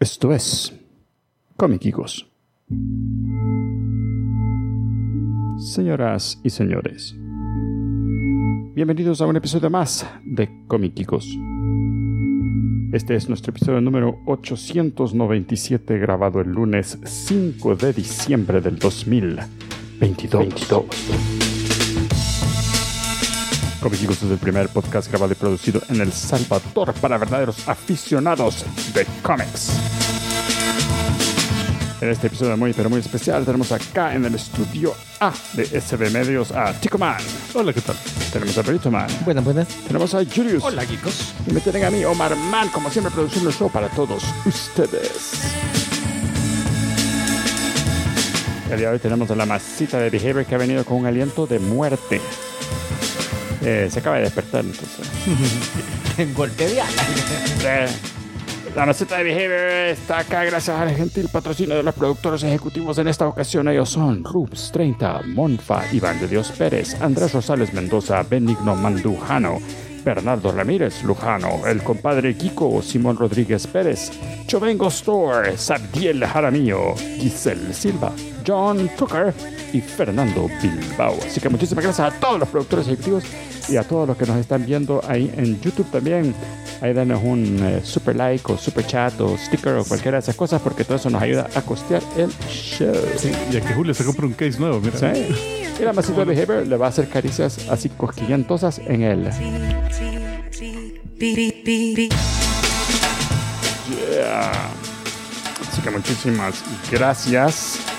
Esto es Comiquicos. Señoras y señores, bienvenidos a un episodio más de Comiquicos. Este es nuestro episodio número 897 grabado el lunes 5 de diciembre del 2022. Comiquicos es el primer podcast grabado y producido en El Salvador para verdaderos aficionados de cómics. En este episodio muy pero muy especial tenemos acá en el estudio A de SB Medios a Tico Man. Hola, ¿qué tal? Tenemos a Perito Man. Buenas, buenas. Tenemos a Julius. Hola, chicos. Y me tienen a mí, Omar Man, como siempre produciendo el show para todos ustedes. El día de hoy tenemos a la masita de Behavior que ha venido con un aliento de muerte. Eh, se acaba de despertar entonces. En golpe de ala. Eh, La masita de Behavior está acá gracias al gentil patrocinio de los productores ejecutivos. En esta ocasión ellos son Rubs 30, Monfa, Iván de Dios Pérez, Andrés Rosales Mendoza, Benigno Mandujano, Bernardo Ramírez Lujano, el compadre Kiko, Simón Rodríguez Pérez, Chovengo Store, Sabdiel Jaramillo, Giselle Silva, John Tucker y Fernando Bilbao. Así que muchísimas gracias a todos los productores ejecutivos y a todos los que nos están viendo ahí en YouTube también. Ahí danos un eh, super like o super chat o sticker o cualquiera de esas cosas porque todo eso nos ayuda a costear el show. Sí, y a que Julio se compra un case nuevo, mira. ¿Sí? Y la masita de Behavior le va a hacer caricias así cosquillentosas en él. Yeah. Así que muchísimas gracias.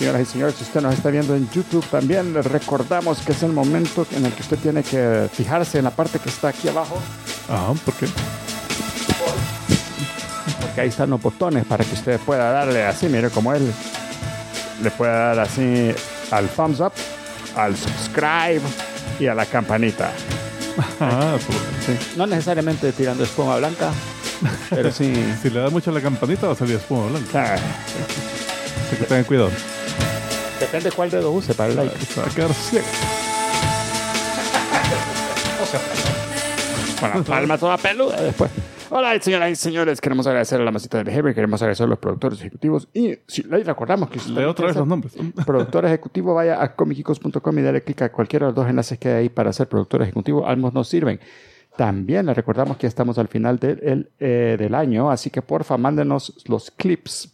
Señoras y señores, si usted nos está viendo en YouTube también, le recordamos que es el momento en el que usted tiene que fijarse en la parte que está aquí abajo, Ah, ¿por qué? porque ahí están los botones para que usted pueda darle así, mire como él le puede dar así al thumbs up, al subscribe y a la campanita. Ah, Sí. No necesariamente tirando espuma blanca, pero sí. si le da mucho a la campanita va a salir espuma blanca. ah, Así que tengan cuidado. Depende cuál dedo use para el like. Se va a quedar ciego. Bueno, palma toda peluda después. Hola, señoras y señores. Queremos agradecer a la masita de Behavior, queremos agradecer a los productores ejecutivos. Y si le recordamos que si Lee otra vez los nombres. productor ejecutivo, vaya a comicicos.com y dale clic a cualquiera de los dos enlaces que hay ahí para ser productor ejecutivo. Ambos nos sirven. También le recordamos que ya estamos al final del, el, eh, del año, así que porfa, mándenos los clips.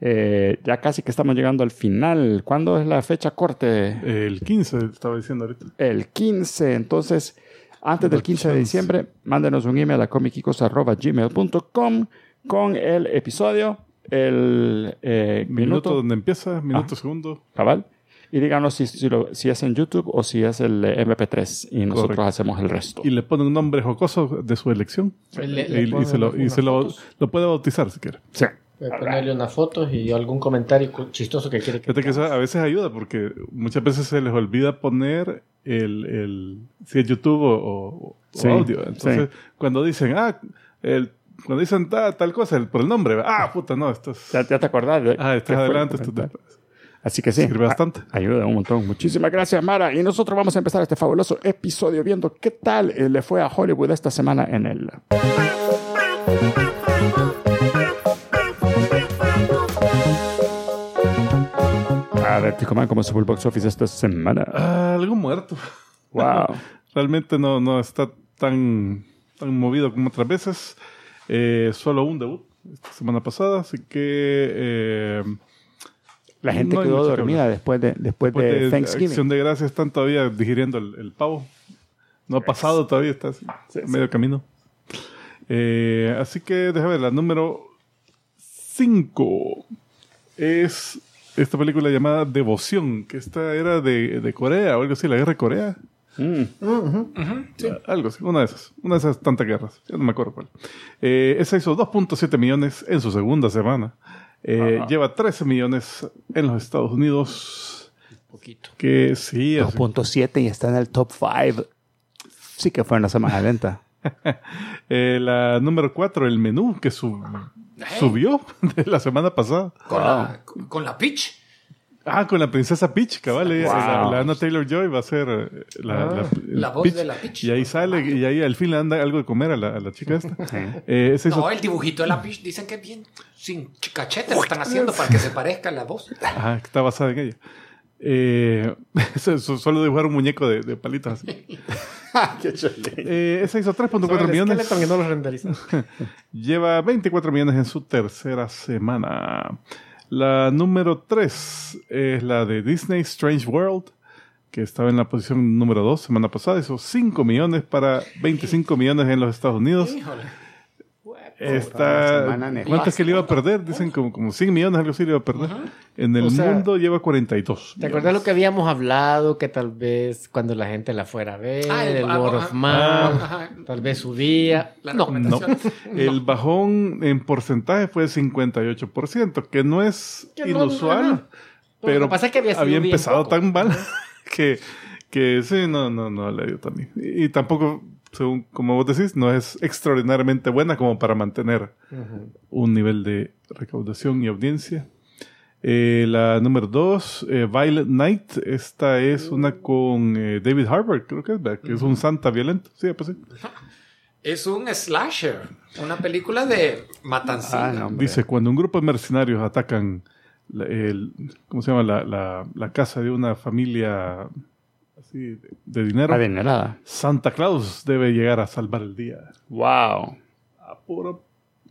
Eh, ya casi que estamos llegando al final. ¿Cuándo es la fecha corte? El 15 estaba diciendo ahorita. el 15. Entonces, antes del 15 de diciembre, mándenos un email a comicicos.gmail.com con el episodio, el eh, Minuto, minuto, donde empieza, minuto segundo. cabal. Y díganos si, si, lo- si es en YouTube o si es el eh, MP3 y nosotros Correcto. hacemos el resto. Y le pone un nombre jocoso de su elección. Le- y, le y ponen se, lo, y unas se lo, fotos. lo puede bautizar si quiere. Sí. Voy a ponerle unas fotos y algún comentario chistoso que quiere que que eso a veces ayuda porque muchas veces se les olvida poner el, el si es YouTube o, o- o Sí, audio. Entonces, sí. cuando dicen, ah, el, cuando dicen ta- tal cosa, el- por el nombre, ah, puta, no, esto es, Ya, ya te acordás. de- ah, estás adelante, esto te-. Así que sí. Sirve bastante. a- Ayuda un montón. Muchísimas gracias, Mara. Y nosotros vamos a empezar este fabuloso episodio viendo qué tal eh, le fue a Hollywood esta semana en el A ver, Tico Man, ¿cómo se fue el box office esta semana? Ah, algo muerto. Wow. Realmente no, no está tan, tan movido como otras veces. Eh, solo un debut esta semana pasada, así que eh, La gente No quedó dormida después de, después después de de Thanksgiving. Acción de Gracias están todavía digiriendo el, el pavo. No ha pasado todavía, está así, Sí, medio camino. Eh, así que déjame ver, la número 5 es esta película llamada Devoción, que esta era de, de Corea o algo así, la guerra de Corea. Mm. Algo así, una de esas, una de esas tantas guerras, ya no me acuerdo cuál. Eh, esa hizo 2.7 millones en su segunda semana. Eh, lleva 13 millones en los Estados Unidos. poquito. Que sí, así- 2.7 y está en el top 5. Sí que fue una semana lenta. Eh, la número 4, el menú, que su- subió de la semana pasada. Con, la, con la pitch. Ah, con la princesa Peach, cabal. Wow. La, la Anna Taylor-Joy va a ser eh, la, Ah, la- la voz de la Peach. Y ahí sale, y ahí al fin le anda algo de comer a la, a la chica esta. Eh, No, el dibujito de la Peach dicen que es bien sin cachete lo están haciendo para que se parezca la voz. Que está basada en ella. Eh, solo dibujar un muñeco de, de palitos así. Qué chulín. Eh, ese hizo 3.4 Sobre el millones. No. Lleva 24 millones en su tercera semana. La número 3 es la de Disney Strange World, que estaba en la posición número 2 semana pasada. Hizo 5 millones para 25 millones en los Estados Unidos. Híjole. Está. ¿Cuánto es que le iba a perder? Dicen como, como 100 millones, algo así le iba a perder. En el O sea, mundo lleva 42. ¿Te acuerdas lo que habíamos hablado? Que tal vez cuando la gente la fuera a ver, Ah, el- el, ah, of Mouth, Ajá. tal vez subía. La No, No, el bajón en porcentaje fue 58%, que no es Que no, inusual, pero Lo que pasa es que había sido bien empezado poco. tan mal que, que sí, no, no, no le dio también. Y, y tampoco, según como vos decís, no es extraordinariamente buena como para mantener Ujú. un nivel de recaudación y audiencia. Eh, la número dos, eh, Violet Night. Esta es una con eh, David Harbour, creo que es, ¿verdad? que es un santa violento. Sí, pues sí. Es un slasher, una película de matancina. Ah, no. Dice, cuando un grupo de mercenarios atacan la, el, ¿cómo se llama? La, la- la casa de una familia así de, de dinero, Adinerada. Santa Claus debe llegar a salvar el día. Wow. A puro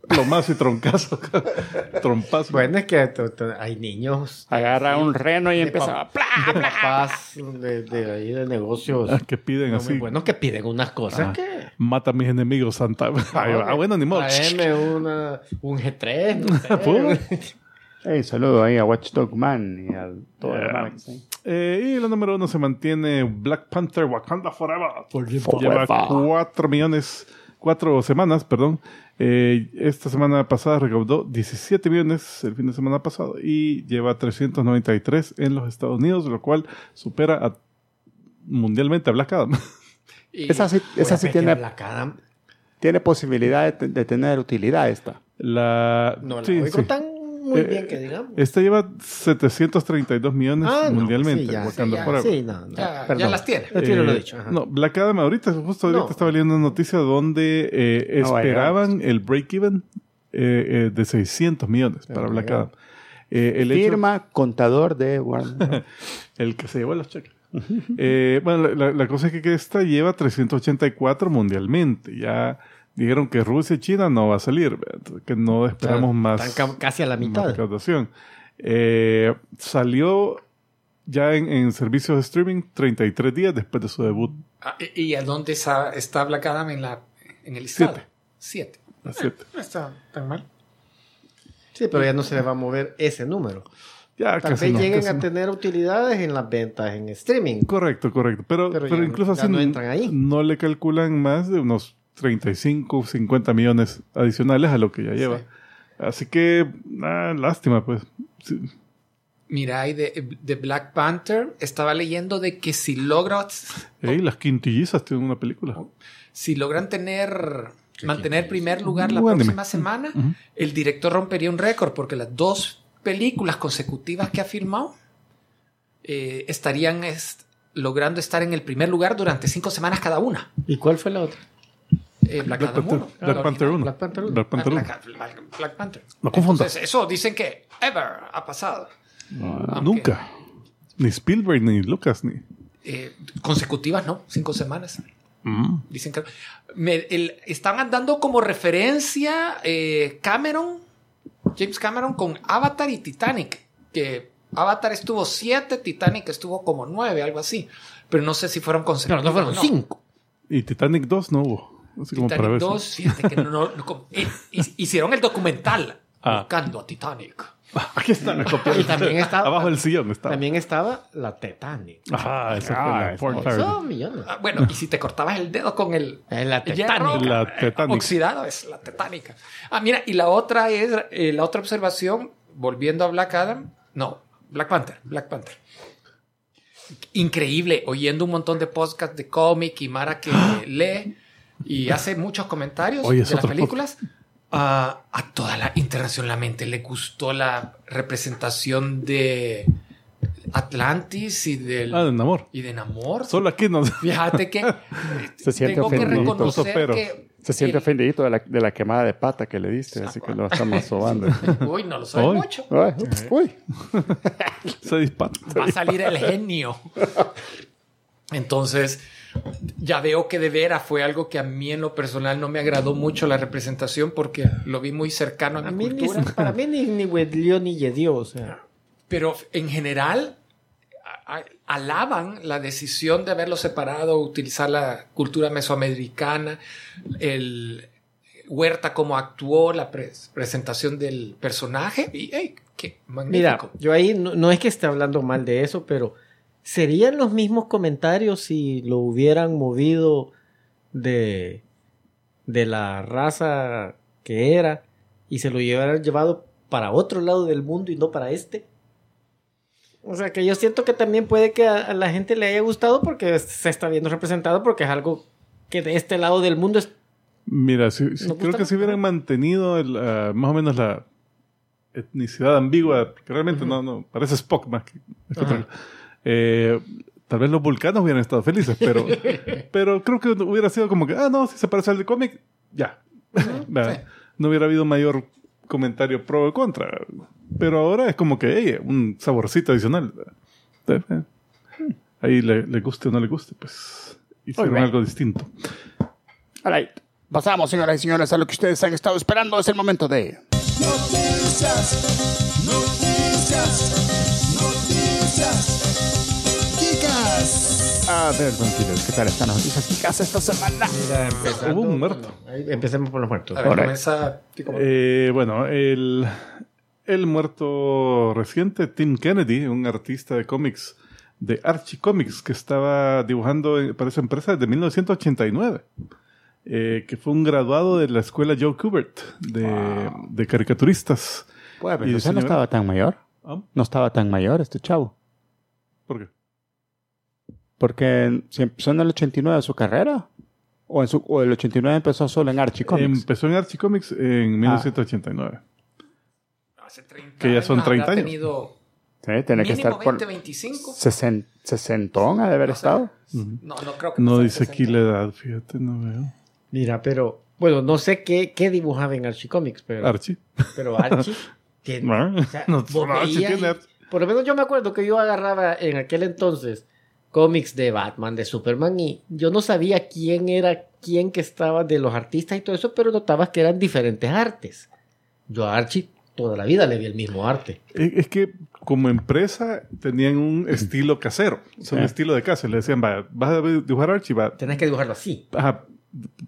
plomazo y troncazo. Trompazo. Bueno, es que hay niños Agarra un reno y empieza a... ¡Pla! de papás de, de ahí de negocios Ah, que piden no así. muy buenos que piden unas cosas Ah, que... Mata a mis enemigos, Santa. ah, bueno, ni modo. Traeme una, un G3, no sé. Hey, saludo ahí a Watchdog Man y a toda la ahí. Eh, y la número uno se mantiene Black Panther Wakanda Forever. Forever. Lleva cuatro millones, cuatro semanas, perdón. Eh, esta semana pasada recaudó 17 millones el fin de semana pasado y lleva 393 en los Estados Unidos, lo cual supera a- mundialmente a Black Adam. Y- Esa sí, esa sí tiene, Black Adam tiene posibilidad de, de tener utilidad esta. La, no la sí, oigo sí. tan muy Eh, bien que digamos. Esta lleva 732 millones Ah, no, mundialmente. sí, ya, Wakanda sí, ya, Forever. sí, no, no, Ya- ya las tiene. Retiro lo Eh, dicho. ajá. No, Black Adam ahorita, justo ahorita No. estaba leyendo una noticia donde eh, No va a llegar. esperaban el break-even eh, eh, de 600 millones para no Black. Adam. Eh, el hecho- Firma contador de Warner. el que se llevó los cheques. Eh, bueno, la, la- la cosa es que esta lleva 384 mundialmente. Ya dijeron que Rusia y China no va a salir, ¿verdad? que no esperamos más, Están ca- casi a la mitad. Eh, salió ya en, en servicios de streaming 33 días después de su debut. Ah, ¿Y y a dónde está, está Black Adam en, la, en el listado? Siete. Siete. siete. No está tan mal. Sí, pero ya no se le va a mover ese número. Ya Tal casi vez no, lleguen a no. tener utilidades en las ventas en streaming. Correcto, correcto. Pero, Pero pero, ya- incluso ya así no entran ahí. no le calculan más de unos 35, 50 millones adicionales a lo que ya lleva. Así que, ah, lástima, pues. Sí. Mira, hay de, de Black Panther, estaba leyendo de que si logra, Ey, las quintillizas tienen una película. si logran tener, mantener primer lugar la próxima semana, el director rompería un récord porque las dos películas consecutivas que ha filmado eh, estarían est- logrando estar en el primer lugar durante cinco semanas cada una. ¿Y cuál fue la otra? Eh, Black, Panther, 1, Black la Panther original. 1. Black Panther uno. Black Panther uno. Black, Panther. No confundas. Entonces, eso dicen que ever ha pasado. Aunque, Nunca. Ni Spielberg, ni Lucas, ni. eh, consecutivas, no, cinco semanas. Mm. Dicen que me- el- estaban dando como referencia eh, Cameron, James Cameron con Avatar y Titanic, que Avatar estuvo siete, Titanic estuvo como nueve, algo así. Pero no sé si fueron Pero consecutivas. no fueron no. cinco. Y Titanic 2 no hubo. Así como para Titanic ver. 2, fíjate que no, no- no- eh, hi- hicieron el documental Ah. buscando a Titanic. Aquí está la copia. Y también estaba, Abajo del sillón está. también estaba la Titanic. Ajá, esa Ah, fue la esa porn fue-. Son millones. Ah, bueno, y si te cortabas el dedo con el Es la hierro, Titanic. La eh, Titanic. oxidado, es la tetánica. Ah, mira, y la otra es, eh, la otra observación, volviendo a Black Adam, no, Black Panther, Black Panther. Increíble, oyendo un montón de podcasts de cómic y Mara que lee y hace muchos comentarios Oye, de las películas. A toda la internacionalmente le gustó la representación de, Atlantis y del Ah, de Namor. y de Namor. Solo aquí no. Fíjate que Se siente tengo que ofendido. reconocer Sopero. que Se siente el- ofendidito de la, de la quemada de pata que le diste, así que lo estamos sobando. Uy, no lo sabe Uy. mucho. Ups, Uy, Se dispara. Va a salir el genio. Entonces, ya veo que de veras fue algo que a mí en lo personal no me agradó mucho la representación porque lo vi muy cercano a, A mi mí ni, cultura. para mí ni, ni huelió ni yedió, o sea. Pero en general a- a- alaban la decisión de haberlo separado, utilizar la cultura mesoamericana, el Huerta como actuó, la pres- presentación del personaje y hey, qué Mira, magnífico. yo ahí no, no es que esté hablando mal de eso, pero ¿serían los mismos comentarios si lo hubieran movido de, de la raza que era y se lo hubieran llevado para otro lado del mundo y no para este? O sea que yo siento que también puede que a, la gente le haya gustado porque se está viendo representado porque es algo que de este lado del mundo es... Mira, si- si- ¿No creo que si hubieran mantenido el, ah, más o menos la etnicidad ambigua, que realmente no, no, parece Spock más que. Eh, tal vez los vulcanos hubieran estado felices, pero, pero creo que hubiera sido como que, ah, no, si se parece al de cómic, ya. No hubiera habido mayor comentario pro o contra. Pero ahora es como que, hey, un saborcito adicional. Ahí le, le guste o no le guste, pues hicieron Alright. algo distinto. all right. Pasamos, señoras y señores, a lo que ustedes han estado esperando. Es el momento de... Noticias, A ver, tranquilos, ¿qué tal están las noticias chicas esta semana? Mira, empezando- Hubo un muerto. bueno, ahí empecemos por los muertos. A ver, Ahora. comienza, Tico. Eh, bueno, el, el muerto reciente, Tim Kennedy, un artista de cómics de Archie Comics, que estaba dibujando para esa empresa desde 1989, eh, que fue un graduado de la escuela Joe Kubert de, de caricaturistas. Pues, Y pero usted no estaba tan mayor. Ah, No estaba tan mayor este chavo. ¿Por qué? Porque si empezó en el 89 su carrera. O, en su, o el 89 empezó solo en Archie Comics. Empezó en Archie Comics en 1989. Hace 30 que ya son años habrá 30 años. tenido sí, tiene que mínimo estar por 20, 25. sesen- sesentón ha de haber O sea, estado. No, no creo que No dice aquí 60. la edad, fíjate, no veo. Mira, pero bueno, no sé qué, qué dibujaba en Archie Comics, pero, Archie. pero Archie tiene. O sea, no, Archie tiene y- Archie. por lo menos yo me acuerdo que yo agarraba en aquel entonces cómics de Batman, de Superman, y yo no sabía quién era quién que estaba de los artistas y todo eso, pero notabas que eran diferentes artes. Yo a Archie toda la vida le vi el mismo arte. Es es que como empresa tenían un estilo casero, o sea, un Sí. estilo de casa. Le decían, va, vas a dibujar Archie, va, Tenés que dibujarlo así. ajá,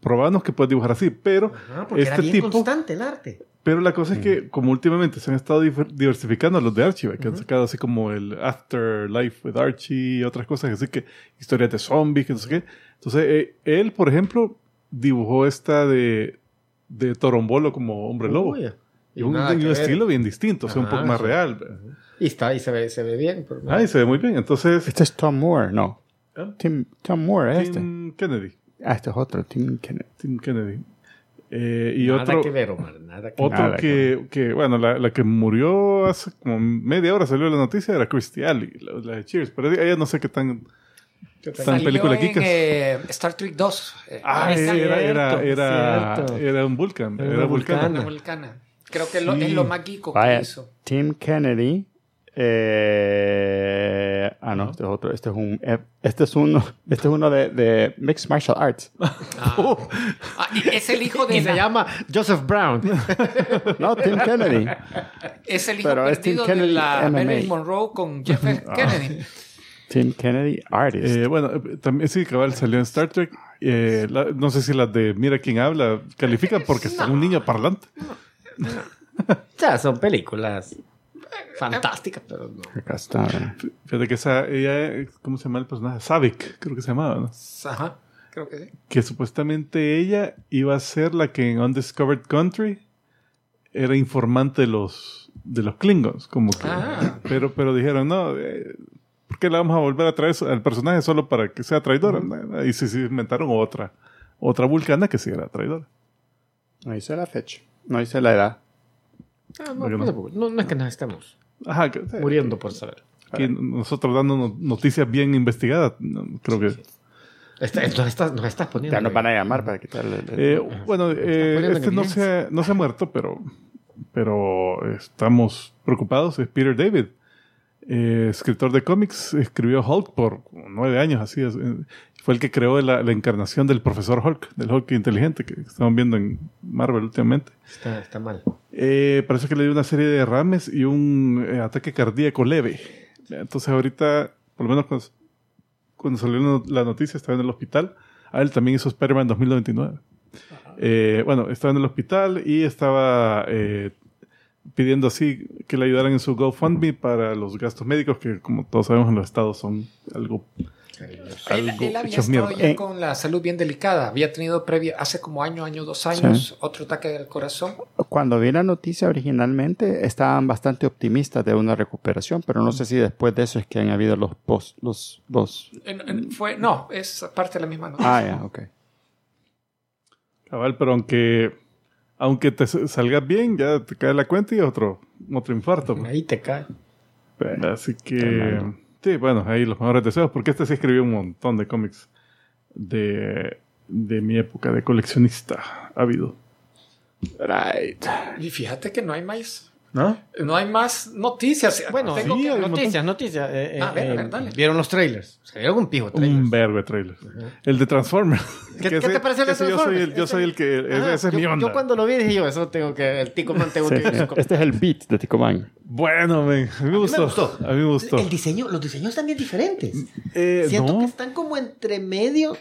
probanos que puedes dibujar así, pero Ajá, porque era este bien tipo, constante el arte. pero la cosa es que como últimamente se han estado diversificando los de Archie, que han sacado así como el Afterlife with Archie y otras cosas, así que historias de zombies, que no sé qué. Entonces, eh, él, por ejemplo, dibujó esta de, de Torombolo como hombre lobo. Uy, y un, un estilo bien distinto, o sea, un Ajá, poco más sí. real. Y está, y se ve, se ve bien. pero- Ah, y se ve muy bien. Entonces, Este es Tom Moore, no. ¿Ah? Tim, Tom Moore, es este. Tim Kennedy. Ah, este es otro, Tim Kennedy. Tim Kennedy. Eh, y nada otro, que ver, Omar, nada que otro Nada que, que, bueno, la, la que murió hace como media hora salió la noticia era Christy Alley, la, la de Cheers. Pero ella no sé qué tan. ver. Tan Salió película en, Kikas. eh, Star Trek 2. eh, Ah, era, era, era, era, un Vulcan. Era Era, vulcana. vulcana. Creo que lo- es lo más geeko que hizo. Tim Kennedy. Eh, ah, no, este es otro. Este es un. eh, Este es uno. Este es uno de, de Mixed Martial Arts. Ah, Ah, y es el hijo de Y se la- llama Joseph Brown. No, Tim Kennedy. es el hijo Pero es perdido Tim de Kennedy, la MMA. Marilyn Monroe con Jeff Kennedy. Tim Kennedy, artist. Eh, bueno, eh, también sí, cabal salió en Star Trek. Eh, la- no sé si las de Mira quién habla califican porque está un niño parlante. o sea, son películas fantásticas, pero no. Acá está. eh. Fíjate que esa, ella, ¿cómo se llama el personaje? Savik, creo que se llamaba, ¿no? Ajá, creo que sí. que supuestamente ella iba a ser la que en Undiscovered Country era informante de los de los Klingons, como que, Ah. pero pero dijeron no, eh, ¿por qué la vamos a volver a traer al personaje solo para que sea traidora? Y se, se inventaron otra otra vulcana que sí era traidora. No hice la fecha. No hice la edad. Ah, no, es que nos estemos Ajá, que- muriendo por saber. Aquí nosotros dando no- noticias bien investigadas. creo que. Está- nos, estás, nos estás poniendo. Ya nos van a llamar para quitarle. el- Eh, bueno, eh, este no se, ha- no se ha muerto, pero, pero estamos preocupados. Es Peter David, eh, escritor de cómics, escribió Hulk por nueve años, así es. eh, Fue el que creó la, la encarnación del profesor Hulk, del Hulk inteligente que estamos viendo en Marvel últimamente. Está, está mal. Eh, parece que le dio una serie de derrames y un eh, ataque cardíaco leve. Entonces ahorita, por lo menos cuando, cuando salió la noticia, estaba en el hospital. A él también hizo Spider-Man 2099. Eh, bueno, estaba en el hospital y estaba eh, pidiendo así que le ayudaran en su GoFundMe para los gastos médicos que, como todos sabemos, en los estados son algo... Él, algo él había estado mierda. ya Eh. con la salud bien delicada. Había tenido previa, hace como año, año, dos años, Sí. otro ataque del corazón. Cuando vi la noticia originalmente, estaban bastante optimistas de una recuperación, pero no sé si después de eso es que han habido los post, los, los... En- en- fue, no, es parte de la misma noticia. Ah, ya, ok. Cabal, pero aunque, aunque te salgas bien, ya te cae la cuenta y otro, otro infarto. pues. Ahí te cae. Así que, sí, bueno, ahí los mejores deseos, porque este sí escribió un montón de cómics de, de mi época de coleccionista ávido. Right. Y fíjate que no hay más. ¿No? No hay más noticias. Bueno, Tengo sí, que- noticias, noticias. eh, eh, A ver, a ver, eh, dale. ¿Vieron los trailers? Se vieron un pijo trailers. Un verbo de trailer. El de Transformers. ¿Qué, qué ese- te parece el de ese Yo soy el, Transformers? yo soy el que... ese- Ajá, es yo, mi onda. Yo cuando lo vi dije yo, eso tengo que... El Tico Man tengo Sí, que... Este es el beat de Ticoman. Bueno, men, a mí me gustó. gustó. A mí me gustó. El diseño, los diseños están bien diferentes. Eh, Siento no. que están como entre medio.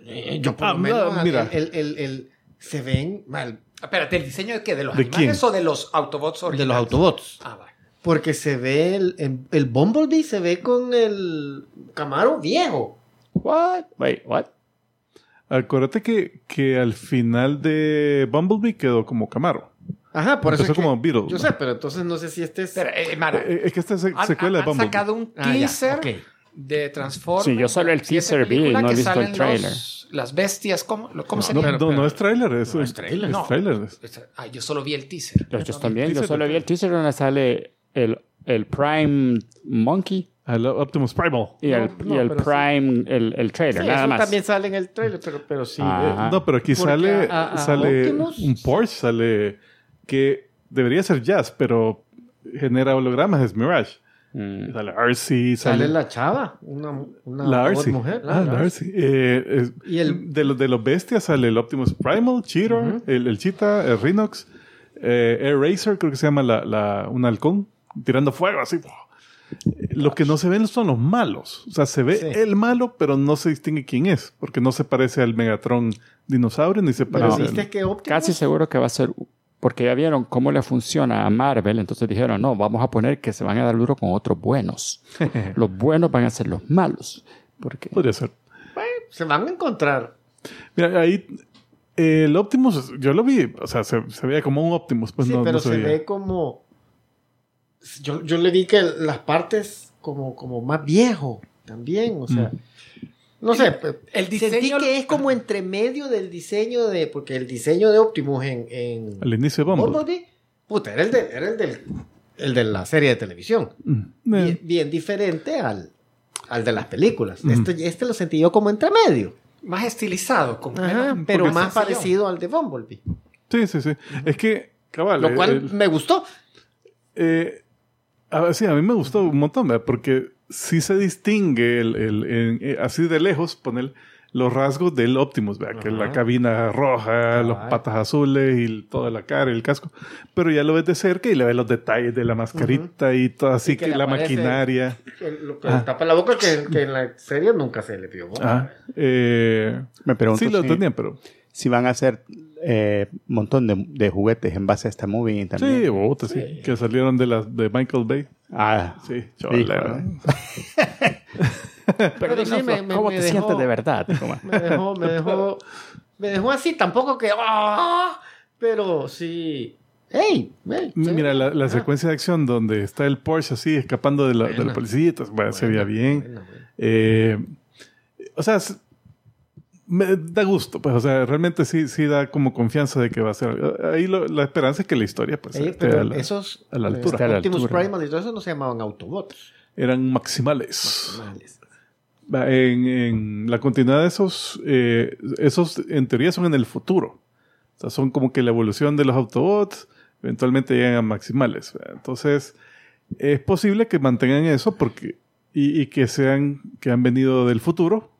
Eh, yo por Ah, lo menos, no, mira. el, el, el- el- se ven mal Espérate, ¿el diseño de qué? ¿De los ¿De animales quién? o de los Autobots de originales? los Autobots. Ah, va. Porque se ve el, el, el Bumblebee se ve con el Camaro viejo. What? Wait, what? Acuérdate que, que al final de Bumblebee quedó como Camaro. Ajá, por eso. Empezó es que- como Beetle. Yo sé, pero entonces no sé si este es. Eh, Mara, Eh, Es que esta es han, secuela de han Bumblebee. sacado un Ah, ya, teaser ok. De Transformers. Sí, yo solo el teaser vi, no he visto el trailer. los- las bestias, ¿cómo, cómo se No, llama? no, no es trailer, es, No es trailer. es No. trailer. Ah, yo solo vi el teaser. Yo, yo también, yo solo vi el teaser donde sale el, el Prime Monkey Al Optimus Primal. y el, No, y el pero sí. Prime, el, el trailer, Sí, nada eso más. también sale en el trailer, pero, pero sí. Ah. eh, No, pero aquí Porque sale, a- a sale Optimus- un Porsche, sale que debería ser Jazz, pero genera hologramas, es Mirage. Mm. Sale RC, Sale sale, la chava, una, una la mujer. Ah, la. Eh, Y el- de, los, de los bestias sale el Optimus Primal, Cheetor, el, el Cheetah, el Rhinox, eh, Air Racer, creo que se llama la, la- un halcón, tirando fuego así. Los que no se ven son los malos. O sea, se ve Sí. el malo, pero no se distingue quién es, porque no se parece al Megatron dinosaurio ni se parece viste al... que Optimus Casi seguro que va a ser, porque ya vieron cómo le funciona a Marvel, entonces dijeron, no, vamos a poner que se van a dar duro con otros buenos. los buenos van a ser los malos. Porque Podría ser. se van a encontrar. Mira, ahí eh, el Optimus, yo lo vi, o sea, se, se veía como un Optimus, pues sí, no, pero no se, se ve como. Yo, yo le vi que las partes como, como más viejo también, o sea. No sé, El sentí diseño- que es como entre medio del diseño de. Porque el diseño de Optimus en. en Al inicio de Bumble. Bumblebee, puta, era el, de, era el del. El de la serie de televisión. Mm, eh, Bien, bien diferente al, al de las películas. Ujú. Este, este lo sentí yo como entre medio. Más estilizado. Como Ajá, pero más sencillo. parecido al de Bumblebee. Sí, sí, sí. Es que, cabal, Lo eh, cual el- me gustó. eh, a sí, a mí me gustó un montón, ¿verdad? porque sí se distingue el, el- en- eh, así de lejos poner los rasgos del Optimus, ¿verdad? que la Ajá. cabina roja, Cabal. patas azules y toda la cara y el casco. Pero ya lo ves de cerca y le ves los detalles de la mascarita y todo así Y que que la maquinaria. El- Lo que Ah. tapa la boca que, que en la serie nunca se le vio. ¿no? Ah, eh, me pregunto sí, lo si, tenían, pero... si van a hacer un montón de, de juguetes en base a esta movie también. Sí, botas, sí, que salieron de las de Michael Bay. Ah, Sí, chola. pero, Pero sí, dinos, me- me- ¿cómo me te dejó- sientes de verdad? Me dejó, me dejó, me dejó así, tampoco que, ¡ah! pero sí, ¡Ey! ey, sí. Mira, la, la Ah. secuencia de acción donde está el Porsche así escapando de la, de la policía, bueno, se veía bien. Bueno, bueno. Eh, o sea, me da gusto, pues, o sea, realmente sí, sí da como confianza de que va a ser. Ahí lo- la esperanza es que la historia, pues, Ey, esté pero a la- esos a la altura. Esté a la Optimus altura. Primal y todo eso no se llamaban Autobots. eran maximales. Va, En, en la continuidad de esos, eh, esos en teoría son en el futuro. O sea, son como que la evolución de los Autobots, eventualmente llegan a maximales. Entonces, es posible que mantengan eso porque y, y que sean que han venido del futuro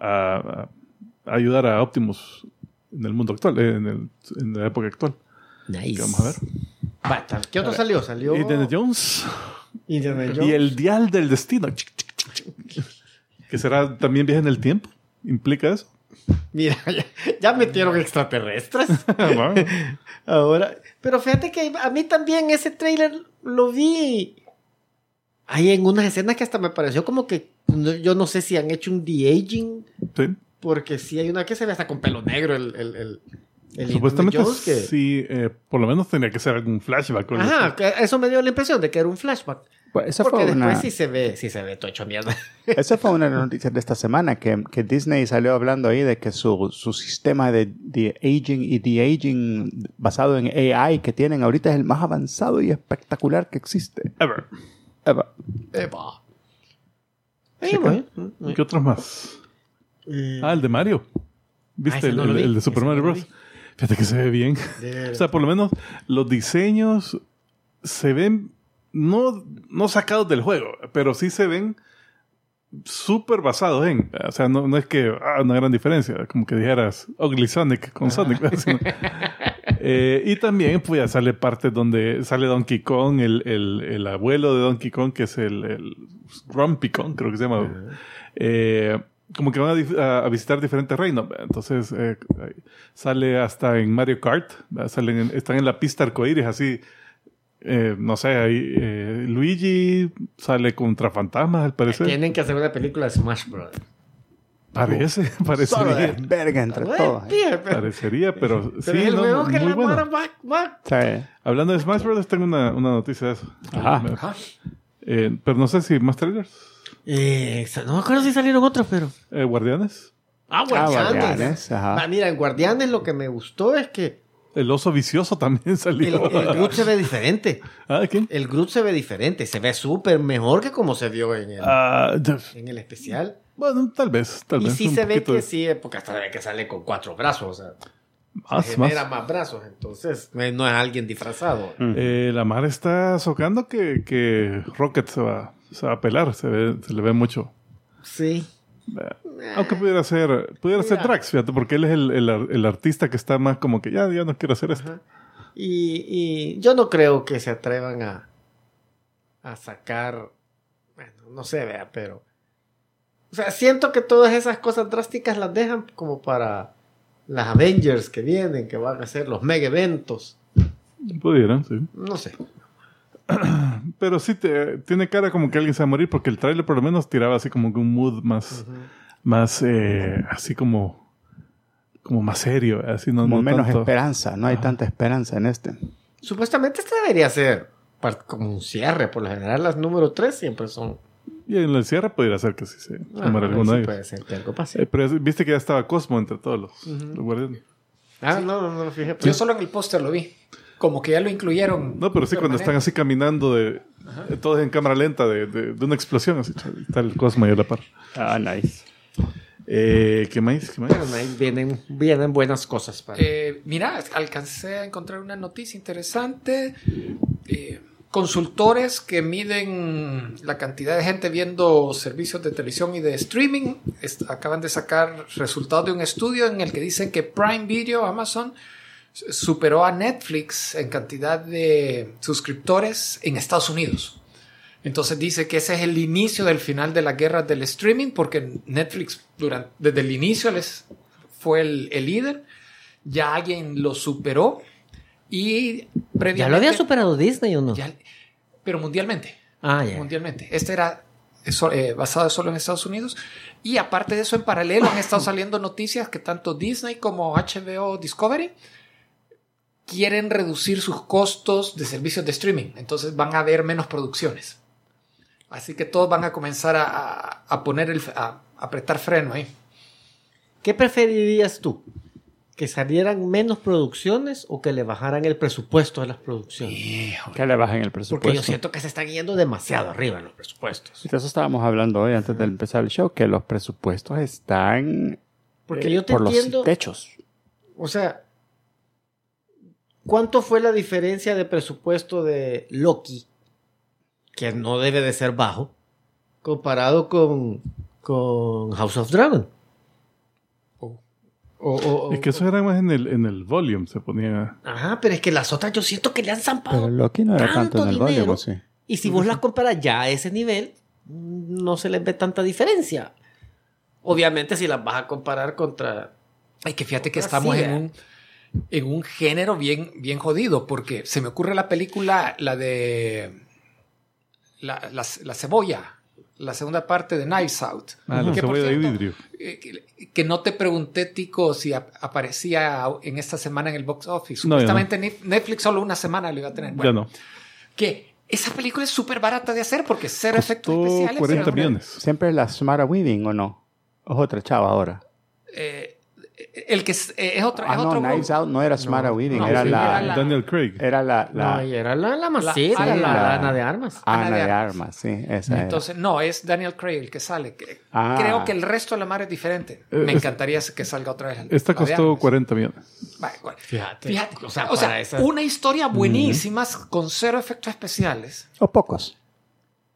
a, a ayudar a Optimus en el mundo actual, eh, en, el- en la época actual. Nice. Vamos a ver. ¿Qué otro salió? Salió Indiana Jones Indiana y Jones. el dial del destino. Que será también viaje en el tiempo. ¿Implica eso? Mira, ya, ya metieron extraterrestres. Ahora, pero fíjate que a mí también ese trailer lo vi. Hay en unas escenas que hasta me pareció como que no- yo no sé si han hecho un de-aging, sí. porque sí hay una que se ve hasta con pelo negro el, el, el, el Supuestamente que- sí, eh, por lo menos tenía que ser algún flashback. Ajá, que eso me dio la impresión de que era un flashback. Pues esa porque fue después una, sí se ve, sí se ve todo hecho mierda. esa fue una noticias de esta semana, que, que Disney salió hablando ahí de que su, su sistema de, de aging y de aging basado en AI que tienen ahorita es el más avanzado y espectacular que existe. Ever. Ever. Epa. Sí, Sí, bueno. ¿Qué otros más? Eh, Ah, el de Mario. ¿Viste? ese el, no el- vi. el de Super Ese Mario no Bros. Fíjate que se ve bien. O sea, por lo menos los diseños se ven no, no sacados del juego, pero sí se ven súper basados en. O sea, no, no es que ah, una gran diferencia, como que dijeras Ugly Sonic con Sonic. Eh, y también, pues ya sale parte donde sale Donkey Kong, el, el, el abuelo de Donkey Kong, que es el, el Grumpy Kong, creo que se llama. Eh, como que van a, a- visitar diferentes reinos. Entonces eh, sale hasta en Mario Kart. Salen en- están en la pista arcoíris así. eh, no sé, ahí eh, Luigi sale contra fantasmas al parecer. Tienen que hacer una película de Smash Bros. Parece, Solo parecería. de verga entre todos. Parecería, pero, sí, el no, que muy la bueno. Sí. Hablando de Smash Bros. tengo una, una noticia de eso. Ajá. Ajá. Eh, pero no sé si más trailers. Eh, no me acuerdo si salieron otros, pero. Eh, Guardianes. Ah, Ah, Guardianes. Guardianes, ajá. Ah, mira, en Guardianes lo que me gustó es que El oso vicioso también el, salió. el Groot se ve diferente. ah, ¿quién? El Groot se ve diferente. Se ve súper mejor que como se vio en el, Ah, ya- en el especial. Bueno, tal vez. Tal Y vez. sí un se ve que de- sí, porque hasta se ve que sale con cuatro brazos. O sea, Más, genera más brazos. Entonces, eh, no es alguien disfrazado. Eh, la mar está socando que, que Rocket se va, se va a pelar. Se, ve- se le ve mucho. Sí. Eh, Aunque pudiera ser, pudiera ser. Drax, fíjate, porque él es el, el artista que está más como que ya, ya no quiero hacer esto. Y, y yo no creo que se atrevan a, a sacar, bueno, no sé, vea, pero... O sea, siento que todas esas cosas drásticas las dejan como para las Avengers que vienen, que van a ser los mega eventos. Pudieran, sí. No sé. Pero sí te, tiene cara como que alguien se va a morir porque el tráiler por lo menos tiraba así como que un mood más, más eh, así como, como más serio, así no, Como no menos tanto- esperanza, no hay tanta esperanza en este. Supuestamente este debería ser como un cierre. Por lo general las número 3 siempre son... Y en el cierre pudiera ser que sí se Ah, tomara ahí alguno sí de ellos. puede ser que algo pase. Eh, pero viste que ya estaba Cosmo entre todos los, los guardianes. ah, no, no, no lo fijé. Yo solo en el póster lo vi. Como que ya lo incluyeron. No, pero sí cuando están así caminando de todos en cámara lenta de, de- de una explosión, así está el Cosmo ahí a la par. Ah, nice. Eh, ¿Qué más? ¿Qué más? Pero ahí vienen, vienen buenas cosas para... Eh, mira, alcancé a encontrar una noticia interesante. Eh, consultores que miden la cantidad de gente viendo servicios de televisión y de streaming acaban de sacar resultados de un estudio en el que dicen que Prime Video, Amazon, superó a Netflix en cantidad de suscriptores en Estados Unidos. Entonces dice que ese es el inicio del final de la guerra del streaming, porque Netflix durante, desde el inicio les fue el, el líder, ya alguien lo superó y previamente... ¿Ya lo había superado Disney o no? ya- pero mundialmente. Ah, ya. Mundialmente. Este era eso, eh, basado solo en Estados Unidos. Y aparte de eso, en paralelo han estado saliendo noticias que tanto Disney como HBO Discovery quieren reducir sus costos de servicios de streaming. Entonces van a haber menos producciones. Así que todos van a comenzar a, a- a poner el, a, a apretar freno ahí. ¿Qué preferirías tú? ¿Que salieran menos producciones o que le bajaran el presupuesto de las producciones? Que le bajen el presupuesto. Porque yo siento que se están yendo demasiado arriba en los presupuestos. Y de eso estábamos hablando hoy antes de empezar el show, que los presupuestos están Porque eh, yo te por entiendo. los techos. O sea, ¿cuánto fue la diferencia de presupuesto de Loki? Que no debe de ser bajo, comparado con, con House of Dragon. O- o- o- Es que eso era más en el, en el volume, se ponía. Ajá, pero es que las otras yo siento que le han zampado. Pero Loki no era tanto tanto en el dinero. volume, sí. Y si vos las comparas ya a ese nivel, no se les ve tanta diferencia. Obviamente si las vas a comparar contra... Ay, que fíjate que estamos sí, en un, en un género bien, bien jodido, porque se me ocurre la película, la de la, la- la cebolla, la segunda parte de Knives Out. Ah, Que, por cebolla de cierto, vidrio. eh, que, que no te pregunté, Tico, si ap- aparecía en esta semana en el box office. No, ya no. Supuestamente Nef- Netflix solo una semana lo iba a tener. Ya Bueno, no. Que esa película es súper barata de hacer porque cero efectos Costó especiales. 40 cero- millones. Siempre la Samara Weaving, ¿o no? ¿O es otra chava ahora? Eh, el que es, eh, es otro, Ah, es no, otro Knives Out no era Weaving, no, era, sí, la, era la- Daniel Craig. Era la... la No, era la, la masita, La- la, Ana de Armas. Ana, Ana de de Armas. Armas, sí, esa era. Entonces, no, es Daniel Craig el que sale. Ah. Creo que el resto de la mar es diferente. Eh, Me encantaría que salga otra vez. Esta costó Armas. 40 millones. Vale, bueno. Fíjate. Fíjate, O o sea, esas- una historia buenísima con cero efectos especiales O pocos.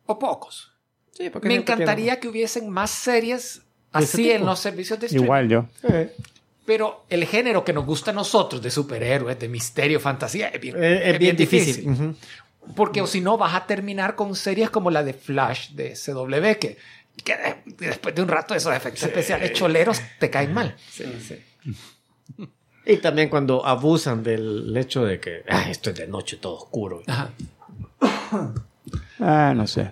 o pocos. Sí, porque Me encantaría que, hubiesen más series así en los servicios de streaming. Igual yo. Eh, Pero el género que nos gusta a nosotros de superhéroes, de misterio, fantasía, es bien, eh, es, bien difícil. Ujú. Porque o si no, vas a terminar con series como la de Flash de CW, que, que de- después de un rato esos efectos especiales choleros te caen mal. Sí, sí. Y también cuando abusan del hecho de que "Ah, esto es de noche todo oscuro. Ajá. Ah, no sé.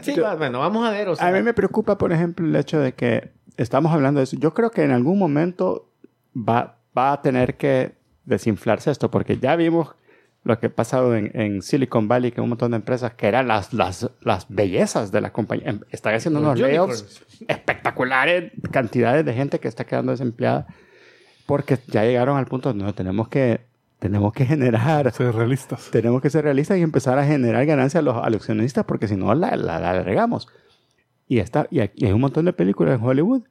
Sí, va- bueno, vamos a ver. O sea, A mí me preocupa, por ejemplo, el hecho de que estamos hablando de eso. Yo creo que en algún momento va, va a tener que desinflarse esto, porque ya vimos lo que ha pasado en, en Silicon Valley, que un montón de empresas que eran las, las, las bellezas de la compañía, em- están haciendo Los unos layoffs espectaculares, cantidades de gente que está quedando desempleada, porque ya llegaron al punto donde no, tenemos que, tenemos que generar Ser realistas. tenemos que ser realistas y empezar a generar ganancias a los, accionistas porque si no la, la, la regamos. Y, está, y hay un montón de películas en Hollywood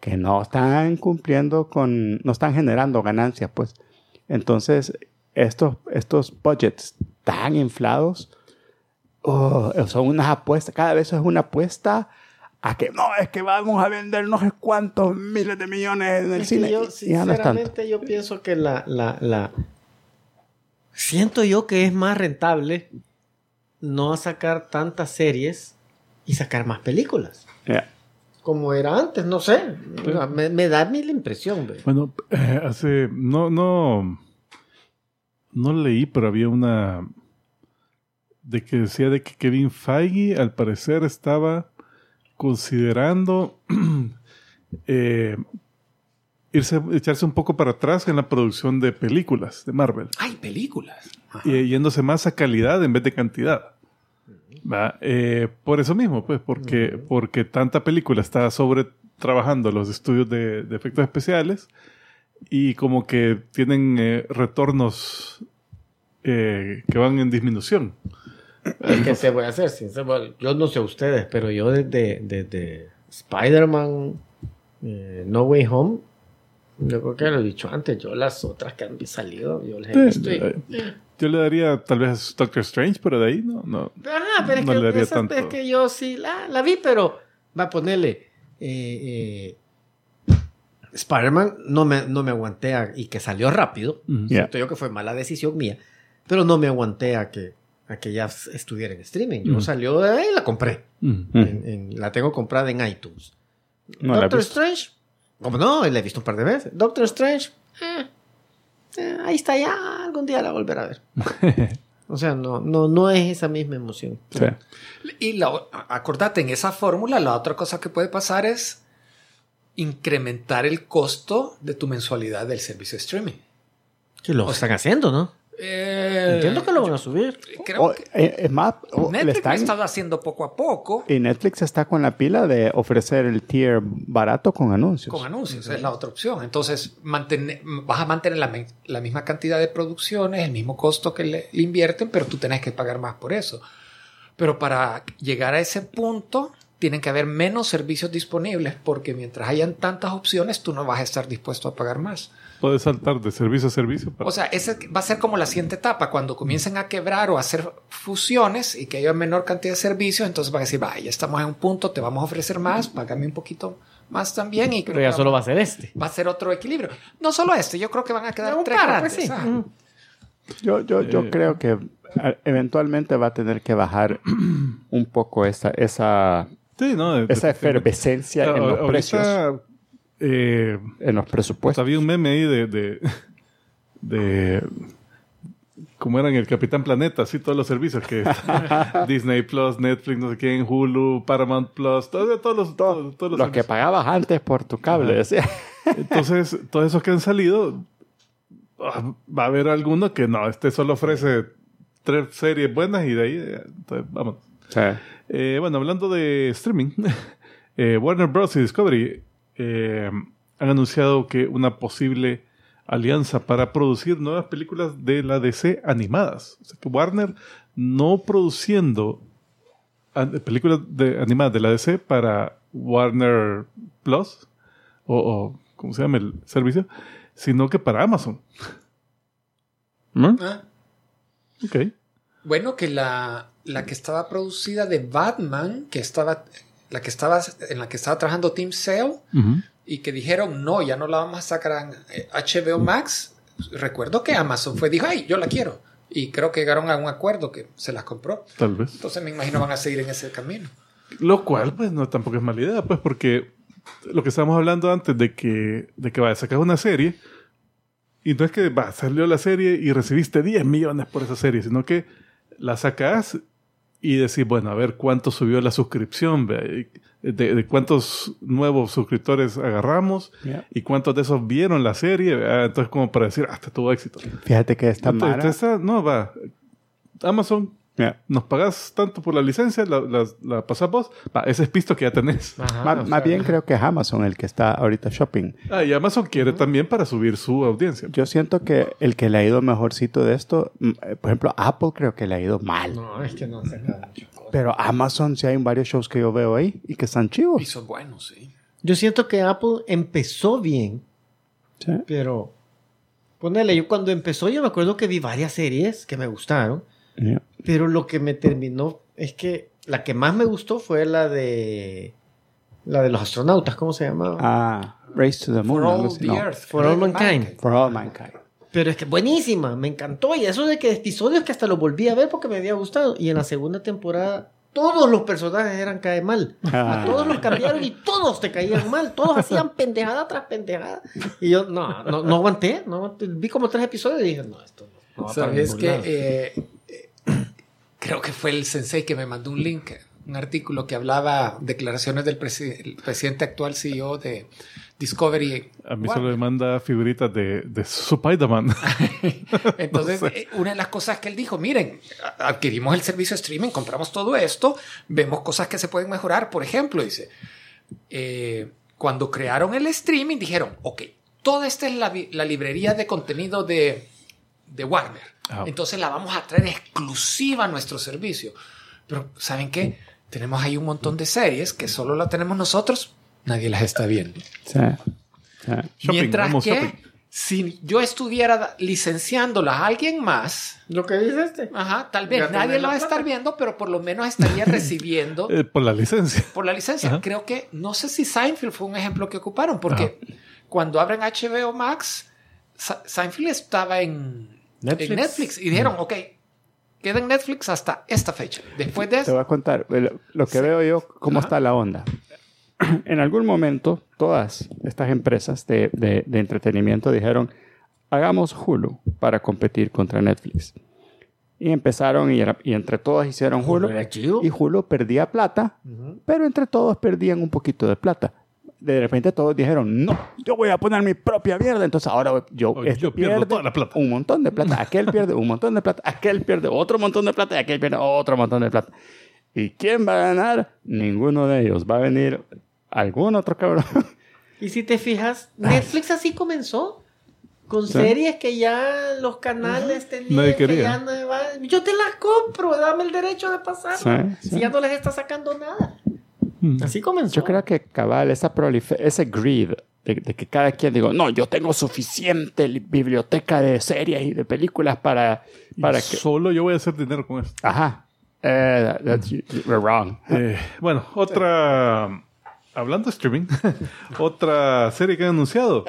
que no están cumpliendo con, no están generando ganancias, pues. Entonces, estos, estos budgets tan inflados oh, son unas apuestas, cada vez es una apuesta a que no, es que vamos a vender no sé cuántos miles de millones en el es cine. yo, no sinceramente, yo pienso que la, la, la... Siento yo que es más rentable no sacar tantas series y sacar más películas. Ya. Como era antes, no sé. Me, me da a mí la impresión. Bueno, eh, hace. No, no. No leí, pero había una. De que decía de que Kevin Feige, al parecer, estaba considerando. eh, irse, echarse un poco para atrás en la producción de películas de Marvel. Hay películas. y yéndose más a calidad en vez de cantidad. Eh, por eso mismo, pues, porque, porque tanta película está sobre trabajando los estudios de, de efectos especiales y como que tienen eh, retornos eh, que van en disminución. ¿Qué te voy a hacer? Yo no sé ustedes, pero yo desde, desde Spider-Man eh, No Way Home, yo creo que lo he dicho antes, yo las otras que han salido, yo las he visto. y- Yo le daría tal vez Doctor Strange, pero de ahí no. no. Ajá, pero es, No le que, daría esa- tanto. es que yo sí la, la vi, pero va a ponerle. eh, eh, Spider-Man no me, no me aguanté a- y que salió rápido. Ya. Siento yo que fue mala decisión mía, pero no me aguanté a que, a que ya estuviera en streaming. Yo Mm. salió de ahí y la compré. Ujú. En- en- la tengo comprada en iTunes. No Doctor. Strange, como no, la he visto un par de veces. Doctor Strange, eh, eh, ahí está ya, algún día la volveré a ver. o sea, no, no, no es esa misma emoción. Sí. Y la- acordate, en esa fórmula, la otra cosa que puede pasar es incrementar el costo de tu mensualidad del servicio de streaming. Que lo están haciendo, ¿no? Eh, Entiendo que lo van a subir. creo O, que eh, es más, o le Netflix lo ha estado haciendo poco a poco y Netflix está con la pila de ofrecer el tier barato con anuncios. con anuncios, es la otra opción. Entonces, mantene- vas a mantener la misma cantidad de producciones, el mismo costo que le, le invierten, pero tú tenés que pagar más por eso. Pero para llegar a ese punto, tienen que haber menos servicios disponibles, porque mientras hayan tantas opciones, tú no vas a estar dispuesto a pagar más. Puedes saltar de servicio a servicio. para- O sea, ese va a ser como la siguiente etapa. Cuando comiencen a quebrar o a hacer fusiones y que haya menor cantidad de servicios, entonces van a decir, vaya, ya estamos en un punto, te vamos a ofrecer más, págame un poquito más también. Y Pero ya solo va a ser este. va a ser otro equilibrio. No solo este, yo creo que van a quedar Un tres par, grandes. pues sí. ah. Yo, yo, yo Eh. creo que eh, eventualmente va a tener que bajar un poco esa, esa, sí, no, esa efervescencia en los precios, eh, en los pues presupuestos. había un meme ahí de, de, de como eran el Capitán Planeta, así todos los servicios que Disney Plus, Netflix, no sé quién, Hulu, Paramount Plus, todos, todos los, todos, todos los Los que pagabas antes por tu cable. Entonces, todos esos que han salido, ah, va a haber alguno que no, este solo ofrece tres series buenas y de ahí, eh, entonces, vamos. Sí. Eh, bueno, hablando de streaming, eh, Warner Bros. y Discovery eh, han anunciado que una posible alianza para producir nuevas películas de la DC animadas. O sea que Warner no produciendo películas de, animadas de la DC para Warner Plus o, o ¿cómo se llama el servicio? Sino que para Amazon. ¿Mm? Ah. Ok. Bueno, que la, la que estaba producida de Batman, que estaba, la que estaba, en la que estaba trabajando Team Sale, y que dijeron, no, ya no la vamos a sacar a eh, HBO Max. Recuerdo que Amazon fue, dijo, ay, yo la quiero. Y creo que llegaron a un acuerdo que se las compró. Tal vez. Entonces me imagino van a seguir en ese camino. Lo cual, pues, no tampoco es mala idea, pues, porque lo que estábamos hablando antes de que, de que va a sacar una serie, y no es que va, salió la serie y recibiste 10 millones por esa serie, sino que la sacas y decís, bueno, a ver cuánto subió la suscripción, de, de cuántos nuevos suscriptores agarramos Yeah. y cuántos de esos vieron la serie. ah, Entonces, como para decir, hasta tuvo éxito. Fíjate que esta Entonces, Mara... esta- no, va. Amazon Yeah. nos pagas tanto por la licencia, la, la, la pasas vos, va, ese es pisto que ya tenés. Ajá, más sea, bien creo que es Amazon el que está ahorita shopping. Ah, y Amazon quiere también para subir su audiencia. Yo siento que el que le ha ido mejorcito de esto, mm, eh, por ejemplo, Apple creo que le ha ido mal. No, es que no se mucho. Pero Amazon sí hay varios shows que yo veo ahí y que están chivos. Y son buenos, sí. Yo siento que Apple empezó bien, Sí. pero ponele, yo cuando empezó yo me acuerdo que vi varias series que me gustaron, Yeah. pero lo que me terminó es que la que más me gustó fue la de la de los astronautas, ¿cómo se llamaba? Ah, Race to the Moon. For all the No, earth. For all mankind. For All Mankind. Pero es que buenísima, me encantó. Y eso de que episodios que hasta los volví a ver porque me había gustado. Y en la segunda temporada, todos los personajes eran cae mal. Ah. A todos los cambiaron y todos te caían mal. Todos hacían pendejada tras pendejada. Y yo, no, no, no aguanté, no aguanté. Vi como tres episodios y dije, no, esto no, no va Sabes que eh, creo que fue el sensei que me mandó un link, un artículo que hablaba declaraciones del presi- el presidente actual CEO de Discovery. A mí Warner. solo me manda figuritas de, de Spider-Man. Entonces, No sé. eh, una de las cosas que él dijo, miren, adquirimos el servicio streaming, compramos todo esto, vemos cosas que se pueden mejorar. Por ejemplo, dice, eh, cuando crearon el streaming, dijeron, ok, toda esta es la, la librería de contenido de, de Warner. Ah. Entonces la vamos a traer exclusiva a nuestro servicio. Pero, ¿saben qué? Tenemos ahí un montón de series que solo la tenemos nosotros, nadie las está viendo. Sí. Sí. Shopping, Mientras que shopping. si yo estuviera licenciándolas a alguien más, Lo que dice este. ajá, tal vez nadie lo la va a estar viendo, pero por lo menos estaría recibiendo Eh, por la licencia. por la licencia. Ajá. Creo que, no sé si Seinfeld fue un ejemplo que ocuparon, porque cuando abren HBO Max, Seinfeld estaba en Netflix. en Netflix y dijeron, ok, queda en Netflix hasta esta fecha. Después de Te eso, voy a contar el- lo que veo yo, cómo está la onda. En algún momento, todas estas empresas de, de- de entretenimiento dijeron, hagamos Hulu para competir contra Netflix. Y empezaron y, era- y entre todas hicieron Hulu. Y Hulu perdía plata, pero entre todos perdían un poquito de plata. De repente todos dijeron, no, yo voy a poner mi propia mierda. Entonces ahora yo, este yo pierdo pierde toda la plata. un montón de plata, aquel pierde un montón de plata, aquel pierde otro montón de plata y aquel pierde otro montón de plata. ¿Y quién va a ganar? Ninguno de ellos. Va a venir algún otro cabrón. Y si te fijas, Netflix así comenzó. Con series que ya los canales tenían. Nadie que quería. ya no Yo te las compro, dame el derecho de pasar. Sí, Si sí. ya no les está sacando nada. Mm. Así comenzó. Yo creo que cabal, esa ese greed de, de que cada quien digo, no, yo tengo suficiente li- biblioteca de series y de películas para, para que... Solo yo voy a hacer dinero con esto. Ajá. Eh, that- that's- you- you're wrong. Eh, bueno, otra. Hablando de streaming, otra serie que han anunciado.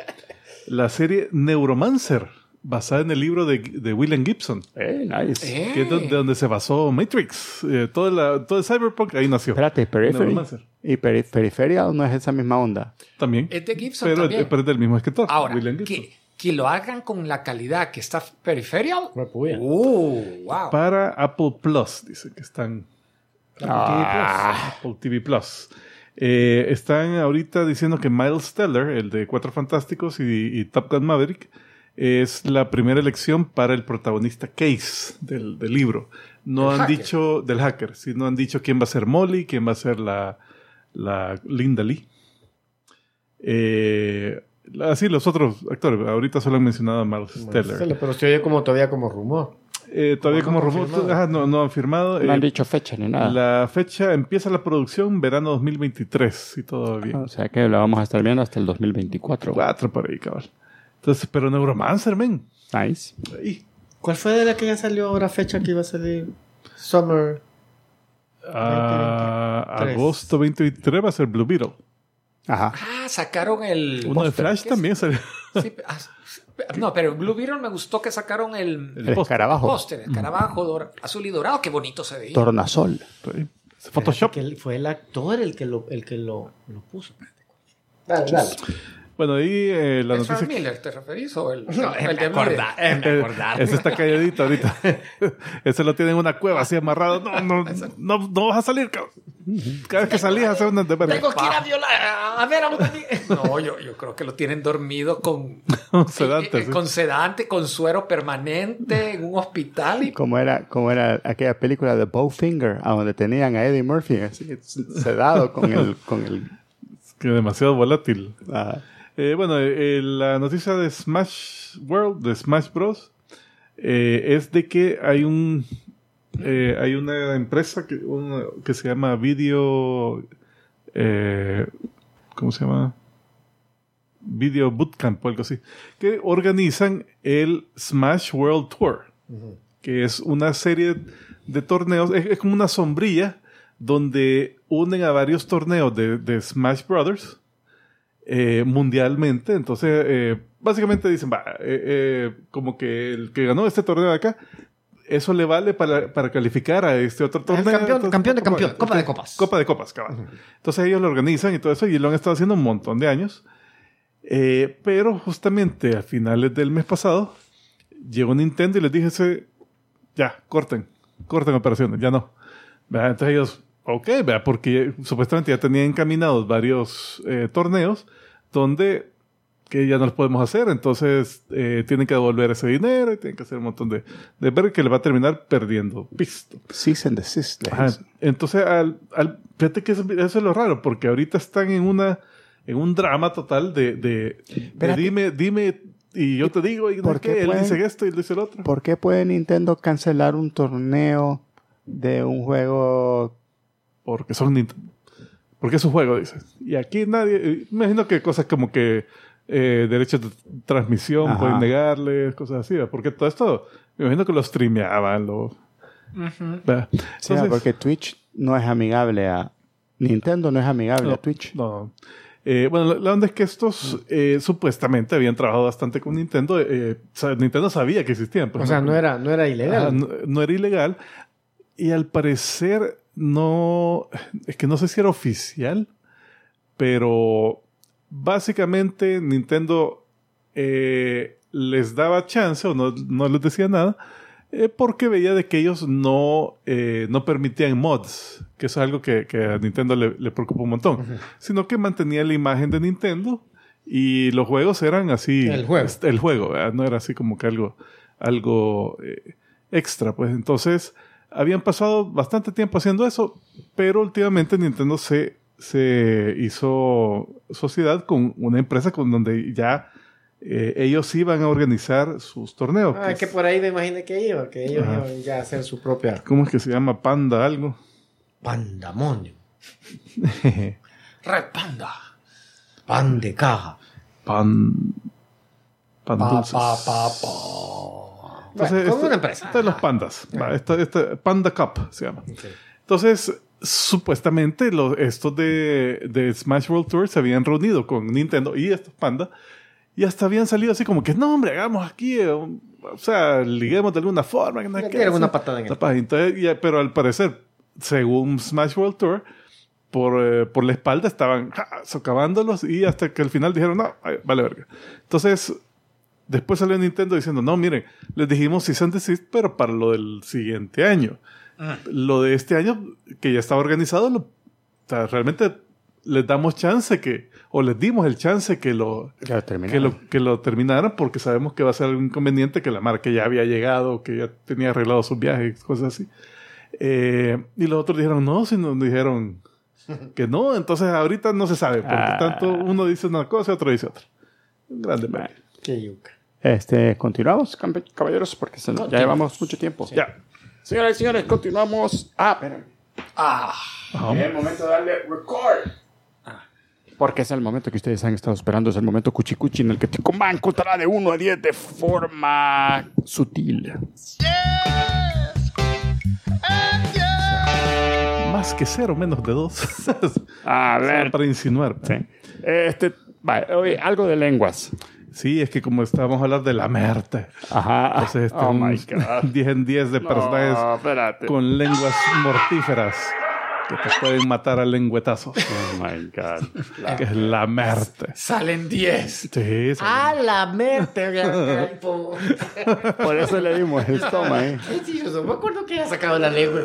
La serie Neuromancer, basada en el libro de, de William Gibson, Eh, nice. Eh. que es de, de donde se basó Matrix. Eh, todo, la, todo el cyberpunk ahí nació. Espérate, Periphery. ¿Y peri Peripheral no es esa misma onda? También. Es de Gibson pero, también. pero es del mismo escritor, Ahora, William Gibson. que, que lo hagan con la calidad que está Peripheral. Puya. Uh, wow. Para Apple Plus, dice que están Ah, Apple TV Plus. Eh, están ahorita diciendo que Miles Teller, el de Cuatro Fantásticos y, y Top Gun Maverick, es la primera elección para el protagonista Case del, del libro. No han hacker. dicho del hacker, sí, no han dicho quién va a ser Molly, quién va a ser la, la Linda Lee. Eh, así los otros actores, ahorita solo han mencionado a Miles Teller. Pero se oye como todavía como rumor. Eh, todavía como rumor, no, no han firmado. no han Eh, dicho fecha ni nada. la fecha empieza la producción verano 2023, si todo va bien. O sea que la vamos a estar viendo hasta el 2024. Cuatro por ahí, cabal. Entonces, pero Neuromancer, men. Nice. Ahí. ¿Cuál fue de la que ya salió ahora fecha que iba a salir? Summer. Ah, 2023. agosto 2023 va a ser Blue Beetle. Ajá. Ah, sacaron el. Uno de Flash ¿Qué es? también salió. Sí, ah, no, pero Blue Beetle me gustó que sacaron el, El El escarabajo. póster, el carabajo dora- azul y dorado. Qué bonito se veía. Tornasol. Photoshop. Que fue el actor el que lo, el que lo, lo puso. Dale, dale. Bueno, ahí eh, la ¿Ezra noticia. Miller te referís o el, el de me Miller? ese está calladito ahorita. ese lo tiene en una cueva así amarrado. No, no, no, no vas a salir, cabrón. Cada vez que salías hacer una de. Tengo que ir a violar, a ver a un- No, yo, yo creo que lo tienen dormido con Sedante, eh, eh, sí. con sedante, con suero permanente en un hospital y Como era, como era aquella película de Bowfinger, a donde tenían a Eddie Murphy así, sedado con el, con el, Que demasiado volátil. ah, Eh, bueno, eh, la noticia de Smash World, de Smash Bros, eh, es de que hay un hay una empresa que, una- que se llama Video ¿cómo se llama? Video Bootcamp o algo así, que organizan el Smash World Tour, que es una serie de torneos, es, es como una sombrilla donde unen a varios torneos de, de Smash Brothers eh, mundialmente. Entonces, eh, básicamente dicen, va, eh, como que el que ganó este torneo de acá, eso le vale para, para calificar a este otro torneo. campeón- campeón de Copa- campeón, Copa de Copas. Copa de Copas, cabal. Entonces ellos lo organizan y todo eso, y lo han estado haciendo un montón de años. Pero justamente a finales del mes pasado, llegó Nintendo y les dije, ya, corten, corten operaciones, ya no. ¿Verdad? Entonces ellos, ok, ¿verdad? porque supuestamente ya tenían encaminados varios eh, torneos donde que ya no los podemos hacer, entonces eh, tienen que devolver ese dinero y tienen que hacer un montón de, de ver que le va a terminar perdiendo pisto. cease and desist. Ajá. Entonces, al, al- fíjate que eso, eso es lo raro, porque ahorita están en una en un drama total de, de, dime, dime, y yo te digo, y ¿Por qué él dice esto y él dice el otro. ¿Por qué puede Nintendo cancelar un torneo de un juego? Porque son Nintendo. Porque es un juego, dice. Y aquí nadie, eh, me imagino que cosas como que eh, derechos de transmisión Ajá. pueden negarles, cosas así, ¿verdad? porque todo esto, me imagino que lo streameaban, lo... Sí, Entonces- porque Twitch no es amigable a... Nintendo no es amigable a Twitch. No. Eh, bueno, la, la onda es que estos eh, supuestamente habían trabajado bastante con Nintendo. eh, Nintendo sabía que existían. O sea, no era, no era ilegal. Ajá, no, no era ilegal. Y al parecer no... Es que no sé si era oficial, pero básicamente Nintendo eh, les daba chance o no, no les decía nada eh, porque veía de que ellos no, eh, no permitían mods, que eso es algo que, que a Nintendo le, le preocupa un montón, sino que mantenía la imagen de Nintendo y los juegos eran así. El juego. este, El juego, ¿verdad? no era así como que algo, algo extra, pues entonces habían pasado bastante tiempo haciendo eso, pero últimamente Nintendo se, se hizo sociedad con una empresa con donde ya eh, ellos iban a organizar sus torneos. Ah, que por ahí me imaginé que iba, que ellos Ajá. iban ya a hacer su propia ¿Cómo es que se llama? Panda algo. pandamonio, Red Panda. pan de caja. Pan. Pan Pa, dulces. pa, pa, pa. Entonces, Bueno, como este- una empresa. Esta de los pandas. Va, esta- esta- Panda Cup se llama. Entonces, supuestamente los, estos de, de Smash World Tour se habían reunido con Nintendo y estos pandas y hasta habían salido así como que, no, hombre, hagamos aquí, eh, o sea, liguemos de alguna forma. Que no sé Le qué, dieron así. una patada en el-. Entonces, ya- pero al parecer, según Smash World Tour, por, eh, por la espalda estaban ja, socavándolos y hasta que al final dijeron, no, vale verga. Entonces, después salió Nintendo diciendo, no, miren, les dijimos cease and desist, pero para lo del siguiente año. Lo de este año, que ya estaba organizado, lo- o sea, realmente les damos chance que, o les dimos el chance que lo, que lo, que lo terminaran porque sabemos que va a ser algo inconveniente que la marca ya había llegado, que ya tenía arreglado sus viajes, cosas así. Eh, y los otros dijeron, no, si nos dijeron que no, entonces ahorita no se sabe, porque Ah. tanto uno dice una cosa y otro dice otra. Un grande Vale. Qué yuca. Este, continuamos, caballeros, porque se nos- ya llevamos mucho tiempo. Ya. Señoras y señores, continuamos. Ah, esperen. Ah, Es el momento de darle record. Porque es el momento que ustedes han estado esperando, es el momento cuchicuchi en el que Ticomán contará de 1 a 10 de forma sutil. Más que cero, menos de dos. A ver. Para insinuar. Sí. Este, vale, oye, algo de lenguas. Sí, es que como estábamos hablando de la merta. Ajá. Entonces, este, oh un my God. 10 en 10 de personajes No, con lenguas mortíferas que te pueden matar a lengüetazos. Oh my God. que es la merta. salen 10. Sí, sí. A la po. Por eso le dimos el toma, ¿eh? Sí, yo me acuerdo que había sacado la lengua.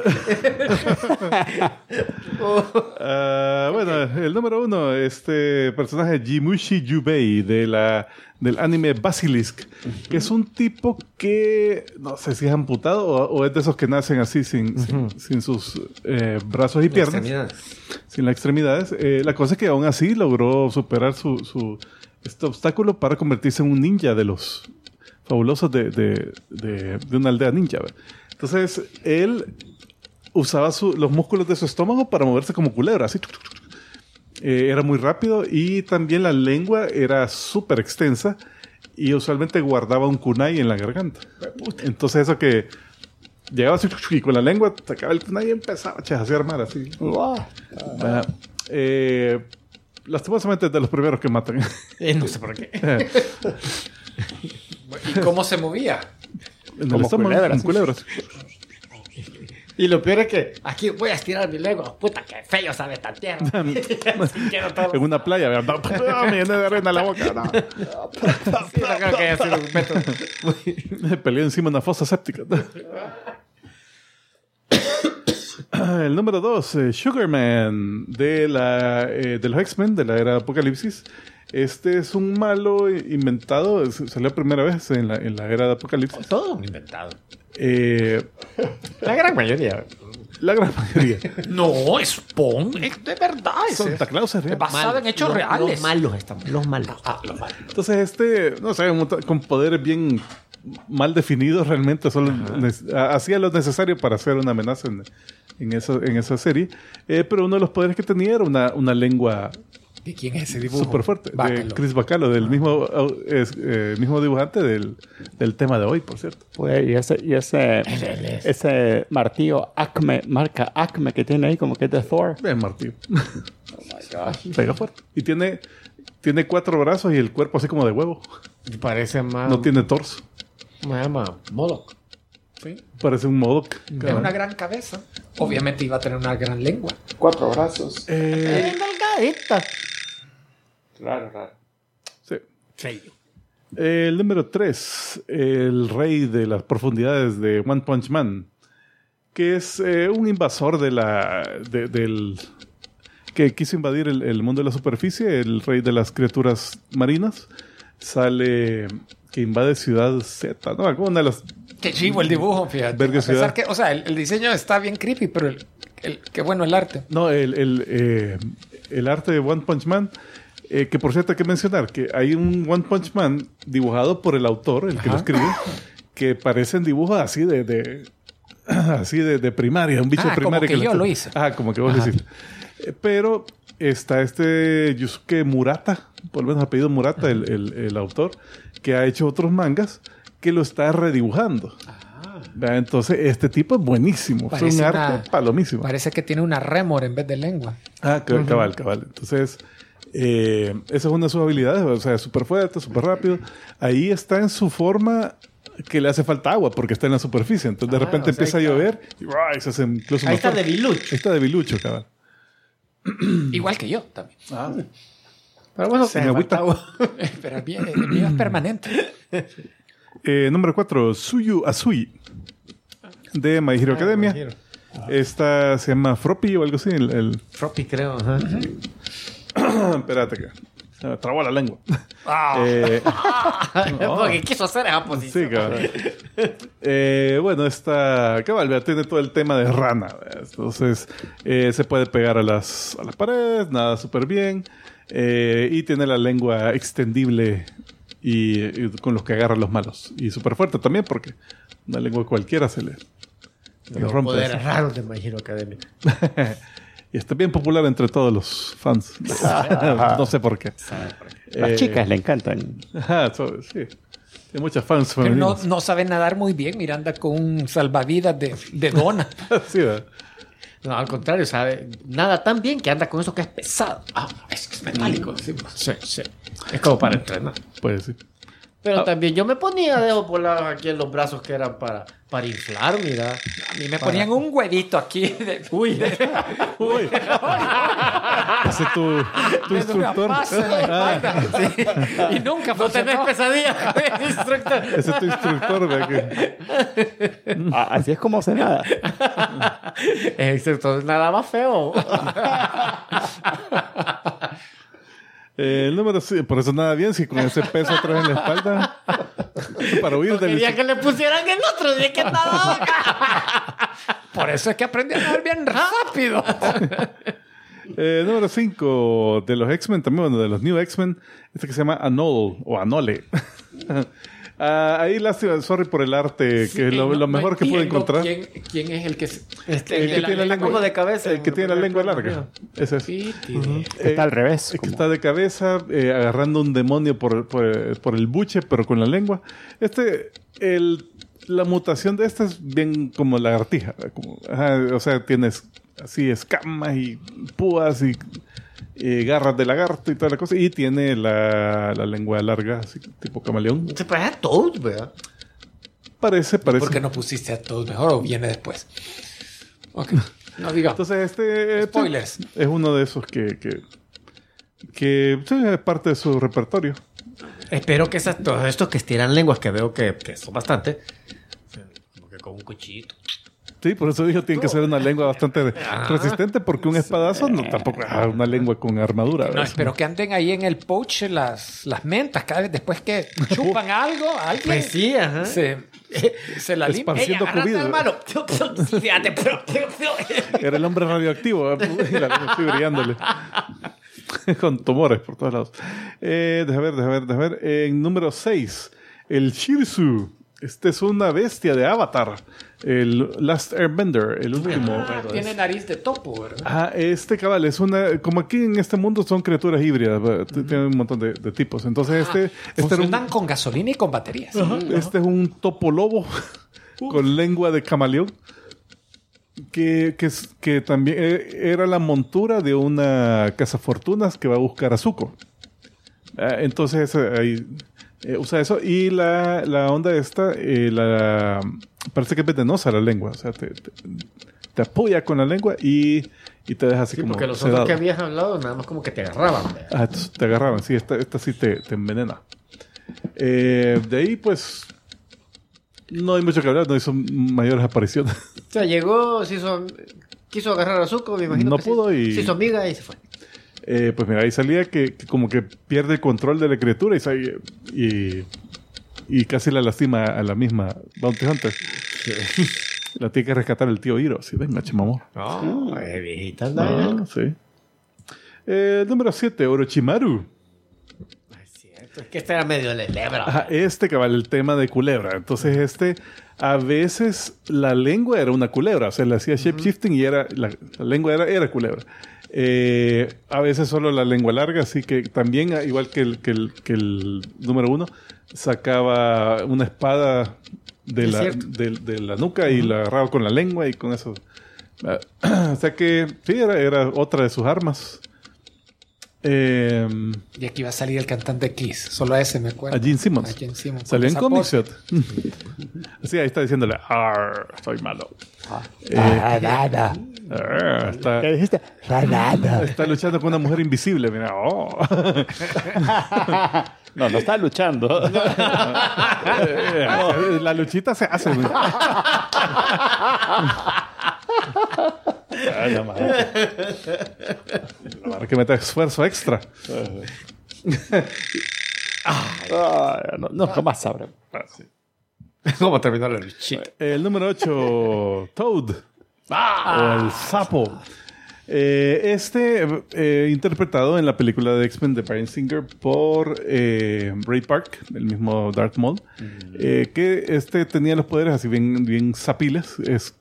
Ah, bueno, el número uno, este personaje Jimushi Yubei de la, del anime Basilisk, que es un tipo que no sé si es amputado o, o es de esos que nacen así sin, sin, sin sus eh, brazos y piernas, sin las extremidades. Eh, la cosa es que aún así logró superar su, su- este obstáculo para convertirse en un ninja de los fabulosos de, de, de- de una aldea ninja. Entonces, él usaba su- los músculos de su estómago para moverse como culebra, así. Eh, era muy rápido y también la lengua era súper extensa y usualmente guardaba un kunai en la garganta. Entonces eso que llegaba así y con la lengua sacaba el kunai y empezaba a chasear mar así. Ah, eh, lastimosamente es de los primeros que matan. Eh, no sé por qué. ¿Y cómo se movía? en el Como estómago, culebras. como culebras. Y lo peor es que aquí voy a estirar mi lengua. Puta, qué feo sabe esta tierra. En una playa, ¿verdad? Me llené de arena en la boca. no. Sí, no creo que haya sido un método. Me peleé encima de una fosa séptica. El número dos, eh, Sugarman, de, la, eh, de los X-Men, de la era Apocalipsis. Este es un malo inventado, es- salió primera vez en la, en la era de Apocalipsis. Todo un inventado. Eh, La gran mayoría. la gran mayoría. No, es Pon. Es de verdad. Es, Santa Claus es real. basado en hechos Los- reales. Los malos están. Los malos. Ah, los malos. Entonces este, no sé, con poderes bien mal definidos realmente, solo hacía lo necesario para hacer una amenaza en, en, esa, en esa serie. Eh, pero uno de los poderes que tenía era una, una lengua ¿De quién es ese dibujo? súper fuerte. De. Chris Bacalo, del mismo, es, eh, mismo dibujante del, del tema de hoy, por cierto. Pues, y ese, y ese, ese martillo Acme, marca Acme que tiene ahí como que es de Thor. Bien, martillo. Pega fuerte. Y tiene, tiene cuatro brazos y el cuerpo así como de huevo. Parece más. No tiene torso. Me llama Moloch. Sí. Parece un Modoc. Tiene una gran cabeza. Obviamente iba a tener una gran lengua. Cuatro brazos. Eh, delgadita. Raro, raro. sí. Feo. El número 3, el rey de las profundidades de One Punch Man, que es eh, un invasor de la, de- del, que quiso invadir el, el mundo de la superficie, el rey de las criaturas marinas, sale que invade Ciudad Z, ¿no? Alguna de las... Qué chivo el dibujo, fíjate. Verga A pesar ciudad. que, o sea, el, el diseño está bien creepy, pero el, el- qué bueno el arte. No, el, el, eh, el arte de One Punch Man, eh, que por cierto hay que mencionar que hay un One Punch Man dibujado por el autor, el que lo Ajá. escribe, que parecen dibujos así de... de- así de, de primaria, un bicho Ah, de como que yo lo hice. Ah, como que vos lo hiciste. Eh, Pero está este Yusuke Murata, por lo menos apellido Murata, el, el- el autor, que ha hecho otros mangas que lo está redibujando. ¿Verdad? Entonces, este tipo es buenísimo. Es Ah. Parece un arte una- palomísimo. Parece que tiene una remor en vez de lengua. Ah, ca- cabal, cabal. Entonces, eh, esa es una de sus habilidades, o sea, súper fuerte, súper rápido. Ahí está en su forma que le hace falta agua porque está en la superficie. Entonces, de Ah, repente o sea, empieza a llover y se hace incluso Ahí está fuerte. debilucho. Ahí está debilucho, cabal. Igual que yo también. Pero bueno, se agüita. agua. Pero el mío, el mío es permanente. Eh, número 4, Suyu Asui, de My Hero Academia. My Hero. Esta se llama Froppy o algo así. El, el- Froppy, creo. Ajá. Espérate que se me trabó la lengua. Ah. Eh, Porque quiso hacer esa posición. Sí, cabrón. Eh, bueno, esta cabal vea, tiene todo el tema de rana. vea. Entonces, eh, se puede pegar a las, a las paredes, nada súper bien. eh, y tiene la lengua extendible y, y con los que agarra los malos. Y súper fuerte también, porque una lengua cualquiera se le, se le rompe. poderes raros de My Hero Academia. y está bien popular entre todos los fans. no sé por qué. Las Eh, chicas le encantan. Ajá, so- sí. Hay muchas fans Pero no, no sabe nadar muy bien. Miranda con un salvavidas de, de dona. Sí, ¿verdad? No, al contrario, sabe nada tan bien que anda con eso que es pesado. Ah, es que es metálico. Sí, sí, sí. Es como para entrenar. Pues sí. Pero también yo me ponía dedos volados aquí en los brazos que eran para, para inflar, mira. A mí me ponían un huevito aquí. De, Uy, Uy. Ese es tu, tu de instructor. Ah. Sí. Y nunca no tenés funcionó. pesadilla, instructor. ese es tu instructor. ¿verdad? Que- Ah, así es como se nada. El instructor nada más feo. Eh, el número sí, por eso nada bien, si con ese peso atrás en la espalda, para huir del Quería que le pusieran el otro día que nada. Por eso es que aprendí a nadar bien rápido. Eh, número 5 de los X-Men, también bueno, de los New X-Men, este que se llama Anol o Anole. Ah, ahí lástima, sorry por el arte, que es lo, No- lo no mejor que pude encontrar. ¿Quién, quién es el que... Este, El de que la tiene la lengua de cabeza. El que tiene la lengua larga. Ese es. Sí, tío. Está al revés. Es que como- está de cabeza, eh, agarrando un demonio por, por- por el buche, pero con la lengua. Este, el, la mutación de esta es bien como lagartija. Como, ajá, o sea, tienes así escamas y púas y, y garras de lagarto y toda la cosa. Y tiene la, la lengua larga, así tipo camaleón. Se parece a Toad, ¿verdad? Parece, parece. ¿Por qué no pusiste a todos mejor o viene después? Ok. No diga. Entonces, este, este Spoilers. es uno de esos que, que, que es parte de su repertorio. Espero que esas, todos estos que estiran lenguas, que veo que, que son bastante, como que con un cuchillito. Sí, por eso dijo tiene que ser una lengua bastante resistente porque un espadazo no tampoco es una lengua con armadura. No, espero que anden ahí en el poach las, las mentas cada vez después que chupan algo, alguien Pues sí, ajá. se, se la limpia. Esparciendo pero... Era el hombre radioactivo y la así brillándole. con tumores por todos lados. Eh, deja ver, deja ver, deja ver. En número 6, el Shirsu. Este es una bestia de Avatar. El Last Airbender, el último. Ah, tiene nariz de topo, ¿verdad? Ah, este cabal es una. Como aquí en este mundo son criaturas híbridas. T- tienen un montón de, de tipos. Entonces, este, este, era un, Funcionan con gasolina y con baterías. este es un topo lobo con lengua de camaleón. Que, que, que también eh, era la montura de una cazafortunas que va a buscar a Zuko. Ah, entonces, eh, ahí, eh, usa eso. Y la, la onda esta, eh, la, parece que es venenosa la lengua. O sea, te, te- te apoya con la lengua y, y te deja así Sí, como porque los sedado. otros que habías hablado nada más como que te agarraban. Ah, te agarraban. Sí, esta, esta sí te, te envenena. Eh, de ahí, pues, no hay mucho que hablar, no hizo mayores apariciones. O sea, llegó, se hizo, quiso agarrar a Zuko, me imagino. No que se- pudo y- Se hizo amiga y se fue. Eh, pues mira, ahí salía que, que como que pierde el control de la criatura y, sa- y, y casi la lastima a la misma Bounty Hunter. la tiene que rescatar el tío Hiro. Sí, venga, chimamor. No, eh, viejita anda. Ah, sí. Eh, número 7, Orochimaru. Es cierto, es que este era medio de lebra. Ajá, este que vale el tema de culebra. Entonces, este, a veces la lengua era una culebra. O sea, le hacía shapeshifting y era, la, la lengua era, era culebra. Eh, a veces solo la lengua larga, así que también, ah, igual que el, que el, que el número uno, sacaba una espada de, Es la, cierto. de, de la nuca y la agarraba con la lengua y con eso. Ah, o sea que, sí, era, era otra de sus armas. Eh, Y aquí va a salir el cantante Kiss. Solo a ese me acuerdo. a Gene Simmons. A Gene Simmons. Salió en Comic. Shot. Así, ahí está diciéndole, "Arr, soy malo. Eh, nada. arr, está, ¿Qué dijiste? Nada. está luchando con una mujer invisible, mira. oh. No, no está luchando. Eh, La luchita se hace. Ay, no, madre. Que meta esfuerzo extra. No, no, jamás sabré. Ah, sí. ¿Cómo terminó la luchita? El número 8, Toad. O el sapo. Eh, este, eh, interpretado en la película de X-Men de Bryan Singer por eh, Ray Park, el mismo Darth Maul, eh, que este tenía los poderes así bien, bien sapiles. Es,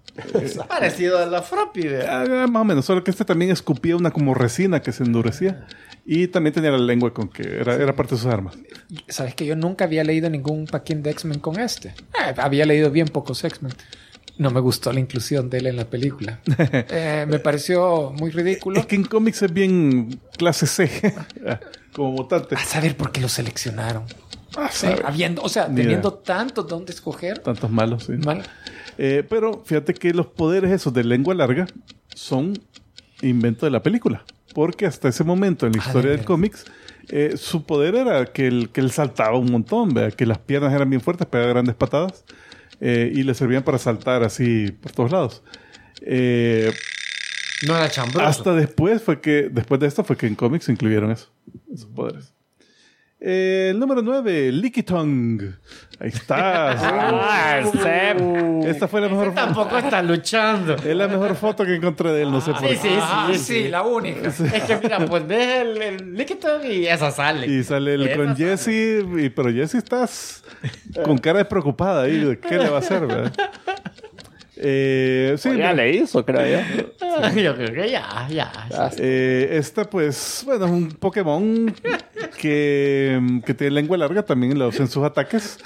Parecido a la Froppy, ¿verdad? ah, más o menos, solo que este también escupía una como resina que se endurecía. Y también tenía la lengua con que era, era parte de sus armas. Sabes que yo nunca había leído ningún paquín de X-Men con este. Eh, había leído bien pocos X-Men. No me gustó la inclusión de él en la película. Eh, me pareció muy ridículo. Es que en cómics es bien clase C, como mutante. A saber por qué lo seleccionaron. Ah, Sí, habiendo, o sea, Ni idea. teniendo tanto donde escoger. Tantos malos, sí. Mal. Eh, pero fíjate que los poderes esos de lengua larga son invento de la película. Porque hasta ese momento en la Ah, historia de del cómics, eh, su poder era que él, que él saltaba un montón, ¿vea? que las piernas eran bien fuertes, pegaba grandes patadas eh, y le servían para saltar así por todos lados. Eh, No era chambroso. hasta después fue que, después de esto fue que en cómics incluyeron eso, esos poderes. Eh, el número 9, Licky Tongue. Ahí está. Ah, Seb. Esta fue la mejor Tampoco está luchando. Es la mejor foto que encontré de él, no sé por sí, qué. sí, Ah, sí, sí, sí. la única. Es que mira, pones el, el líquido y esa sale. Y sale el con. Jesse, y, pero Jesse estás con cara despreocupada ahí. de ¿Qué le va a hacer? verdad? Eh, sí, Ya mira, le hizo, creo yo. Yo creo que ya, ya. ya. eh, esta, pues, bueno, es un Pokémon que, que tiene lengua larga, también lo usa en sus ataques.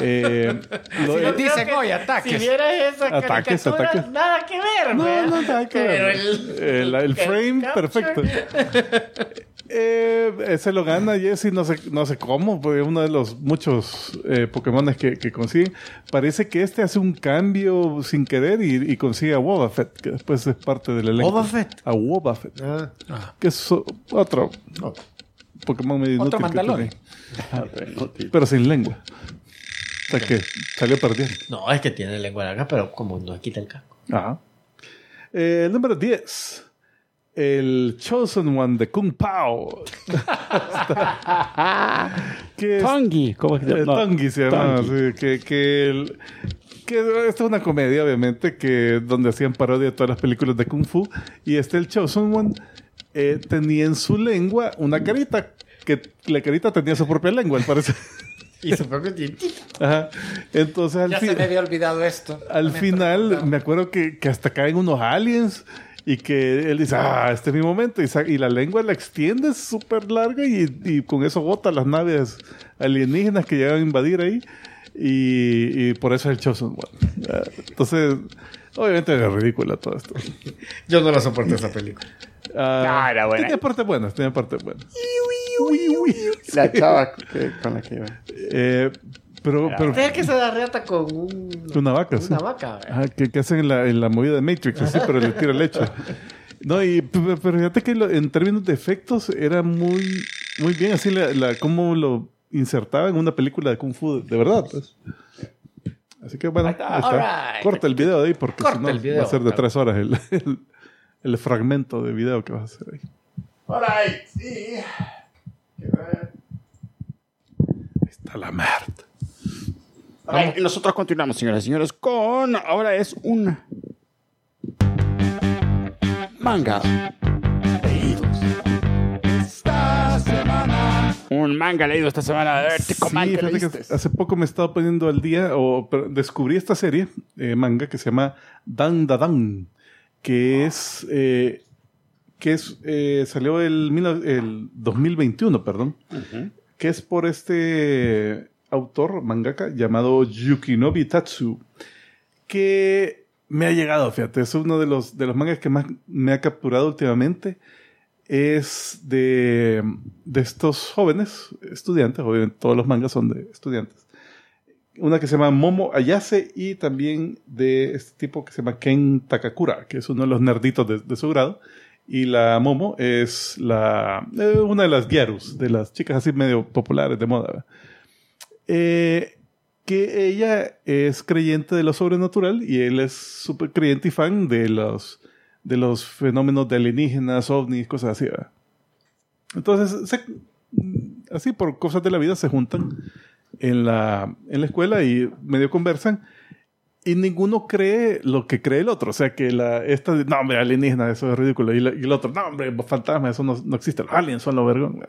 Eh, lo- Si lo eh, dicen hoy, ataques. Si vieras esa Ataques, caricatura, ataques. nada que ver, No, no, nada que Pero ver. el, El, el frame, capture. perfecto. Eh, ese lo gana Jesse, no sé, no sé cómo, fue uno de los muchos eh, Pokémones que, que consiguen. Parece que este hace un cambio sin querer y, y consigue a Wobbuffet, que después es parte del elenco. ¿Wobbuffet? A Wobbuffet, Ah. que es otro Pokémon medio Otro inútil que Mandalorian. tiene, pero sin lengua. O sea que salió perdiendo. No, es que tiene lengua larga, pero como no quita el casco. Ajá. Eh, el número 10. El Chosen One de Kung Pao. que es, Tongi. ¿Cómo es que se eh, llama? No, Tongi se llama. Tongi. sí, que, que, el- que esta es una comedia, obviamente, que donde hacían parodia de todas las películas de Kung Fu. Y este, el Chosen One, eh, tenía en su lengua una carita. Que la carita tenía su propia lengua, al parecer. Y su propio. Ajá. Entonces, al Ya se me había olvidado esto. al final, me acuerdo que, que hasta caen unos aliens y que él dice, ah, este es mi momento. Y, y la lengua la extiende súper larga y, y con eso bota las naves alienígenas que llegan a invadir ahí. Y, y por eso es el Chosen One. Ah, Entonces, obviamente era ridícula todo esto. Yo no la soporto esa película. Ah, Ah, era buena. Tenía partes buenas, tenía partes buenas. La chava que- con la que iba. Eh, pero, pero Deja que se da reata con un, una vaca, sí. una vaca. ¿verdad? Ajá, que, que hacen en la, en la movida de Matrix, así, pero le tira leche. No, y, pero fíjate que lo- en términos de efectos era muy, muy bien así la, la- cómo lo insertaba en una película de Kung Fu de verdad. pues. Así que bueno, Ahí está. está. Alright. corta el video de ahí porque si no video, va a ser de claro. tres horas el, el- el fragmento de video que vas a hacer ahí. Alright, sí. Ahí está la merda. Nosotros continuamos, señoras y señores, con. Ahora es un. Manga. Esta semana. Un manga leído esta semana. A ver, Sí, Man, ¿qué fíjate que hace poco me estaba poniendo al día, o descubrí esta serie, eh, manga, que se llama Dan Da Dan, que es, eh, que es, eh, salió el, el 2021, perdón, que es por este autor, mangaka, llamado Yukinobi Tatsu, que me ha llegado, fíjate, es uno de los, de los mangas que más me ha capturado últimamente. Es de, de estos jóvenes estudiantes, obviamente todos los mangas son de estudiantes. Una que se llama Momo Ayase y también de este tipo que se llama Ken Takakura, que es uno de los nerditos de, de su grado. Y la Momo es la, eh, una de las gyarus, de las chicas así medio populares de moda. Eh, que ella es creyente de lo sobrenatural y él es súper creyente y fan de los, de los fenómenos de alienígenas, ovnis, cosas así. Entonces, así por cosas de la vida se juntan en la, en la escuela y medio conversan y ninguno cree lo que cree el otro. O sea, que la, esta, no, hombre, alienígena, eso es ridículo. Y, la- y el otro, no, hombre, fantasma, eso no, no existe. Los aliens son los vergón.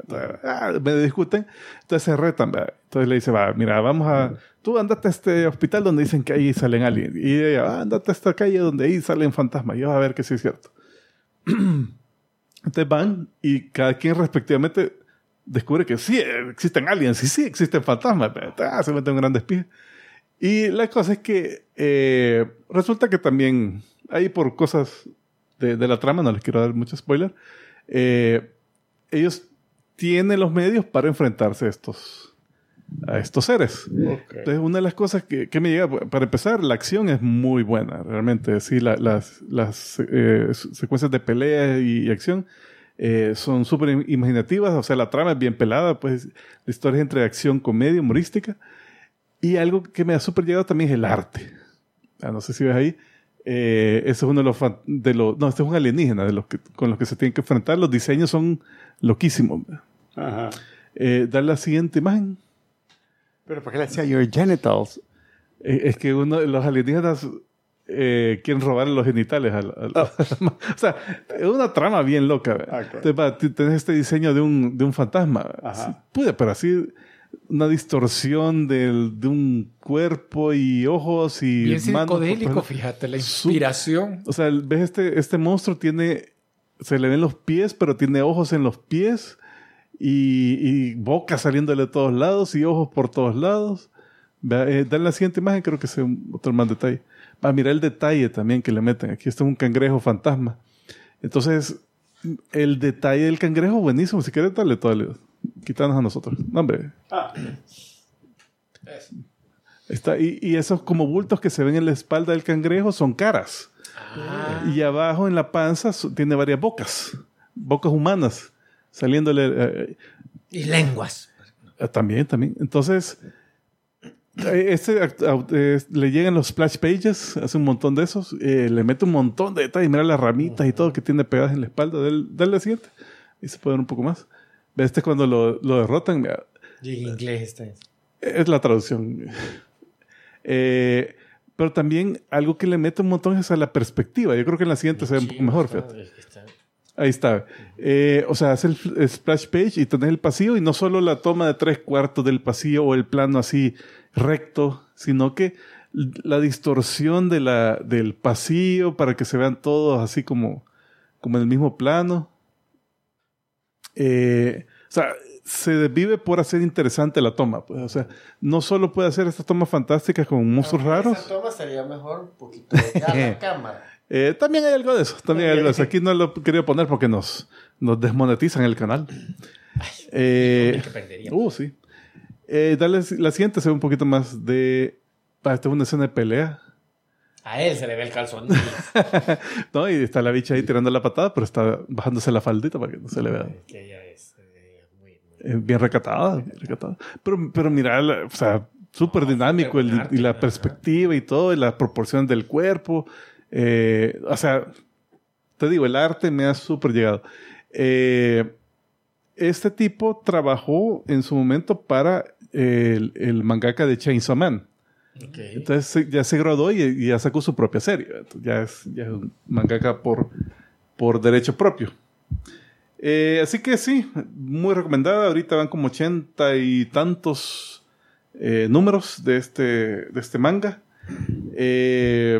Ah, me discuten. Entonces se retan. ¿verdad? Entonces le dice, va, mira, vamos a... Tú andate a este hospital donde dicen que ahí salen aliens. Y ella, ah, andate a esta calle donde ahí salen fantasmas. Y vas a ver que sí es cierto. Entonces van y cada quien respectivamente descubre que sí existen aliens y sí existen fantasmas. Ah, se mete un gran despide. Y la cosa es que eh, resulta que también, ahí por cosas de, de la trama, no les quiero dar mucho spoiler, eh, ellos tienen los medios para enfrentarse a estos, a estos seres. Entonces, una de las cosas que, que me llega, para empezar, la acción es muy buena, realmente. Sí, la- las, las eh, se- secuencias de pelea y, y acción eh, son súper im- imaginativas, o sea, la trama es bien pelada, pues la historia es entre acción, comedia, humorística. Y algo que me ha súper llegado también es el arte. Ah, no sé si ves ahí. Eh, ese es uno de los, de los... No, este es un alienígena de los que, con los que se tienen que enfrentar. Los diseños son loquísimos. Ajá. Eh, dale la siguiente imagen. Pero ¿por qué le decía your genitals? Eh, es que uno los alienígenas eh, quieren robar los genitales. Al, al- o sea, es una trama bien loca. ¿verdad? Ok. Entonces, va, t- tenés este diseño de un, de un fantasma. Ajá. Pude, pero así una distorsión del, de un cuerpo y ojos y Bien psicodélico, fíjate, la Su- inspiración. O sea, ves este, este monstruo tiene, se le ven los pies, pero tiene ojos en los pies y, y boca saliéndole de todos lados y ojos por todos lados. Eh, dale la siguiente imagen, creo que es otro más detalle. Va, mira el detalle también que le meten. Aquí está un cangrejo fantasma. Entonces, el detalle del cangrejo, buenísimo. Si quieres, dale todo. dale. Quítanos a nosotros. No, hombre. Está, y, y esos como bultos que se ven en la espalda del cangrejo son caras. Y abajo en la panza tiene varias bocas. Bocas humanas. Saliéndole... eh, Y lenguas. eh, también, también. Entonces... eh, Este eh, le llegan los splash pages, hace un montón de esos, eh, le mete un montón de detalles, mira las ramitas y todo que tiene pegadas en la espalda. Del, dale la siguiente. Y se puede ver un poco más. Este es cuando lo, lo derrotan. mira, Y en inglés está eso. es la traducción. Eh, pero también algo que le mete un montón es a la perspectiva. Yo creo que en la siguiente se ve un poco mejor. Está- Ahí está. Eh, o sea, hace el, splash page y tenés el pasillo y no solo la toma de tres cuartos del pasillo o el plano así recto, sino que la distorsión de la, del pasillo para que se vean todos así como, como en el mismo plano. Eh, o sea, se desvive por hacer interesante la toma. Pues. O sea, no solo puede hacer estas tomas fantásticas con monstruos raros. Esa toma sería mejor un poquito a la cámara. Eh, también hay algo de eso. También hay algo de eso. Aquí no lo quería poner porque nos, nos desmonetizan el canal. Eh, que perdería. uh, sí. Eh, dale la siguiente, se ve un poquito más de. Esta es una escena de pelea. A él se le ve el calzón. ¿No? Y está la bicha ahí tirando la patada, pero está bajándose la faldita para que no se le vea. que ella es eh, bien recatada, bien recatada. Pero, pero mira, la- o sea, súper dinámico el- y la perspectiva y todo, y la proporción del cuerpo. eh, o sea, te digo, el arte me ha súper llegado. Eh, este tipo trabajó en su momento para el, el mangaka de Chainsaw Man. Ok. Entonces ya se graduó y, y ya sacó su propia serie. Entonces, ya, es, ya es un mangaka por, por derecho propio. Eh, así que sí, muy recomendada. Ahorita van como ochenta y tantos eh, números de este, de este manga. Eh,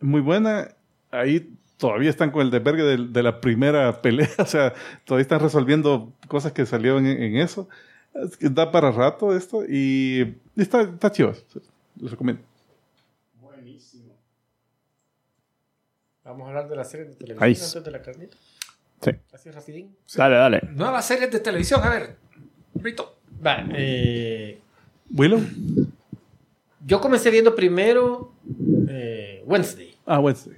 muy buena. Ahí todavía están con el desvergue de, de la primera pelea. O sea, todavía están resolviendo cosas que salieron en, en eso. Es que Da para rato esto y está, está chido. Les recomiendo. Vamos a hablar de la serie de televisión antes de la carnita. Sí. Así rapidín. Dale, dale. Nuevas series de televisión. A ver, Brito. Va, eh, Willow. yo comencé viendo primero eh, Wednesday. Ah, Wednesday.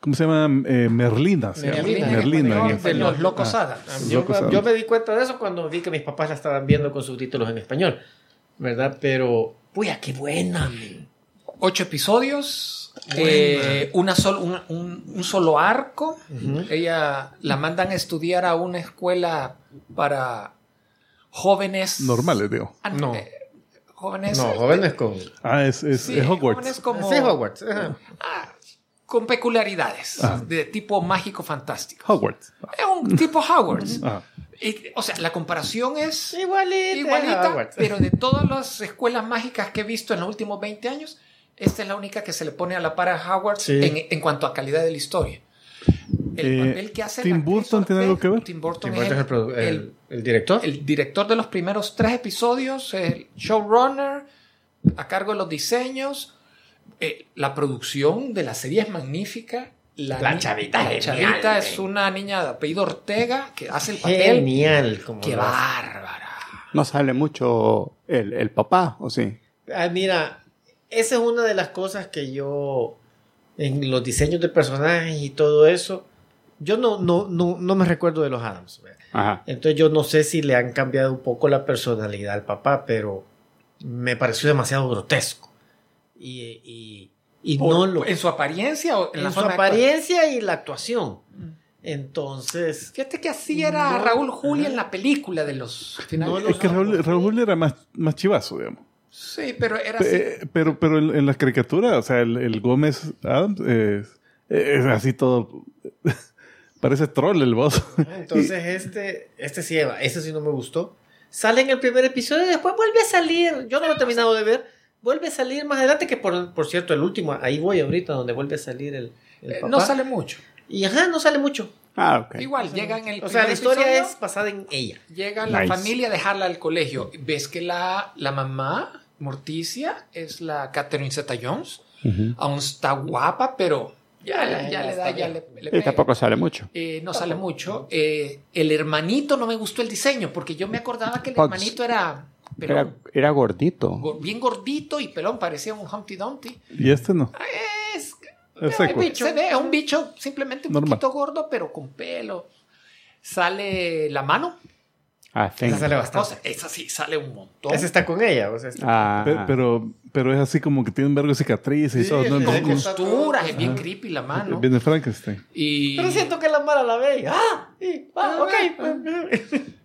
¿Cómo se llama? Eh, Merlina. se llama. Merlina. Merlina. En de español. los locos Ah. Adams. Yo, Locos Adams. yo me di cuenta de eso cuando vi que mis papás la estaban viendo con subtítulos en español. ¿Verdad? Pero, ¡puya, qué buena! Ocho episodios. Eh, una sol- un, un- un solo arco. Ella la mandan a estudiar a una escuela para jóvenes. Normales, digo. Ah, No. eh, jóvenes. No, jóvenes con... Ah, es, es, Sí, es Hogwarts. jóvenes como. Sí, Hogwarts. ajá. Ah, con peculiaridades Ah. de tipo mágico fantástico. Hogwarts. Es un tipo Hogwarts. Ah. Y, o sea, la comparación es Igualita. igualita, pero de todas las escuelas mágicas que he visto en los últimos 20 años, esta es la única que se le pone a la par a Hogwarts Sí. en, en cuanto a calidad de la historia. El Eh, papel que hace ¿Tim la Burton tiene algo que ver? Tim Burton, Tim es Burton el, es el, produ- el- el- el director. el director de los primeros tres episodios, el showrunner, a cargo de los diseños. Eh, la producción de la serie es magnífica. La ni- chavita la genial, chavita es una niña de apellido Ortega que hace el papel. Genial. Como ¡Qué bárbara! No sale mucho el, el papá, ¿o sí? Ah, mira, esa es una de las cosas que yo, en los diseños de personajes y todo eso, yo no, no, no, no me recuerdo de los Adams. Entonces yo no sé si le han cambiado un poco la personalidad al papá, pero me pareció demasiado grotesco. Y, y, y no lo... ¿En su apariencia o en, En la su apariencia y la actuación. Entonces... Fíjate que así era No. Raúl Julia en la película de los finales. No de lo Es que Raúl, Raúl era más, más chivazo, digamos. Sí, pero era así. Eh, pero pero en, en las caricaturas, o sea, el, el Gómez Adams es, es así todo. Parece troll el voz. Entonces este, este sí, ese sí no me gustó. Sale en el primer episodio y después vuelve a salir. Yo no lo he terminado de ver. Vuelve a salir más adelante, que por, por cierto, el último, ahí voy ahorita, donde vuelve a salir el, el Eh, papá. no sale mucho. Y ajá, no sale mucho. Ah, ok. Igual, llega en el O sea, la historia episodio, es basada en ella. Llega la Nice. familia a dejarla al colegio. Ves que la, la mamá, Morticia, es la Catherine Zeta-Jones. Ujú. Aún está guapa, pero ya, Ya, le da, ya le, le Y pega. tampoco sale mucho. Eh, no sale mucho. Eh, el hermanito no me gustó el diseño, porque yo me acordaba que el Pugs. hermanito era, Era, era gordito. go- bien gordito y pelón, parecía un Humpty Dumpty. Y este no. Es, Es eh, seco. se ve, es un bicho simplemente un Normal. poquito gordo, pero con pelo. Sale la mano. Ah, Esa sale bastante. cosa, esa sí sale un montón. Esa está con ella. O sea, está- Ah, Pe- Pero, pero es así como que tiene un vergo de cicatrices y Sí, todo. es No, no, no- costa- costuras, es bien creepy la mano. Viene Frankenstein. Y, Pero siento que la Mara la ve. y, Ah, sí, ah, ok.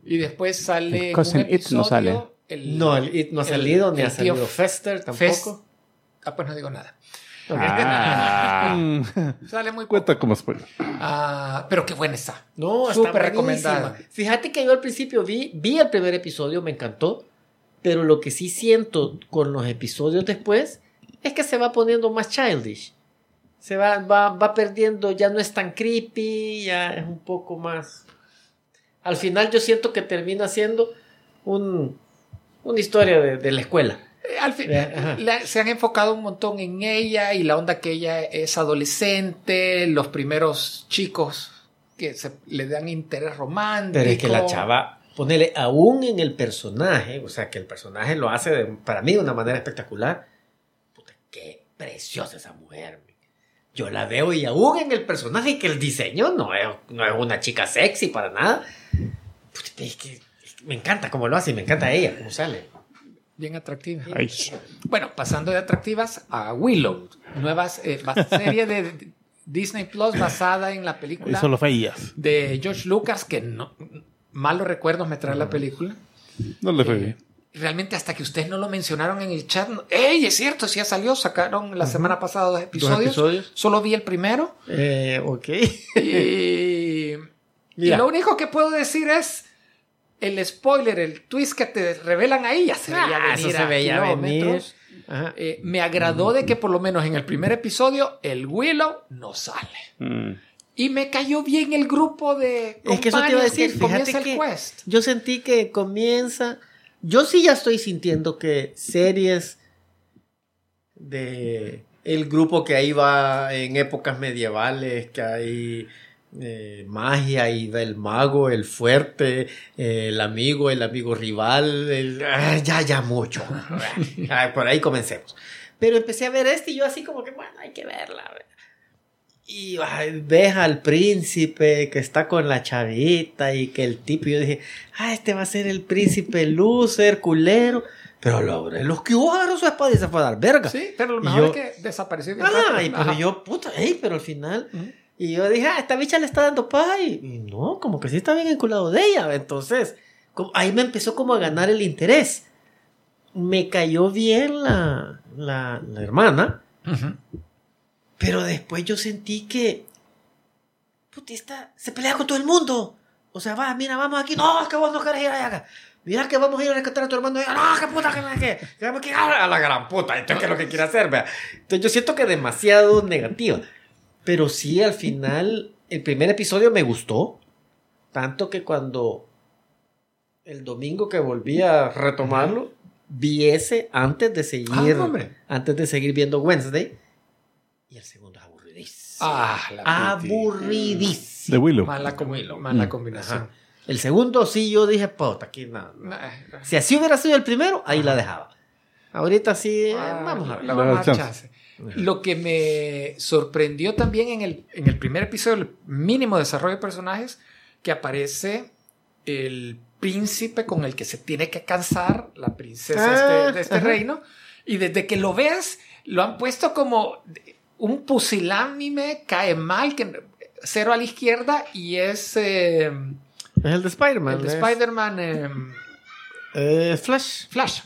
y después sale. Cousin It no sale. el- No, el It no ha el- salido, ni el ha salido Fester Fest- tampoco. Ah, pues no digo nada. Ah. Mm, Sale muy poco. Cuenta como spoiler. Ah, pero qué buena está. No, Súper recomendada. recomendada. Fíjate que yo al principio vi, vi el primer episodio, me encantó, pero lo que sí siento con los episodios después es que se va poniendo más childish. Se va, va, va perdiendo, ya no es tan creepy, ya es un poco más... Al final yo siento que termina siendo un, una historia de, de la escuela. Al fin, Eh, la- se han enfocado un montón en ella y la onda que ella es adolescente, los primeros chicos que se le dan interés romántico. Pero es que la chava, ponele aún en el personaje, o sea, que el personaje lo hace de- para mí de una manera espectacular. Puta, qué preciosa esa mujer. Yo la veo y aún en el personaje, que el diseño no es, no es una chica sexy para nada. Puta, es, que, es me encanta cómo lo hace y me encanta ella, cómo sale. Bien atractiva. Ay, Bueno, pasando de atractivas a Willow, nuevas eh, serie de Disney Plus basada en la película Eso lo fallas. de George Lucas, que no, malos recuerdos me trae la película. No le fue bien. Realmente hasta que ustedes no lo mencionaron en el chat, no- ¡ey! Es cierto, sí ya salió, sacaron la semana pasada dos episodios. episodios. Solo vi el primero. Eh, ok. Y, lo único que puedo decir es el spoiler, el twist que te revelan ahí, ya se veía Ah, venir. eso se a veía. Eh, me agradó de que por lo menos en el primer episodio el Willow no sale. Mm. Y me cayó bien el grupo de Es que eso te iba a decir, fíjate el que quest. yo sentí que comienza, yo sí ya estoy sintiendo que series de el grupo que ahí va en épocas medievales, que hay eh, magia y va el mago, el fuerte, eh, el amigo, el amigo rival, el- ah, ya, ya mucho. Ah, por ahí comencemos. Pero empecé a ver este y yo así como que, bueno, hay que verla. Y ay, ves al príncipe que está con la chavita y que el tipo, yo dije, ah, este va a ser el príncipe loser, culero. Pero lo, los que agarró su espada y se fue a dar verga. Sí, pero lo mejor yo- es que desapareció Ah, y pero Ajá. yo, puta, ey, pero al final. Ujú. Y yo dije, ah, esta bicha le está dando paz. Y, y no, como que sí está bien enculado de ella. Entonces, como- ahí me empezó como a ganar el interés. Me cayó bien la, la, la hermana. Ujú. Pero después yo sentí que. Putista, se pelea con todo el mundo. O sea, va, mira, vamos aquí. No, que vos no querés ir allá. Mira que vamos a ir a rescatar a tu hermano. No, que puta, que que. A la gran puta. Entonces, ¿qué es lo que quiere hacer? Vea? Entonces, yo siento que demasiado negativa. Pero sí, al final, el primer episodio me gustó. Tanto que cuando el domingo que volví a retomarlo, vi ese antes de seguir. Ah, antes de seguir viendo Wednesday. Y el segundo es aburridísimo. Ah, la aburridísimo. De Willow. Mala, Mm. combinación. Ajá. El segundo sí yo dije, puta, aquí nada. Si así hubiera sido el primero, ahí la dejaba. Ahorita sí, eh, Ah, vamos a ver. la vamos a chance. Lo que me sorprendió también en el, en el primer episodio, el mínimo desarrollo de personajes, que aparece el príncipe con el que se tiene que casar la princesa Ah, este- de este ajá. reino. Y desde que lo ves, lo han puesto como un pusilánime, cae mal, que cero a la izquierda y es eh, Es el de Spider-Man. el de Spider-Man eh, eh, Flash. Flash.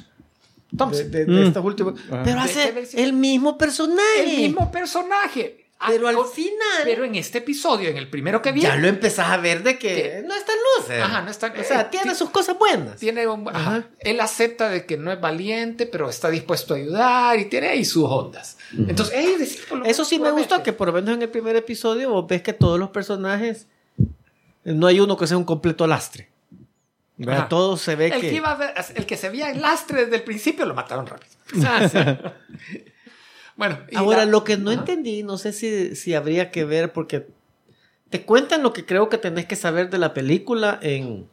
De, Thompson. de- de Mm. estos últimos. Ah. Pero ¿De hace el mismo personaje. el mismo personaje. Ah, Pero al final. Pero en este episodio, en el primero que vi, ya lo empezás a ver de que Que- no está luce. Ajá, no está- O sea, eh, tiene ti- sus cosas buenas. tiene un- ajá, Ajá. él acepta de que no es valiente, pero está dispuesto a ayudar y tiene ahí sus ondas. Entonces, ey, discípulo, Eso sí me gustó, que por lo menos en el primer episodio vos ves que todos los personajes, no hay uno que sea un completo lastre. Ajá. Todo se ve el que... que, iba a ver- el que se veía el lastre desde el principio lo mataron rápido. Ah, sí. Bueno, y Ahora, la- lo que no Ajá. entendí, no sé si, si habría que ver, porque te cuentan lo que creo que tenés que saber de la película en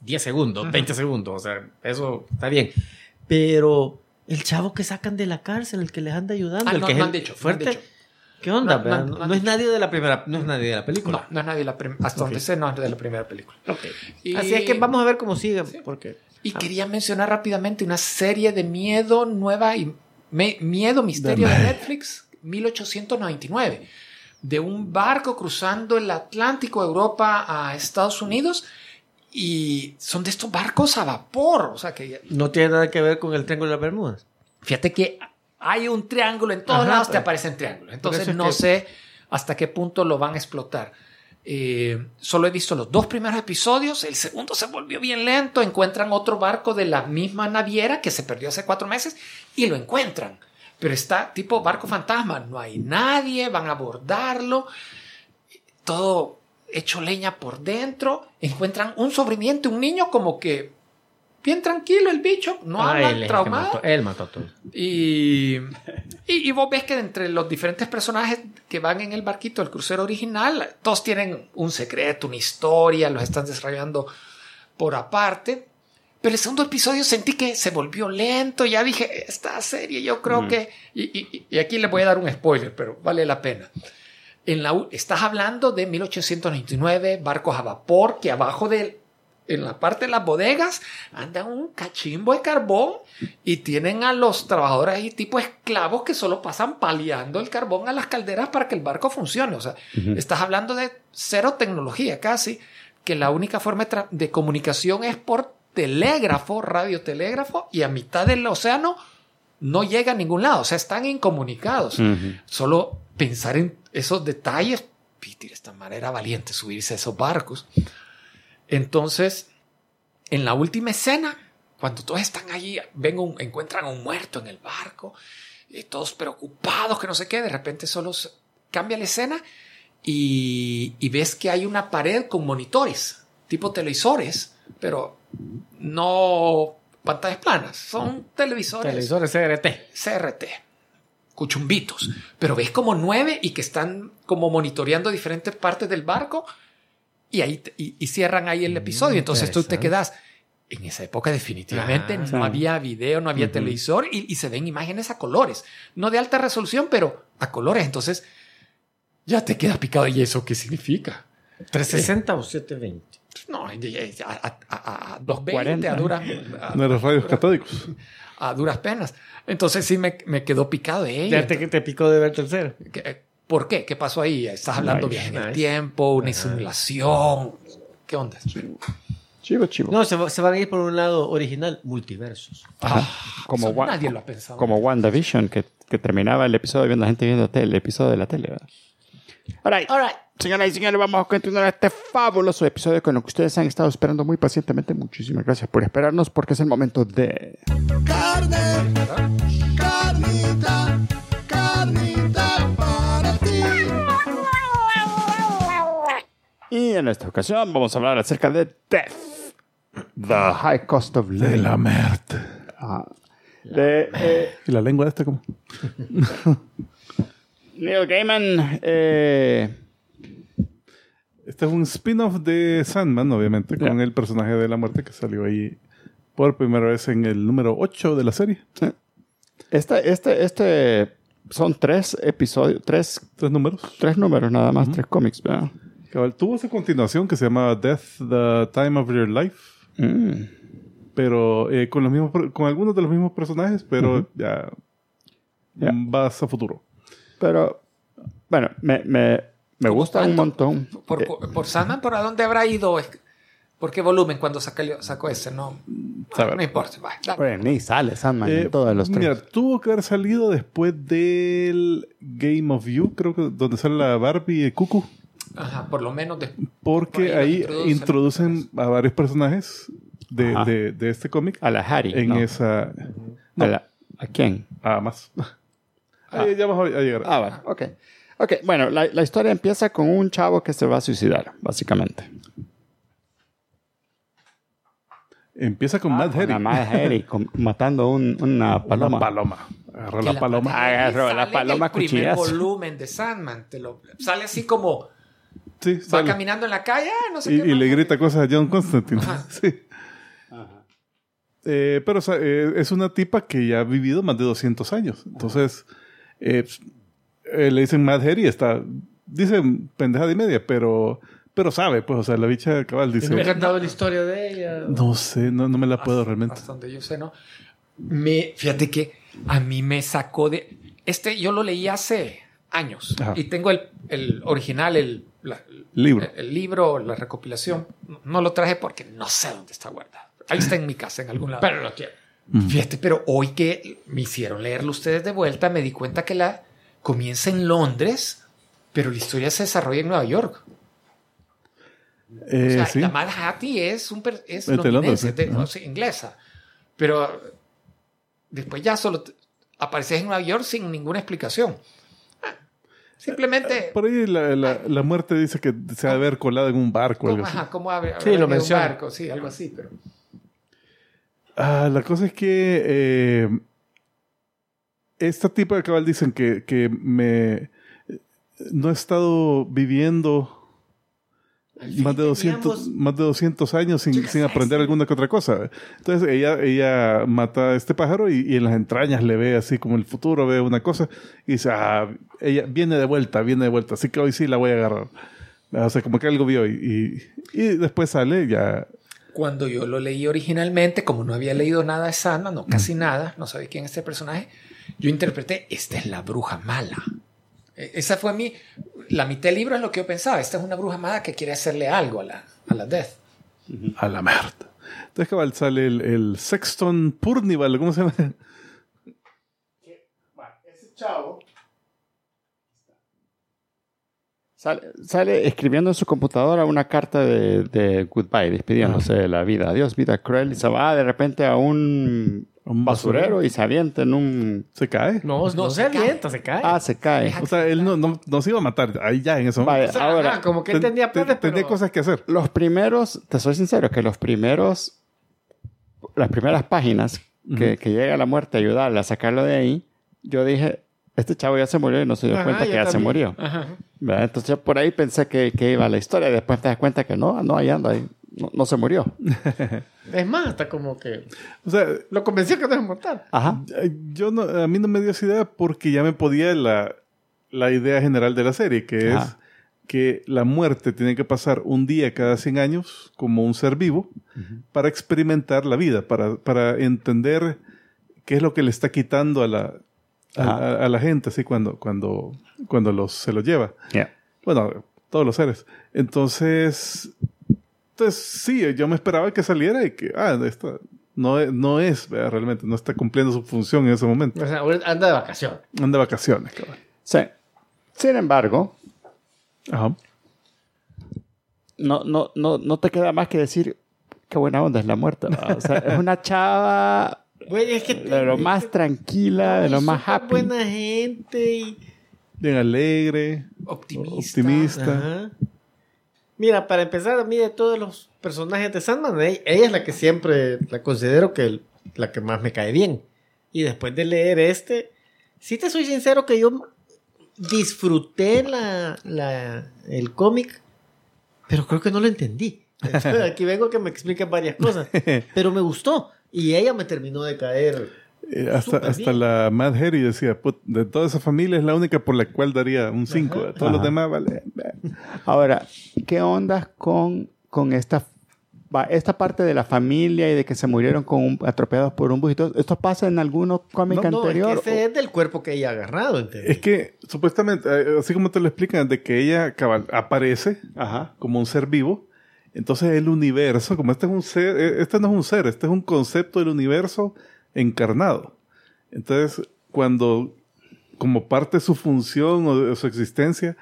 10 segundos, 20 segundos, o sea, eso está bien. Pero el chavo que sacan de la cárcel, el que les anda ayudando, Ah, el no, que no han dicho, no han fuerte, dicho. ¿Qué onda? No, es nadie de la primera, no es nadie de la película. No, no es nadie de la prim- hasta donde sé, no es de la primera película. Y- Así es que vamos a ver cómo sigue, porque Y quería mencionar rápidamente una serie de miedo nueva y me- miedo misterio de Netflix, 1899, de un barco cruzando el Atlántico, Europa a Estados Unidos. Y son de estos barcos a vapor. O sea que no tiene nada que ver con el Triángulo de las Bermudas. fíjate que hay un triángulo en todos Ajá, lados, te pero- aparecen triángulos. Entonces no que- sé hasta qué punto lo van a explotar. Eh, solo he visto los dos primeros episodios, el segundo se volvió bien lento, encuentran otro barco de la misma naviera que se perdió hace cuatro meses y lo encuentran. Pero está tipo barco fantasma, no hay nadie, van a abordarlo, todo hecho leña por dentro, encuentran un sobrimiento, un niño como que bien tranquilo el bicho, no Ah, habla él traumado. mató- él mató a todos. Y, y, y vos ves que entre los diferentes personajes que van en el barquito del crucero original, todos tienen un secreto, una historia, los están desarrollando por aparte. Pero el segundo episodio sentí que se volvió lento, ya dije, esta serie yo creo que... Y, y- y aquí les voy a dar un spoiler, pero vale la pena. En la, estás hablando de 1899, barcos a vapor, que abajo del en la parte de las bodegas, anda un cachimbo de carbón y tienen a los trabajadores ahí tipo esclavos que solo pasan paliando el carbón a las calderas para que el barco funcione. O sea, estás hablando de cero tecnología casi, que la única forma de, comunicación es por telégrafo, radiotelégrafo, y a mitad del océano no llega a ningún lado. O sea, están incomunicados. Solo pensar en esos detalles, Peter, esta manera era valiente subirse a esos barcos. Entonces, en la última escena, cuando todos están allí, ven un- encuentran a un muerto en el barco, y todos preocupados, que no sé qué, de repente solo cambia la escena y, y ves que hay una pared con monitores, tipo televisores, pero no pantallas planas, son televisores. Televisores CRT. CRT, cuchumbitos, pero ves como nueve y que están como monitoreando diferentes partes del barco y ahí te- y, y cierran ahí el episodio. Entonces tú te quedas. En esa época definitivamente Ah, no sí. había video, no había televisor y, y se ven imágenes a colores, no de alta resolución, pero a colores. Entonces ya te queda picado y eso qué significa. 360 o 720. No, a, a, a, a 220 40. a duras, a- No eres radios catódicos. a duras penas. Entonces sí me, me quedó picado de ella. Ya te, te picó de ver tercero. ¿Qué- ¿Por qué? ¿Qué pasó ahí? Estás hablando Nice, bien el nice. tiempo, una simulación. ¿Qué onda? Chivo, chivo. No, se, va- se van a ir por un lado original, multiversos. Ajá. como, Eso Wa- nadie lo ha pensado. como WandaVision, que, que terminaba el episodio viendo a gente viendo tele, el episodio de la tele, ¿verdad? All right. All right. Señoras y señores, vamos a continuar este fabuloso episodio con lo que ustedes han estado esperando muy pacientemente. Muchísimas gracias por esperarnos porque es el momento de... Carne, Y en esta ocasión vamos a hablar acerca de Death, The High Cost of Living. De la muerte. Ajá. De eh, ¿Y la lengua de este cómo? Neil Gaiman. eh, Este es un spin-off de Sandman, obviamente, con el personaje de la muerte que salió ahí por primera vez en el número 8 de la serie. este, este, este son tres episodios, tres, Tres números. tres números nada más, tres cómics, ¿verdad? Cabal, tuvo su continuación que se llamaba Death, The Time of Your Life, Mm. pero eh, con, los mismos, con algunos de los mismos personajes, pero ya Ya. vas a futuro. Pero, bueno, me, me, me ¿Cómo gusta un montón. Por, Eh, por Sandman, ¿por a dónde habrá ido? ¿Por qué volumen cuando sacó, sacó ese? No, no importa. va, bueno, ni sale Sandman Eh, en todos los tres. Mira, tuvo que haber salido después del Game of You, creo que donde sale la Barbie y Cuckoo, Ajá, por lo menos de- porque Por ahí introducen, introducen. a varios personajes de, de- de este cómic a la Harry. en ¿no? esa... ¿A, la- ¿A quién? Ah, más. Ahí ya vamos a, a llegar. Ah, bueno, ok. Ok, bueno, la, la historia empieza con un chavo que se va a suicidar, básicamente. Empieza con Mad Harry. Una Mad Harry matando un- una paloma. Una paloma. Agarra que la paloma. Harry Agarró la paloma el primer cuchillazo. volumen de Sandman. Te lo, sale así como Sí, va sale. caminando en la calle, ah, no sé Y, qué y le grita cosas a John Constantine. Ajá. Sí. Eh, pero o sea, eh, es una tipa que ya ha vivido más de 200 años. Entonces, eh, eh, le dicen Mad Harry, está, dicen pendejada y media, pero, pero sabe, pues, o sea, la bicha cabal ¿Me dice, han dado la historia de ella? no sé, no, no me la puedo realmente. Hasta donde yo sé, ¿no? Me, fíjate que a mí me sacó de... Este yo lo leí hace años Ajá. y tengo el, el original, el, la- Libro. el, el libro, la recopilación. No lo traje porque no sé dónde está guardado. Ahí está en mi casa, en algún lado. Pero lo quiero. Fíjate, pero hoy que me hicieron leerlo ustedes de vuelta, me di cuenta que la comienza en Londres, pero la historia se desarrolla en Nueva York. Eh, O sea, sí. la Mad Hattie es, un per- es Es de Londres, sí. de- Ajá. o sea, inglesa. Pero después ya solo apareces en Nueva York sin ninguna explicación. Ah, Simplemente, Por ahí la, la, la muerte dice que se ha de haber colado en un barco o algo ¿cómo, así. ajá, cómo abre, Sí, lo un menciona. barco? Sí, algo así, pero... Ah, la cosa es que eh, esta tipa de cabal dicen que, que me no he estado viviendo más de 200 más de 200 años sin, sin aprender alguna que otra cosa. Entonces ella ella mata a este pájaro y, y en las entrañas le ve así como el futuro, ve una cosa y dice, ah, ella viene de vuelta, viene de vuelta, así que hoy sí la voy a agarrar. O sea, como que algo vio y, y, y después sale ya Cuando yo lo leí originalmente, como no había leído nada de Sandman, no casi nada, no sabía quién es este personaje, yo interpreté, esta es la bruja mala. E- Esa fue mi, la mitad del libro es lo que yo pensaba, esta es una bruja mala que quiere hacerle algo a la, a la Death. A la merda. Entonces, cabal, sale el, el Sexton Purnival, ¿cómo se llama? Ese chavo sale, sale escribiendo en su computadora una carta de, de goodbye, despidiéndose de la vida. Adiós, vida cruel. Y se va de repente a un, Un basurero y se avienta en un... Se cae. No, no, No, se se avienta, se cae. Ah, se cae. O sea, él no, no, no se iba a matar ahí ya en eso. Vaya, O sea, ahora, ajá, como que él Ten- tenía ten- planes, tenía pero- cosas que hacer. los primeros, te soy sincero, que los primeros, las primeras páginas que, que llega la muerte a ayudarle a sacarlo de ahí, yo dije, este chavo ya se murió y no se dio Ajá, cuenta que yo ya se también. murió. Ajá. Entonces yo por ahí pensé que, que iba la historia y después te das cuenta que no, no, ahí anda, ahí, no, no se murió. Es más, hasta como que O sea, lo convenció que no es mortal. Ajá. yo no, a mí no me dio esa idea porque ya me podía la, la idea general de la serie, que es que la muerte tiene que pasar un día cada 100 años como un ser vivo para experimentar la vida, para, para entender qué es lo que le está quitando a la, a, Ajá. a- a la gente, así cuando, cuando, cuando los, se los lleva. Yeah. Bueno, todos los seres. Entonces, entonces sí, yo me esperaba que saliera y que, ah, esta no, es- no es, ¿verdad? realmente, no está cumpliendo su función en ese momento. O sea, anda de vacaciones. Anda de vacaciones, cabrón. Sí. Sin embargo, Ajá. no, no, no, no te queda más que decir qué buena onda es la muerte. ¿verdad? O sea, es una chava Güey, es que... de lo más tranquila, de lo más happy. buena gente y... Bien alegre, Optimista. optimista. Ajá. Mira, para empezar, a mí de todos los personajes de Sandman, ella es la que siempre la considero que la que más me cae bien. Y después de leer este, sí te soy sincero que yo disfruté la, la- el cómic, pero creo que no lo entendí. Entonces, aquí vengo que me expliquen varias cosas. Pero me gustó. Y ella me terminó de caer. Eh, hasta hasta bien. la Mad Harry decía, "Put, de toda esa familia es la única por la cual daría un 5. Todos los demás, vale. Ahora, ¿qué onda con, con esta, esta parte de la familia y de que se murieron con un- atropellados por un bus y todo? ¿Esto pasa en algún cómic No, no, es anterior? que ese es del cuerpo que ella ha agarrado. ¿entendés? Es que supuestamente, eh, así como te lo explican, de que ella cabal, aparece Ajá. como un ser vivo. Entonces el universo, como este es un ser, eh, este no es un ser, este es un concepto del universo encarnado. Entonces, cuando como parte de su función o de su existencia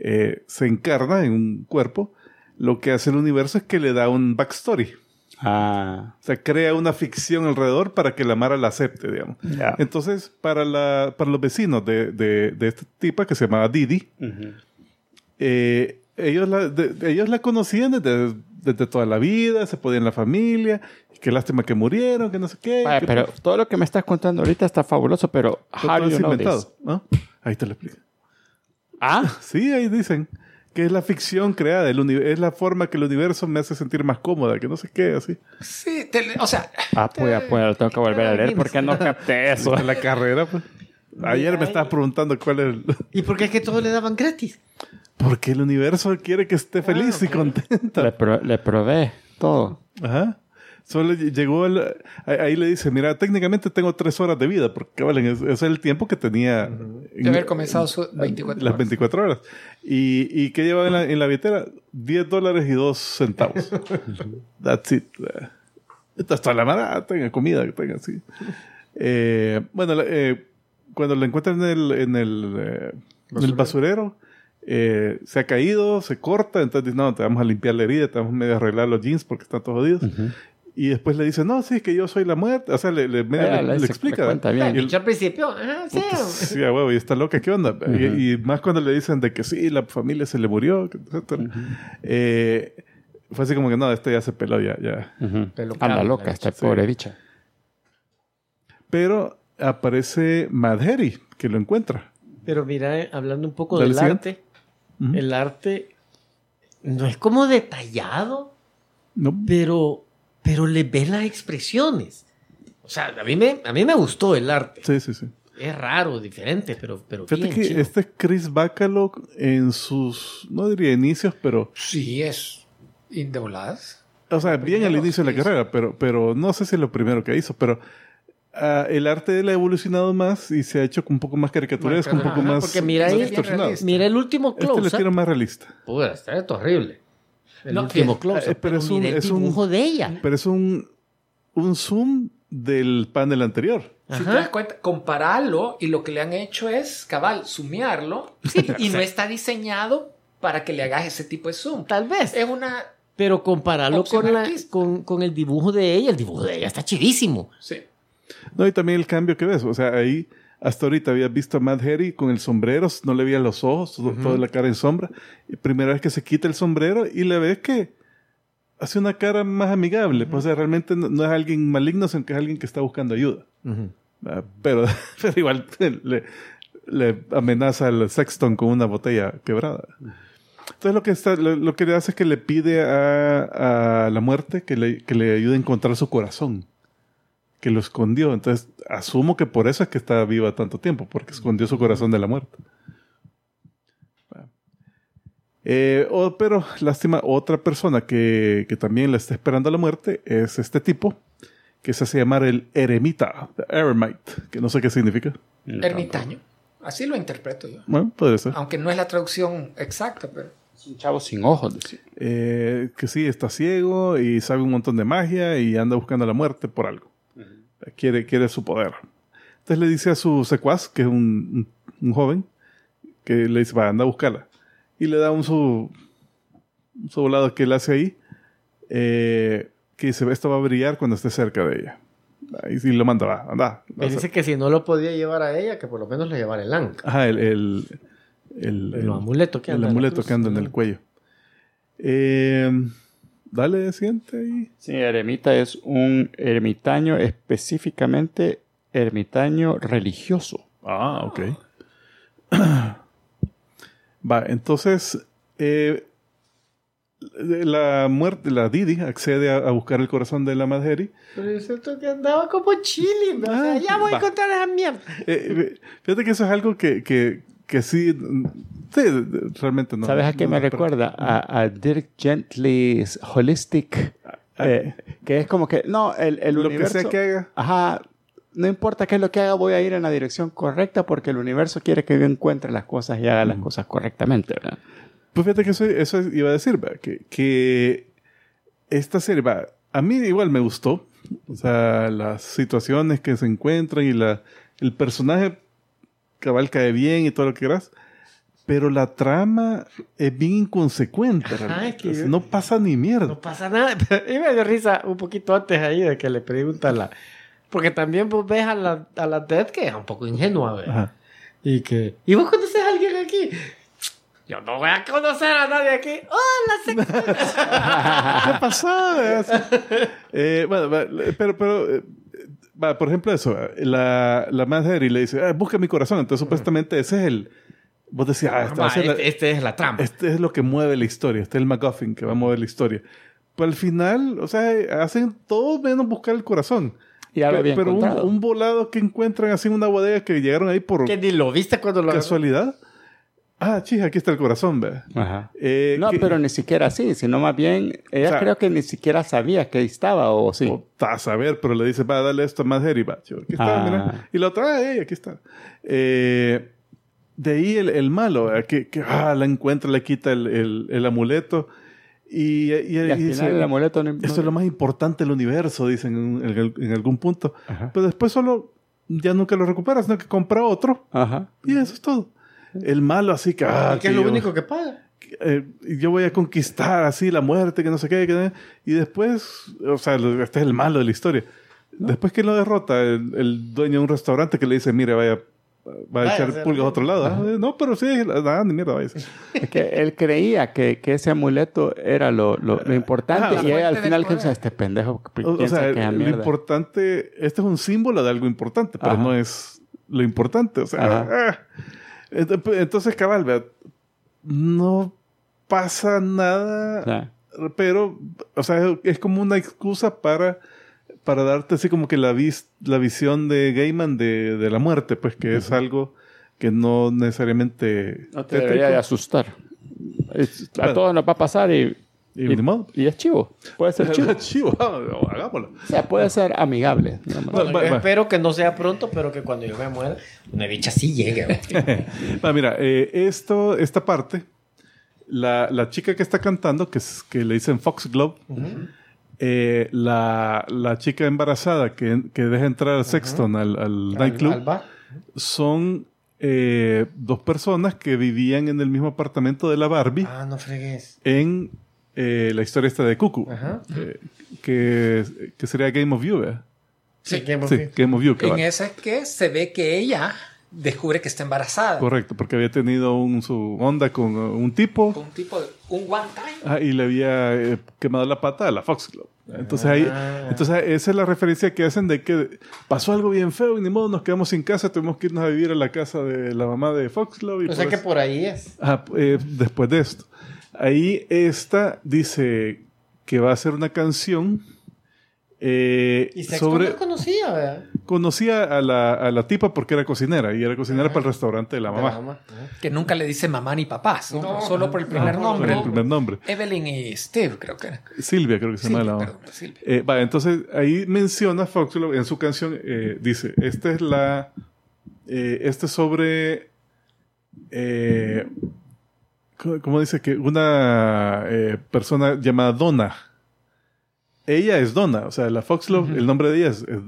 eh, se encarna en un cuerpo, lo que hace el universo es que le da un backstory. Ah, O sea, crea una ficción alrededor para que la Mara la acepte, digamos. Entonces, para, la, para los vecinos de, de, de esta tipa que se llamaba Didi, eh, ellos, la, de- ellos la conocían desde, desde toda la vida, se podían en la familia, qué lástima que murieron, que no sé qué. Vaya, que- pero todo lo que me estás contando ahorita está fabuloso, pero todo how you know inventado, this? ¿no? Ahí te lo explico. Ah, Sí, ahí dicen que es la ficción creada, el es la forma que el universo me hace sentir más cómoda, que no sé qué, así. Sí, te- o sea, ah, pues, pues lo tengo que volver a leer porque no capté eso. En la carrera, pues. Ayer me estabas preguntando cuál es el... ¿Y por qué es que todos le daban gratis? Porque el universo quiere que esté feliz y contenta. Le, pro- le probé todo. Ajá. Solo ll- llegó el, ahí ahí le dice, mira, técnicamente tengo tres horas de vida, porque valen, es, es el tiempo que tenía en- de haber comenzado su 24 las horas. 24 horas. ¿Y, y qué llevaba en la, en la billetera? 10 dólares y 2 centavos. That's it. Toda la mara, tenga comida, que tenga así. Eh, bueno, eh, cuando la encuentran en el, en el, eh, en el basurero, eh, se ha caído, se corta, entonces dice, no, te vamos a limpiar la herida, te vamos a medio arreglar los jeans porque están todos jodidos. Y después le dice, no, sí, es que yo soy la muerte. O sea, le, le, medio Eh, le- le- explica. le cuenta bien. Y el- al principio, ajá, sí. Sí, a huevo, y está loca, ¿qué onda? y, y más cuando le dicen de que sí, la familia se le murió, etcétera. Eh, fue así como que no, este ya se peló, ya, ya. Anda loca esta Sí. pobre bicha. Pero aparece Madheri, que lo encuentra. Pero mira, eh, hablando un poco del siguiente. arte, Ujú. el arte no es como detallado, No, pero, pero le ves las expresiones. O sea, a mí me, a mí me gustó el arte. sí, sí, sí. Es raro, diferente, pero, pero Fíjate bien que este es Chris Bacalock en sus, no diría inicios, pero Sí, es. ¿Y de voladas? O sea, bien al inicio de la carrera, pero, pero no sé si es lo primero que hizo, pero ah, el arte de él ha evolucionado más y se ha hecho un poco más caricaturesco, un Ajá, poco más, porque mira ahí-. Mira el último Este lo close. estilo más realista. Puta, está esto horrible. El No, último close. pero es un- mira el es un- dibujo de ella. Pero es un, un zoom del panel anterior. Si te das cuenta, compararlo y lo que le han hecho es, cabal, sumearlo y no está diseñado para que le hagas ese tipo de zoom. Tal vez. Es una... Pero compararlo con, la- con, con el dibujo de ella. El dibujo de ella está chidísimo. Sí. No, y también el cambio que ves. O sea, ahí hasta ahorita habías visto a Matt Harry con el sombrero, no le veías los ojos, toda la cara en sombra. Y primera vez que se quita el sombrero y le ves que hace una cara más amigable. Pues, o sea, realmente no, no es alguien maligno, sino que es alguien que está buscando ayuda. Ah, Pero, pero igual le, le amenaza al Sexton con una botella quebrada. Entonces lo que, está, lo, lo que le hace es que le pide a, a la muerte que le, que le ayude a encontrar su corazón, que lo escondió. Entonces asumo que por eso es que está viva tanto tiempo, porque escondió su corazón de la muerte. Eh, pero lástima, otra persona que, que también la está esperando a la muerte es este tipo, que se hace llamar el eremita, the eremite, que no sé qué significa. Ermitaño. Así lo interpreto yo. Bueno, puede ser. Aunque no es la traducción exacta, pero... Es un chavo sin ojos. Eh, que sí, está ciego y sabe un montón de magia y anda buscando la muerte por algo. Quiere, quiere su poder. Entonces le dice a su secuaz, que es un, un- un joven, que le dice, va, anda a buscarla. Y le da un su, un su volado que él hace ahí, eh, que dice, esto va a brillar cuando esté cerca de ella. Y si lo manda, va, anda. Él dice que si no lo podía llevar a ella, que por lo menos le llevara el Ankh. Ajá, el, el, el, El amuleto que el anda en la amuleto que anda en el cuello. Eh, dale, siguiente ahí. Sí, eremita es un ermitaño específicamente ermitaño religioso. Ah, ok. Va, entonces, eh, la muerte, la Didi accede a, a buscar el corazón de la Madheri. Pero yo siento que andaba como chilling. O sea, Ah, ya voy va. a encontrar esa mierda. Eh, eh, fíjate que eso es algo que, que, que sí, mm, sí, realmente no. ¿Sabes a qué no- me recuerda? A, a Dirk Gently's Holistic, eh, que es como que, no, el, el Lo que universo... sea que haga. Ajá, no importa qué es lo que haga, voy a ir en la dirección correcta porque el universo quiere que yo encuentre las cosas y haga las cosas correctamente, ¿verdad? Pues fíjate que eso, eso iba a decir, va, que, que esta serie, va, a mí igual me gustó. O sea, las situaciones que se encuentran y la, el personaje cabal cae bien y todo lo que quieras. Pero la trama es bien inconsecuente. realmente. es que yo- no pasa ni mierda. No pasa nada. Y me dio risa un poquito antes ahí de que le pregunta la... Porque también vos ves a la, a la Dead que es un poco ingenua, ¿verdad? Ajá. Y que... ¿Y vos conoces a alguien aquí? Yo no voy a conocer a nadie aquí. ¡Hola, sexo! ¿Qué pasó? Eh, bueno, pero, pero eh, va, por ejemplo, eso, la, la Madre le dice, "Ah, busca mi corazón. Entonces, supuestamente, ese es el. Vos decías, ah, esta va a ser la- este, este es la trampa. este es lo que mueve la historia. Este es el MacGuffin que va a mover la historia. Pero al final, o sea, hacen todo menos buscar el corazón. Y ya lo Pe- había pero un, un volado que encuentran así en una bodega que llegaron ahí por Que ni lo viste cuando lo casualidad. Ah, chis, aquí está el corazón, ve. Ajá. Eh, No, que- pero ni siquiera así, sino más bien, ella O sea, creo que ni siquiera sabía que ahí estaba, o sí. O a saber, pero le dice, va, dale esto a más Harry, va, chivo, aquí está, Ah. mira. Y la otra, ah, ey, aquí está. Eh, de ahí el, el malo, eh, que, que ah, la encuentra, le quita el, el- el amuleto. Y, y, y al y dice, final el amuleto no, Eso es lo más importante del universo, dicen en, en- en algún punto. Ajá. Pero después solo, ya nunca lo recupera, sino que compra otro. Ajá. Y eso es todo. El malo así que... Ah, que es lo único que paga. eh, yo voy a conquistar así la muerte, que no sé qué, que- y después, o sea, este es el malo de la historia. Después que lo derrota el, el dueño de un restaurante que le dice, mire, vaya, va a echar pulgas a otro lado. Ah, no, pero sí, nada, ni mierda, vaya. Es que él creía que, que ese amuleto era lo, lo, lo importante Ajá, y ella al final del poder. piensa, este pendejo O, o piensa sea, que es lo mierda. importante, este es un símbolo de algo importante, pero Ajá. no es lo importante. O sea, Ajá. ah. Ent- entonces, cabal, no pasa nada. Pero, o sea, es como una excusa para, para darte así como que la, vis- la visión de Gaiman de, de la muerte, pues que es algo que no necesariamente... no te debería de asustar. Es- a Bueno. todos nos va a pasar y Y. Y es chivo. Puede ser chivo. Chivo, hagámoslo. O sea, puede ser amigable. Yo espero que no sea pronto, pero que cuando yo me muera, una bicha sí llegue. mira, eh, esto, esta parte, la, la chica que está cantando, que, es, que le dicen Foxglove, eh, la, la chica embarazada que, que deja entrar a Sexton al, al nightclub, Al bar. son eh, dos personas que vivían en el mismo apartamento de la Barbie Ah, no fregues. en eh, la historia esta de Cuckoo, Ajá. eh, que, que sería Game of You, ¿verdad? Sí. Game of Sí, Thrones. Game of You, En esa es que se ve que ella descubre que está embarazada. Correcto, porque había tenido un, su onda con uh, un tipo Con un tipo de un one time. ah, y le había eh, quemado la pata a la Foxglove. Entonces ahí, Ah. entonces esa es la referencia que hacen de que pasó algo bien feo y ni modo nos quedamos sin casa, tuvimos que irnos a vivir a la casa de la mamá de Foxglove. Y O sea por que eso- por ahí es. Ah, eh, después de esto. Ahí esta dice que va a hacer una canción eh, Y Sexton sobre... no conocía, ¿verdad? Conocía a la, a la tipa porque era cocinera y era cocinera Ajá. para el restaurante de la De mamá. Que nunca le dice mamá ni papá, solo, No, solo por el primer no, nombre. Por el primer nombre. Evelyn y Steve, creo que era. Silvia creo que se llama Silvia, la mamá. perdón, Silvia. Eh, va, entonces ahí menciona Foxglove en su canción, eh, dice, esta es la, eh, este es sobre, ¿cómo- ¿cómo dice que una eh, persona llamada Donna? Ella es Donna, o sea, la Foxglove, el nombre de ella es, es,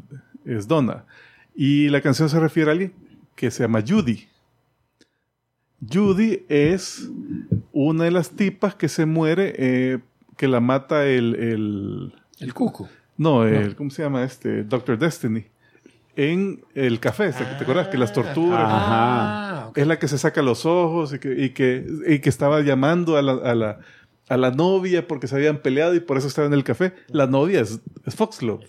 es Donna. Y la canción se refiere a alguien que se llama Judy. Judy es una de las tipas que se muere, eh, que la mata el, el, El cucu. no, el, ¿cómo se llama este? Doctor Destiny. En el café, ¿te te acuerdas? Que las torturas. Ah, ok. Es la que se saca los ojos y que, y que, y que estaba llamando a la, a, la, a la novia porque se habían peleado y por eso estaba en el café. La novia es, es Foxglove.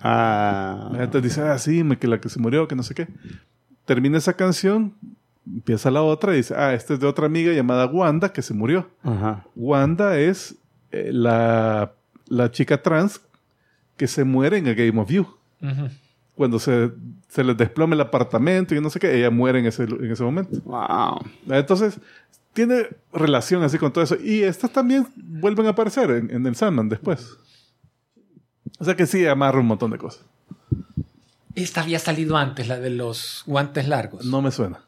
Ah. Entonces dice, ah, sí, que la que se murió, que no sé qué. Termina esa canción, empieza la otra y dice, ah, esta es de otra amiga llamada Wanda que se murió. Ajá. Wanda es eh, la, la chica trans que se muere en el Game of You. Ujú. Cuando se, se les desploma el apartamento y no sé qué, ella muere en ese, en ese momento. Wow. Entonces, tiene relación así con todo eso. Y estas también vuelven a aparecer en, en el Sandman después. O sea que sí, amarra un montón de cosas. Esta había salido antes, la de los guantes largos. No me suena.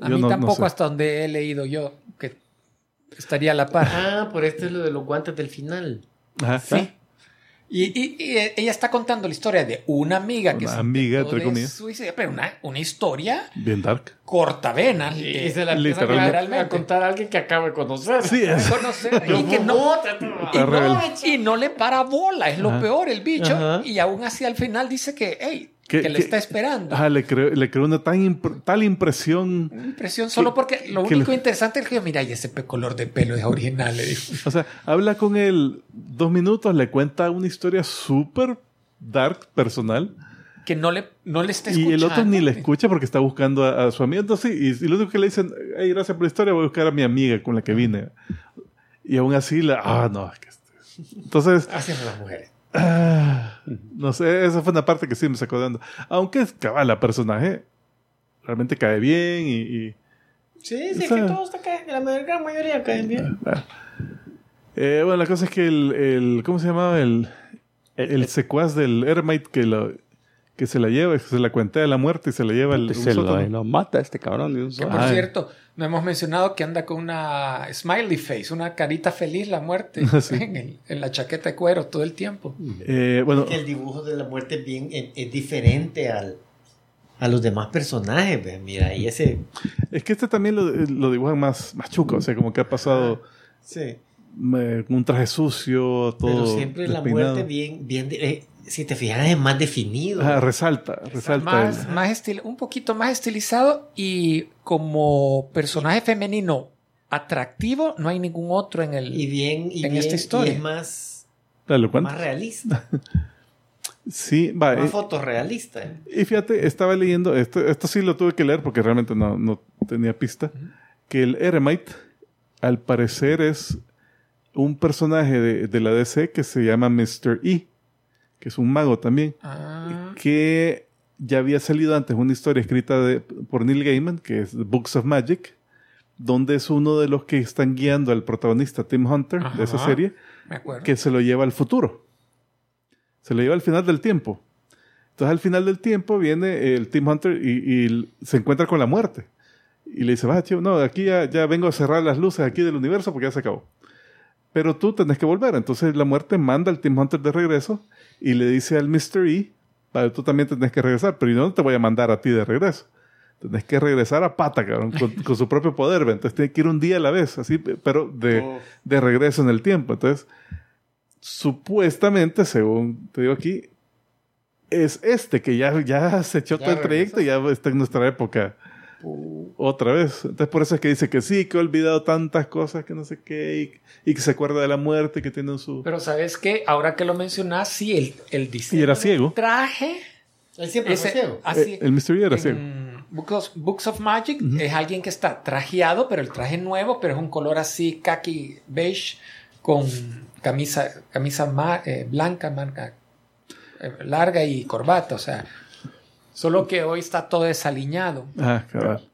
a Yo mí no- no tampoco, sé. hasta donde he leído yo, que estaría a la par. Ah, por esto es lo de los guantes del final. Ajá. Sí. Y, y- y ella está contando la historia de una amiga que Una se amiga, entre comillas. suicidar, pero una, una historia Bien dark. cortavena. Y, eh, y se la literalmente. a- contar a alguien que acaba de conocer. Sí, es. conocer y que no, no, y no le para bola, es lo Ajá. peor el bicho. Ajá. Y aún así al final dice que, hey, Que- que, le que- está esperando. Ajá, le creó, le creó una tan impr- tal impresión. Una impresión solo porque lo que único le- interesante es que, mira, y ese color de pelo es original, le. O sea, habla con él dos minutos, le cuenta una historia súper dark, personal. Que no le, no le está Y escuchando. el otro ni le escucha porque está buscando a, a su amiga. Entonces, sí, y, y lo único que le dicen, hey, gracias por la historia, voy a buscar a mi amiga con la que vine. Y aún así, la, ah, no, es que... este- Entonces, Así son las mujeres. Ah, no sé, esa fue una parte que sí me sacó de onda. Aunque es cabal, la personaje realmente cae bien y... y- Sí, sí, Esa- que todos caen, la gran mayoría caen bien. Eh, bueno, la cosa es que el, el- ¿cómo se llamaba? El, el secuaz del Ermite que, lo, que se la lleva, que se la cuentea la muerte y se la lleva al Y se lo, lo mata este cabrón de un Que solo. por Ah. cierto, no hemos mencionado que anda con una smiley face, una carita feliz la muerte Sí. en, el- en la chaqueta de cuero todo el tiempo. Eh, bueno, Que el dibujo de la muerte es bien, es, es diferente al, a los demás personajes. ve, Mira, y ese. es que este también lo, lo dibujan más, más chuco, o sea, como que ha pasado Sí. eh, con un traje sucio, todo Pero siempre la muerte bien, bien. de- eh, si te fijas, es más definido. Ah, resalta, resalta. Más, más estil- un poquito más estilizado y como personaje femenino atractivo, no hay ningún otro en el... y bien. Y en bien- esta historia. Y es más, más realista. Sí, va. más eh, fotorrealista. eh. Y fíjate, estaba leyendo, esto, esto sí lo tuve que leer porque realmente no, no tenía pista, que el Eremite, al parecer, es un personaje de, de la DC que se llama Mr. E, que es un mago también, Ah, que ya había salido antes una historia escrita de- por Neil Gaiman, que es The Books of Magic, donde es uno de los que están guiando al protagonista, Tim Hunter, de esa Ajá. serie, que se lo lleva al futuro. Se lo lleva al final del tiempo. Entonces al final del tiempo viene el Tim Hunter y, y se encuentra con la muerte. Y le dice, va, tío, no, aquí ya, ya vengo a cerrar las luces aquí del universo porque ya se acabó. Pero tú tenés que volver. Entonces la muerte manda al Tim Hunter de regreso y le dice al Mr. E, vale, tú también tenés que regresar, pero yo no te voy a mandar a ti de regreso. Tenés que regresar a pata, cabrón, con, con su propio poder. ¿ve? Entonces tiene que ir un día a la vez, así, pero de, Oh. de regreso en el tiempo. Entonces, supuestamente, según te digo aquí, es este que ya, ya se echó Ya todo el trayecto y ya está en nuestra época. Otra vez. Entonces, por eso es que dice que sí, que ha olvidado tantas cosas que no sé qué, y, y que se acuerda de la muerte que tiene en su. Pero ¿sabes qué? Ahora que lo mencionas, sí, el, el diseño Y era ciego. traje... Él siempre fue ese- ciego. así, Eh, el Mystery era ciego. Books of, Magic es alguien que está trajeado, pero el traje nuevo, pero es un color así khaki beige con camisa, camisa ma- eh, blanca, manga eh, larga y corbata, o sea, solo que hoy está todo desaliñado. Ah, cabal.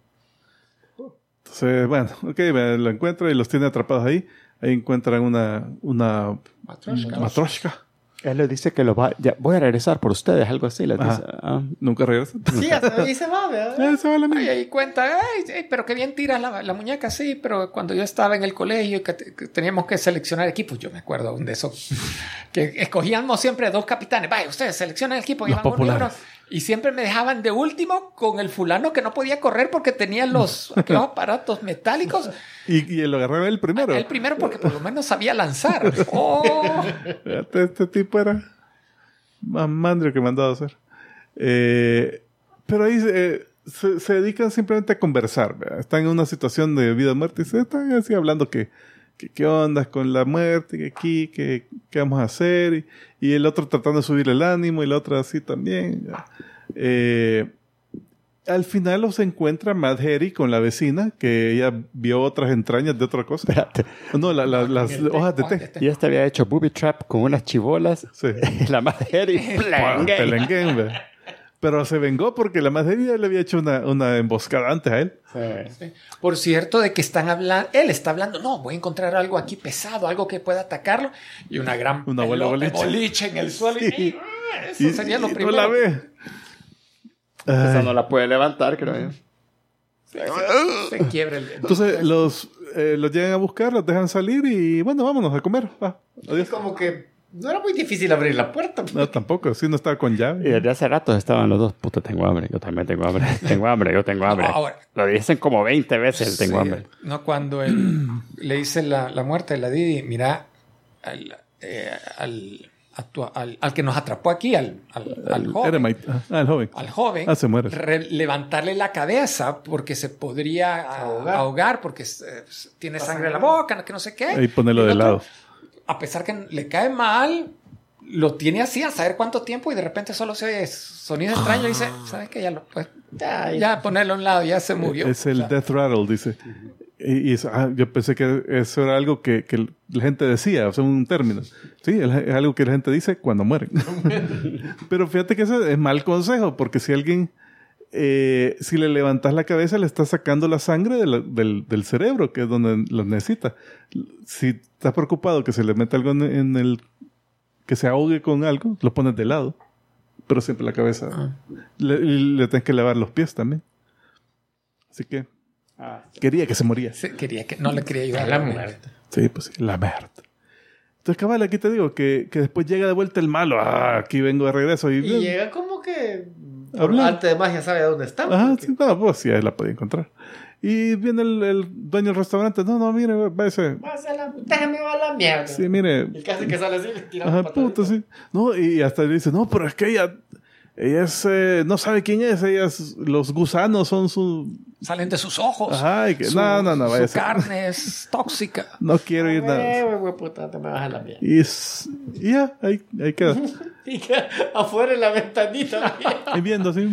Entonces, bueno, ok, lo encuentra y los tiene atrapados ahí. Ahí encuentran una, una Matryoshka. matroshka. Él le dice que lo va, ya, voy a regresar por ustedes, algo así. Les dice, ah, Nunca regresa. Sí, ahí se va, ¿verdad? Se va la Y mierda. ahí cuenta, "Ay, ay, pero qué bien tiras la, la muñeca, sí, pero cuando yo estaba en el colegio y que, te- que teníamos que seleccionar equipos, yo me acuerdo de eso, que escogíamos siempre dos capitanes, vaya, ustedes seleccionan el equipo, Los llevan un populares. libro, y siempre me dejaban de último con el fulano que no podía correr porque tenía los aquellos aparatos metálicos, Y, y lo agarraron el primero. el primero porque por lo menos sabía lanzar. Oh, Este, este tipo era más mandrio que mandado a hacer. Eh, pero ahí eh, se, se dedican simplemente a conversar. ¿verdad? Están en una situación de vida o muerte y se están así hablando que, que qué onda con la muerte, que aquí, que qué vamos a hacer. Y, y el otro tratando de subir el ánimo y la otra así también. Eh, al final los encuentra Mad Harry con la vecina, que ella vio otras entrañas de otra cosa. espérate. No, la- la- las hojas de té. Y este había hecho booby trap con unas chibolas. Sí. la madre y plengue. Pero se vengó porque la madre le había hecho una, una emboscada antes a él. Sí. Por cierto, de que están hablando, él está hablando, no, voy a encontrar algo aquí pesado, algo que pueda atacarlo, y una gran Una bola boliche. boliche en el suelo. y- ah, eso sería lo y primero. No la ve. Esa no la puede levantar, creo yo. Se quiebra el dedo. Entonces los, eh, los llegan a buscar, los dejan salir y bueno, vámonos a comer. Va. Adiós. Es como que no era muy difícil abrir la puerta. No, tampoco, sí, no estaba con Y llave. desde hace rato estaban los dos. Puta, tengo hambre. Yo también tengo hambre. Tengo hambre, yo tengo hambre. No, ahora- Lo dicen como 20 veces tengo Sí, hambre. No, cuando él le dice la, la muerte de la Didi, mira, al, eh, al, actua- al, al que nos atrapó aquí, al, al, joven, Eremite. Ah, joven. al joven, Ah, se muere. re- levantarle la cabeza porque se podría ah, ahogar, Ahogar. porque eh, tiene sangre en la boca, que no sé qué. Ahí ponerlo Y el de otro, lado. A pesar que le cae mal, lo tiene así a saber cuánto tiempo y de repente solo se oye sonido extraño y dice, ¿sabes qué? Ya lo, pues, Ya, ya ponerlo a un lado, ya se murió. Es el O sea, Death Rattle, dice. Y, ah, yo pensé que eso era algo que, que la gente decía, o sea, un término. Sí, es es algo que la gente dice cuando mueren. Pero fíjate que ese es mal consejo, porque si alguien, eh, si le levantas la cabeza, le estás sacando la sangre de la- del, del cerebro, que es donde lo necesita. Si estás preocupado que se le meta algo en, en el, que se ahogue con algo, lo pones de lado. Pero siempre la cabeza. Le, y le tienes que lavar los pies también. Así que quería que se moría. Sí, quería que, no le quería ayudar. la muerte. Sí, pues sí, la merda. Entonces, cabal, aquí te digo que, que después llega de vuelta el malo. Ah, aquí vengo de regreso. Y, Y llega como que Hablar. arte de magia sabe dónde está. Ajá, porque- sí, no, pues sí, ahí la podía encontrar. Y viene el, el dueño del restaurante. No, no, mire, váyase. Pásala, déjame va a la mierda. Sí, mire. Y casi que sale así, le tira Ajá, puto, sí. No, y hasta le dice, no, pero es que ella, ella es, eh, no sabe quién es. Ella es, los gusanos son su... Salen de sus ojos. Ajá, y que- no, no, no, Su váyase. carne es tóxica. No quiero ir nada. güey, güey, puta, te me vas a la mierda. Y, ya, ahí, ahí queda. Y que afuera en la ventanita. Y viendo así.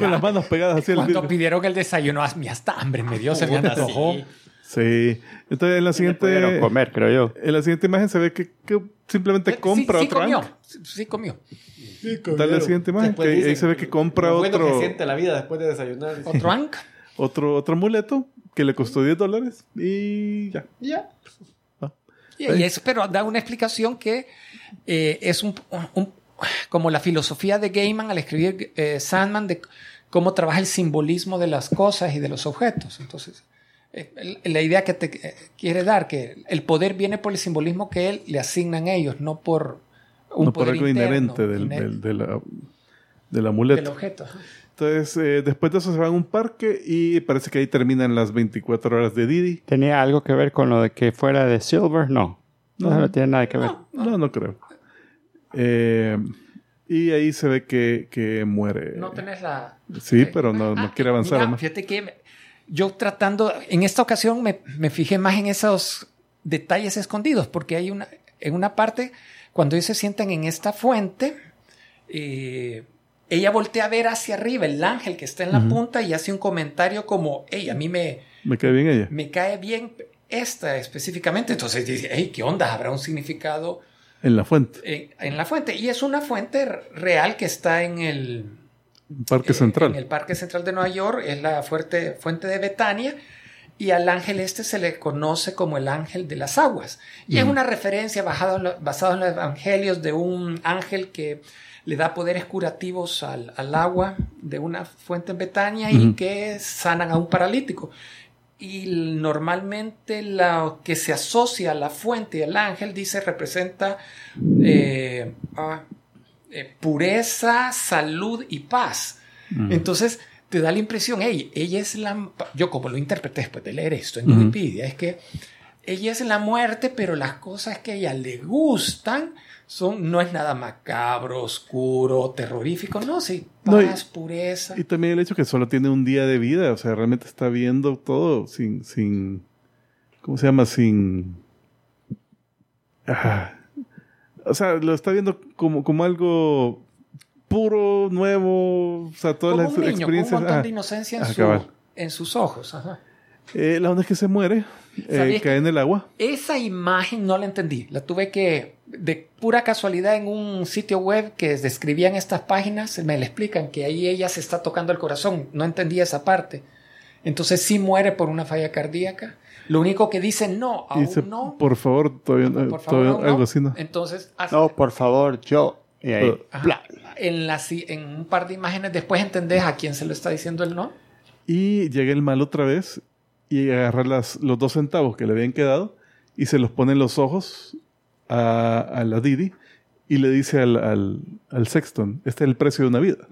con las manos pegadas así al Cuando vidrio. pidieron el desayuno, ah, mi hasta hambre me dio, se me antojó. Sí. Entonces en la siguiente, comer, creo yo. en la siguiente imagen se ve que, que simplemente compra sí, sí otro comió. Ankh. Sí, sí comió. Dale la siguiente imagen, Después que ahí dicen se ve que compra lo bueno otro. que siente la vida después de desayunar. Otro Ankh. otro, otro amuleto que le costó 10 dólares y ya. Ya. Ah. Y, y es, pero da una explicación que eh, es un, un- como la filosofía de Gaiman al escribir eh, Sandman de cómo trabaja el simbolismo de las cosas y de los objetos. Entonces, la idea que te eh, quiere dar, que el poder viene por el simbolismo que él le asignan a ellos, no por un no por algo interno, inherente del, iner- del, de la- del del amuleto. objeto. Entonces, eh, después de eso se van a un parque y parece que ahí terminan las 24 horas de Didi. ¿Tenía algo que ver con lo de que fuera de Silver? No. No, No. no tiene nada que ver. No, no creo. Eh, y ahí se ve que, que muere. No tenés la... Sí, pero no, no Ah, quiere avanzar mira, más. Fíjate que me- yo tratando, en esta ocasión me, me fijé más en esos detalles escondidos, porque hay una, en una parte, cuando ellos se sientan en esta fuente, eh, ella voltea a ver hacia arriba el ángel que está en la punta y hace un comentario como, hey, a mí me, Me cae bien ella. me cae bien esta específicamente. Entonces dice, hey, ¿qué onda? ¿Habrá un significado En la fuente. en, en la fuente? Y es una fuente real que está en el, Parque eh, Central. En el Parque Central de Nueva York es la fuerte, fuente de Betania. Y al ángel este se le conoce como el ángel de las aguas. Y es una referencia basada basado en los evangelios de un ángel que le da poderes curativos al, al agua de una fuente en Betania y que sanan a un paralítico. Y normalmente lo que se asocia a la fuente y al ángel dice representa eh, ah, eh, pureza, salud y paz. Entonces te da la impresión, hey, ella es la... Yo como lo interpreté después de leer esto en. Wikipedia, es que ella es la muerte, pero las cosas que a ella le gustan son, no es nada macabro, oscuro, terrorífico, no, sí, No, y- paz, pureza. Y también el hecho que solo tiene un día de vida, o sea, realmente está viendo todo sin, sin, ¿cómo se llama? Sin, ah, o sea, lo está viendo como, como algo puro, nuevo, o sea, todas como las un niño, con un experiencias. montón ah, de inocencia en, su- en sus ojos. ajá. eh, la onda es que se muere, eh, ¿Sabías cae en el agua. Esa imagen no la entendí. La tuve que, de pura casualidad, en un sitio web que describían estas páginas, me le explican que ahí ella se está tocando el corazón. No entendía esa parte. Entonces sí muere por una falla cardíaca. Lo único que dice no, aún Dice, no. por favor, todavía, no- por favor, todavía aún no. algo así, ¿no? Entonces, hace- No, por favor, yo. Y ahí. Ajá. bla. en, la, si- en un par de imágenes después entendés a quién se lo está diciendo el no. Y llega el mal otra vez y agarra las, los dos centavos que le habían quedado y se los pone en los ojos a, a la Didi y le dice al, al, al Sexton, este es el precio de una vida.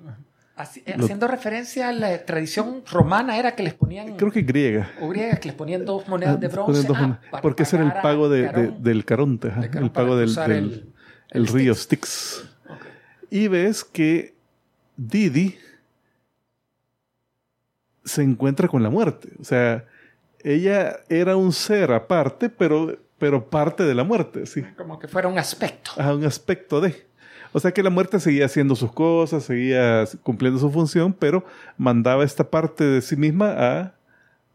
Así- eh, Lo- haciendo referencia a la tradición romana, era que les ponían. Creo que griega. o griega, que les ponían dos monedas de Ah, bronce. ponen dos ah, porque ese era el pago de, de- del Caronte, De Carón el pago del, el- río Styx. Y ves que Didi se encuentra con la muerte. O sea, ella era un ser aparte, pero, pero parte de la muerte, sí. Como que fuera un aspecto. a un aspecto de. O sea que la muerte seguía haciendo sus cosas, seguía cumpliendo su función, pero mandaba esta parte de sí misma a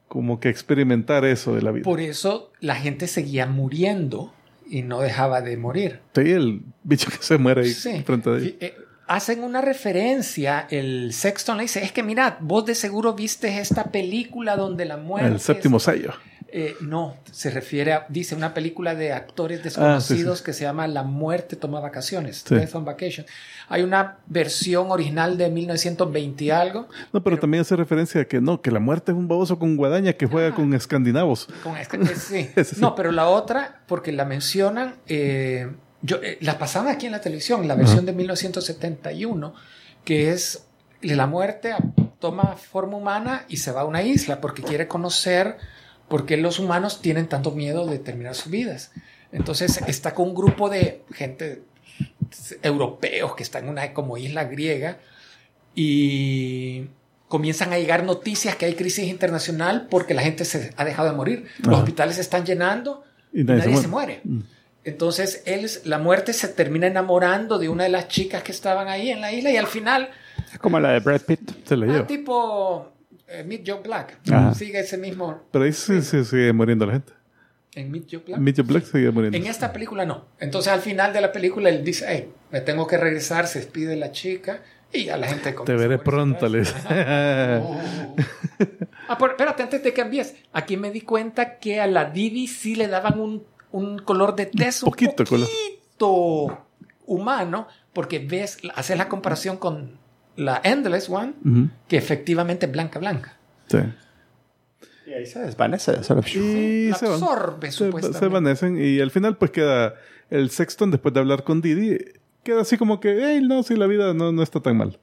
como que experimentar eso de la vida. Por eso la gente seguía muriendo y no dejaba de morir. Sí, el bicho que se muere ahí Sí. frente a ella. Fi- eh, Hacen una referencia, el Sexton le dice, es que mirad, vos de seguro viste esta película donde la muerte... El séptimo es- sello. Eh, no, se refiere a, dice, una película de actores Ah, desconocidos sí, que se llama La muerte toma vacaciones, Sí. Death on Vacation. Hay una versión original de 1920 y algo, No, pero, también hace referencia a que no, que la muerte es un baboso con guadaña que juega Ah. con escandinavos. Con eh, sí. No, pero la otra, porque la mencionan, eh, yo, eh, la pasaban aquí en la televisión, la versión de 1971, que es la muerte toma forma humana y se va a una isla porque quiere conocer por qué los humanos tienen tanto miedo de terminar sus vidas. Entonces está con un grupo de gente europeos que están en una como isla griega y comienzan a llegar noticias que hay crisis internacional porque la gente se ha dejado de morir. Los Ajá. hospitales se están llenando Y nadie nadie, se se muere. Mm. Entonces él, la muerte se termina enamorando de una de las chicas que estaban ahí en la isla y al final, Es como la de Brad Pitt. Se ah, lleva. tipo eh, Meet Joe Black, Ajá. sigue ese mismo Pero ahí sí se sigue muriendo la gente. en Meet Joe Black. Meet Your Black sigue muriendo. En esta película no. Entonces al final de la película él dice, hey, me tengo que regresar, se despide la chica Y a la gente... Te veré pronto, les. Ah, pero espérate, antes de que envíes, aquí me di cuenta que a la Didi sí le daban un, un color de tez un poquito color. poquito humano, porque ves, haces la comparación con la Endless One, que efectivamente es blanca, blanca. Sí. Y ahí se desvanece. solo- Y se absorbe, Se, supuestamente. se desvanecen y al final pues queda el Sexton después de hablar con Didi queda así como que hey no si la vida no, no está tan mal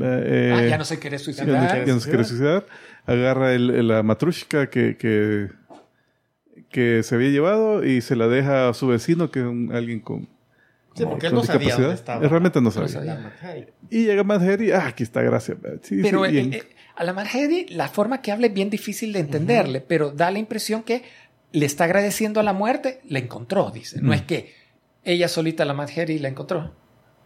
Eh, Ah, eh, ya no se quiere ya no- suicidar. ya no se quiere suicidar agarra el, el- la matrushka que, que que se había llevado y se la deja a su vecino que es un- alguien con, Sí, porque él no sabía dónde estaba. Realmente no No sabía sabía. y llega Madheri ah aquí está gracias Sí, Pero sí, eh, eh, a la Margery, la forma que habla es bien difícil de entenderle, pero da la impresión que le está agradeciendo a la muerte, la encontró, dice. No Mm. es que ella solita, la Margery, la encontró,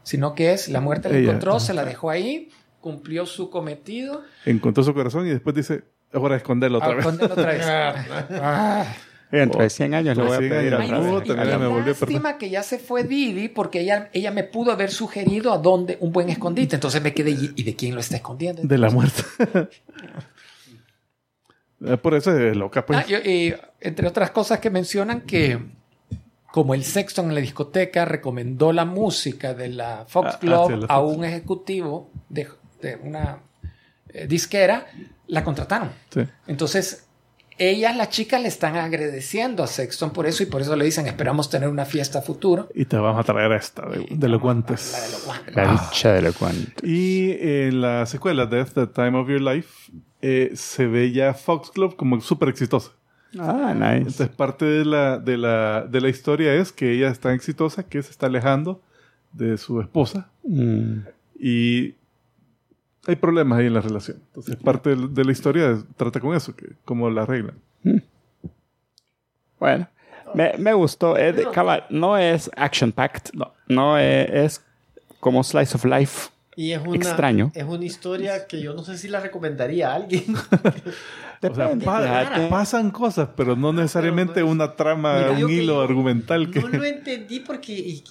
sino que es la muerte la Ella, encontró, ajá. se la dejó ahí, cumplió su cometido. encontró su corazón y después dice ahora esconderlo otra vez escóndelo otra vez. Dentro de 100 años le voy a 100 pedir a lástima que ya se fue Didi porque ella, ella me pudo haber sugerido a dónde un buen escondite. Entonces me quedé, ¿y y de quién lo está escondiendo? de la muerte Eh, por eso es loca pues Ah, yo- y, entre otras cosas que mencionan que como el Sexton en la discoteca recomendó la música de la Fox Ah, Club ah, sí, la a un ejecutivo de, de una eh, disquera, la contrataron. Sí. Entonces, ellas, las chicas, le están agradeciendo a Sexton por eso y por eso le dicen, esperamos tener una fiesta futuro. Y te vamos a traer esta de, de los guantes. La de los guantes. La dicha de lo cuanto. Y en la secuela, Death, The Time of Your Life, eh, se ve ya Fox Club como súper exitosa. Ah, nice. Entonces, parte de la, de, la, de la historia es que ella es tan exitosa que se está alejando de su esposa Mm. y hay problemas ahí en la relación. Entonces, parte de, de la historia trata con eso, que cómo la arreglan. Bueno, me, me gustó. Es de- cabal, no es action-packed. No. No es, es como slice of life. Y es una, Extraño. es una historia que yo no sé si la recomendaría a alguien. O sea, pa- pasan cosas, pero no necesariamente Pero no es- una trama, Mira, un que hilo argumental que, No lo entendí porque y, y-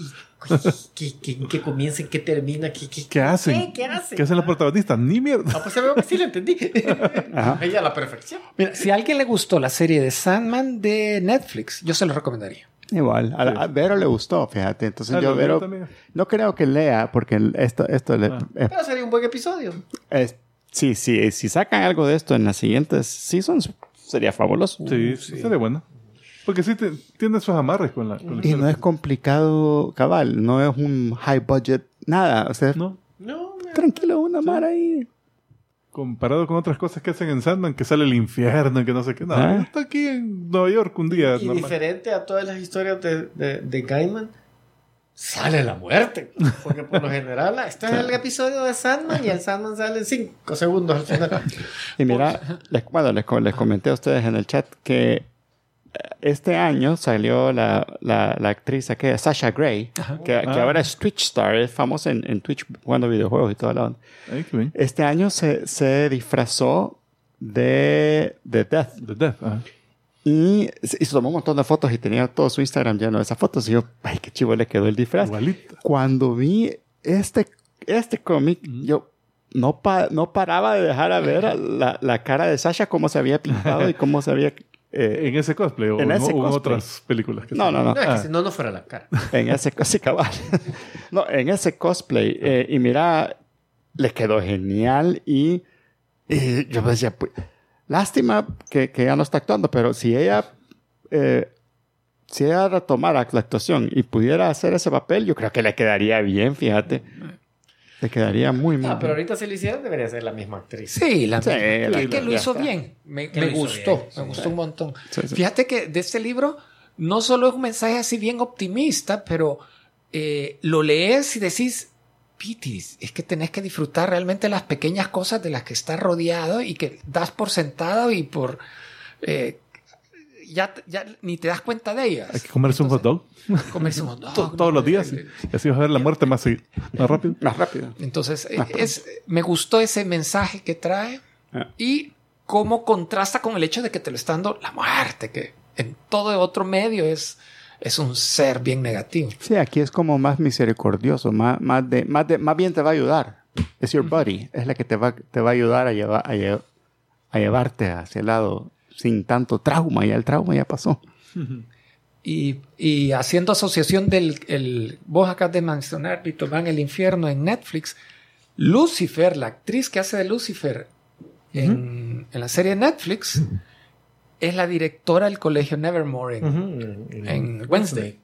que, que, que comienza y que termina. Que, que, ¿Qué hacen? ¿Qué? ¿Qué hacen? ¿Qué hacen los protagonistas? Ni mierda. Ah, pues ya veo que sí lo entendí. Ajá. Ella a la perfección. Mira, si a alguien le gustó la serie de Sandman de Netflix, yo se lo recomendaría. Igual. A, a Vero le gustó, fíjate. Entonces Ah, yo, Vero, no creo que lea, porque esto, esto le- Ah. es- Pero sería un buen episodio. es- sí, sí, si sacan algo de esto en las siguientes seasons, sería fabuloso. Sí, sí, sería bueno. Porque sí te- tiene sus amarres con la, con Y no es complicado, cabal. No es un high budget, nada. O sea, ¿No? No, no. tranquilo, una mar ahí. Comparado con otras cosas que hacen en Sandman, que sale el infierno y que no sé qué. No, Ah. está aquí en Nueva York un día. Y normal. diferente a todas las historias de, de, de Gaiman, sale la muerte. Porque por lo general, este es el episodio de Sandman y el Sandman sale en 5 segundos al final. Y mira, les, bueno, les, les comenté a ustedes en el chat que este año salió la, la, la actriz aquella, Sasha Grey, que, que Ah. ahora es Twitch Star, es famosa en, en Twitch jugando videojuegos y Ay, qué bien. Este año se, se disfrazó de, de Death The Death. ajá. y, se- tomó un montón de fotos y tenía todo su Instagram lleno de esas fotos. Y yo, ay, qué chivo le quedó el disfraz. Igualita. Cuando vi este, este cómic, yo no, pa- no paraba de dejar a ver la, la cara de Sasha, cómo se había pintado y cómo se había... eh, En ese cosplay o En en, ese o en cosplay. otras películas. Que No, son. no, no. No, es que Ah. si no, no fuera la cara. en ese sí, cabal. no, en ese cosplay. eh, y mira, le quedó genial y, y yo me decía, pues, lástima que, que ella no está actuando, pero si ella, eh, si ella retomara la actuación y pudiera hacer ese papel, yo creo que le quedaría bien, fíjate. Le quedaría muy, muy Ah, pero ahorita si lo hicieran, debería ser la misma actriz. Sí, la Sí, es la- que lo hizo está. bien. Me, hizo gustó, bien, sí. me gustó un montón. Sí, sí. Fíjate que de este libro no solo es un mensaje así bien optimista, pero eh, lo lees y decís, Pitis, es que tenés que disfrutar realmente las pequeñas cosas de las que estás rodeado y que das por sentado y por... eh, ya, ya ni te das cuenta de ellas. Hay que comerse un hot dog Comerse un hot dog, to- ¿no? todos los días. Y así vas a ver la muerte más, más rápido. Más rápido. Entonces, eh, es, me gustó ese mensaje que trae Ah. y cómo contrasta con el hecho de que te lo está dando la muerte, que en todo otro medio es, es un ser bien negativo. Sí, aquí es como más misericordioso, más, más, de, más, de, más bien te va a ayudar. Es your buddy. Es la que te va, te va a ayudar a, llevar, a, lle- a llevarte hacia el lado sin tanto trauma. Ya el trauma ya pasó. Y, y haciendo asociación del... El, vos acabas de mencionar Van el infierno en Netflix. Lucifer, la actriz que hace de Lucifer en, en la serie Netflix, es la directora del colegio Nevermore en, en Wednesday.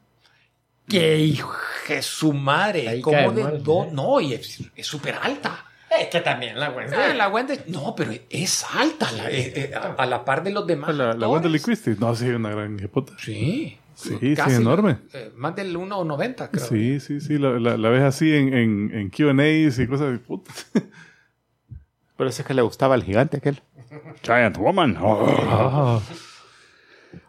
Que hijo de su madre, como de dos, ¿eh? no, y es es súper alta. Es que también la Wednesday. Ah, la Wendy, no, pero es alta, la- eh, eh, a, a la par de los demás. La, la. Wendy Christie. No, sí, una gran hipota. Sí, Sí, sí, Casi, enorme. eh, más del 1,90 creo. Sí, sí, sí. La, la- la ves así en, en, en QAs y cosas de puta. Pero ese es que le gustaba al gigante aquel. Giant Woman. Oh.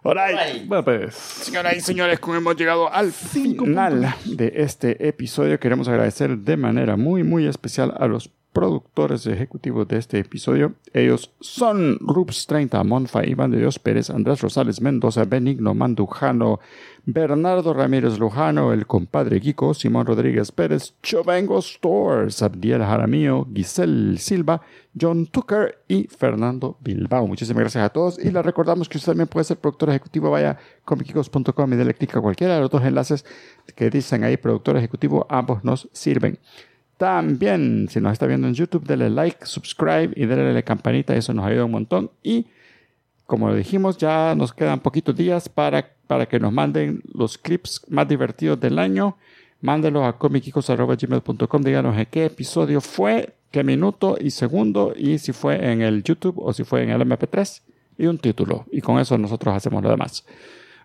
All right. Bueno, pues. Señoras y señores, como hemos llegado al final de este episodio, queremos agradecer de manera muy, muy especial a los productores ejecutivos de este episodio. Ellos son Rups 30, Monfa, Iván de Dios Pérez, Andrés Rosales Mendoza, Benigno Mandujano, Bernardo Ramírez Lujano, el compadre Kiko, Simón Rodríguez Pérez, Chovengo Stores, Abdiel Jaramillo, Giselle Silva, John Tucker y Fernando Bilbao. Muchísimas gracias a todos y les recordamos que usted también puede ser productor ejecutivo. Vaya comicicos.com y dele clic a cualquiera de los dos enlaces que dicen ahí productor ejecutivo. Ambos nos sirven. También, si nos está viendo en YouTube, dele like, subscribe y dele a la campanita. Eso nos ayuda un montón. Y como lo dijimos, ya nos quedan poquitos días para, para que nos manden los clips más divertidos del año. Mándelos a comicicos.gmail.com. Díganos en qué episodio fue, qué minuto y segundo, y si fue en el YouTube o si fue en el MP3, y un título. Y con eso nosotros hacemos lo demás.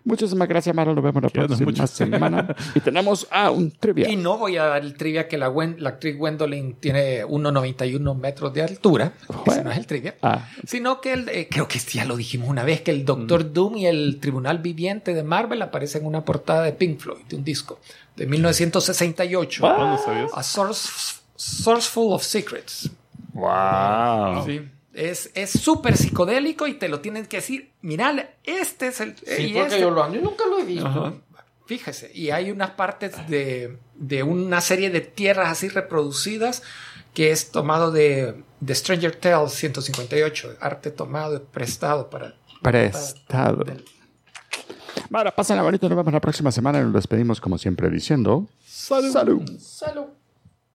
Muchísimas gracias, Mara. Nos vemos la próxima semana. Y tenemos a un trivia. Y no voy a dar el trivia que la, Wen- la actriz Gwendolyn tiene 1,91 metros de altura. Ese no es el trivia. Ah. Sino que el- eh, creo que ya lo dijimos una vez, que el Doctor Doom y el Tribunal Viviente de Marvel aparecen en una portada de Pink Floyd, de un disco de 1968. ¿Cuándo sabías? A Source, Source Full of Secrets. Wow. Sí. Es es súper psicodélico y te lo tienen que decir. Mira, este es el. Sí, y porque este- yo, lo, yo nunca lo he visto. Ajá. Fíjese, y hay unas partes de, de una serie de tierras así reproducidas que es tomado de, de Stranger Tales 158, arte tomado, prestado para... Prestado. del- Mara, pásenla bonito. Nos vemos la próxima semana y nos despedimos como siempre diciendo... Salud. Salud.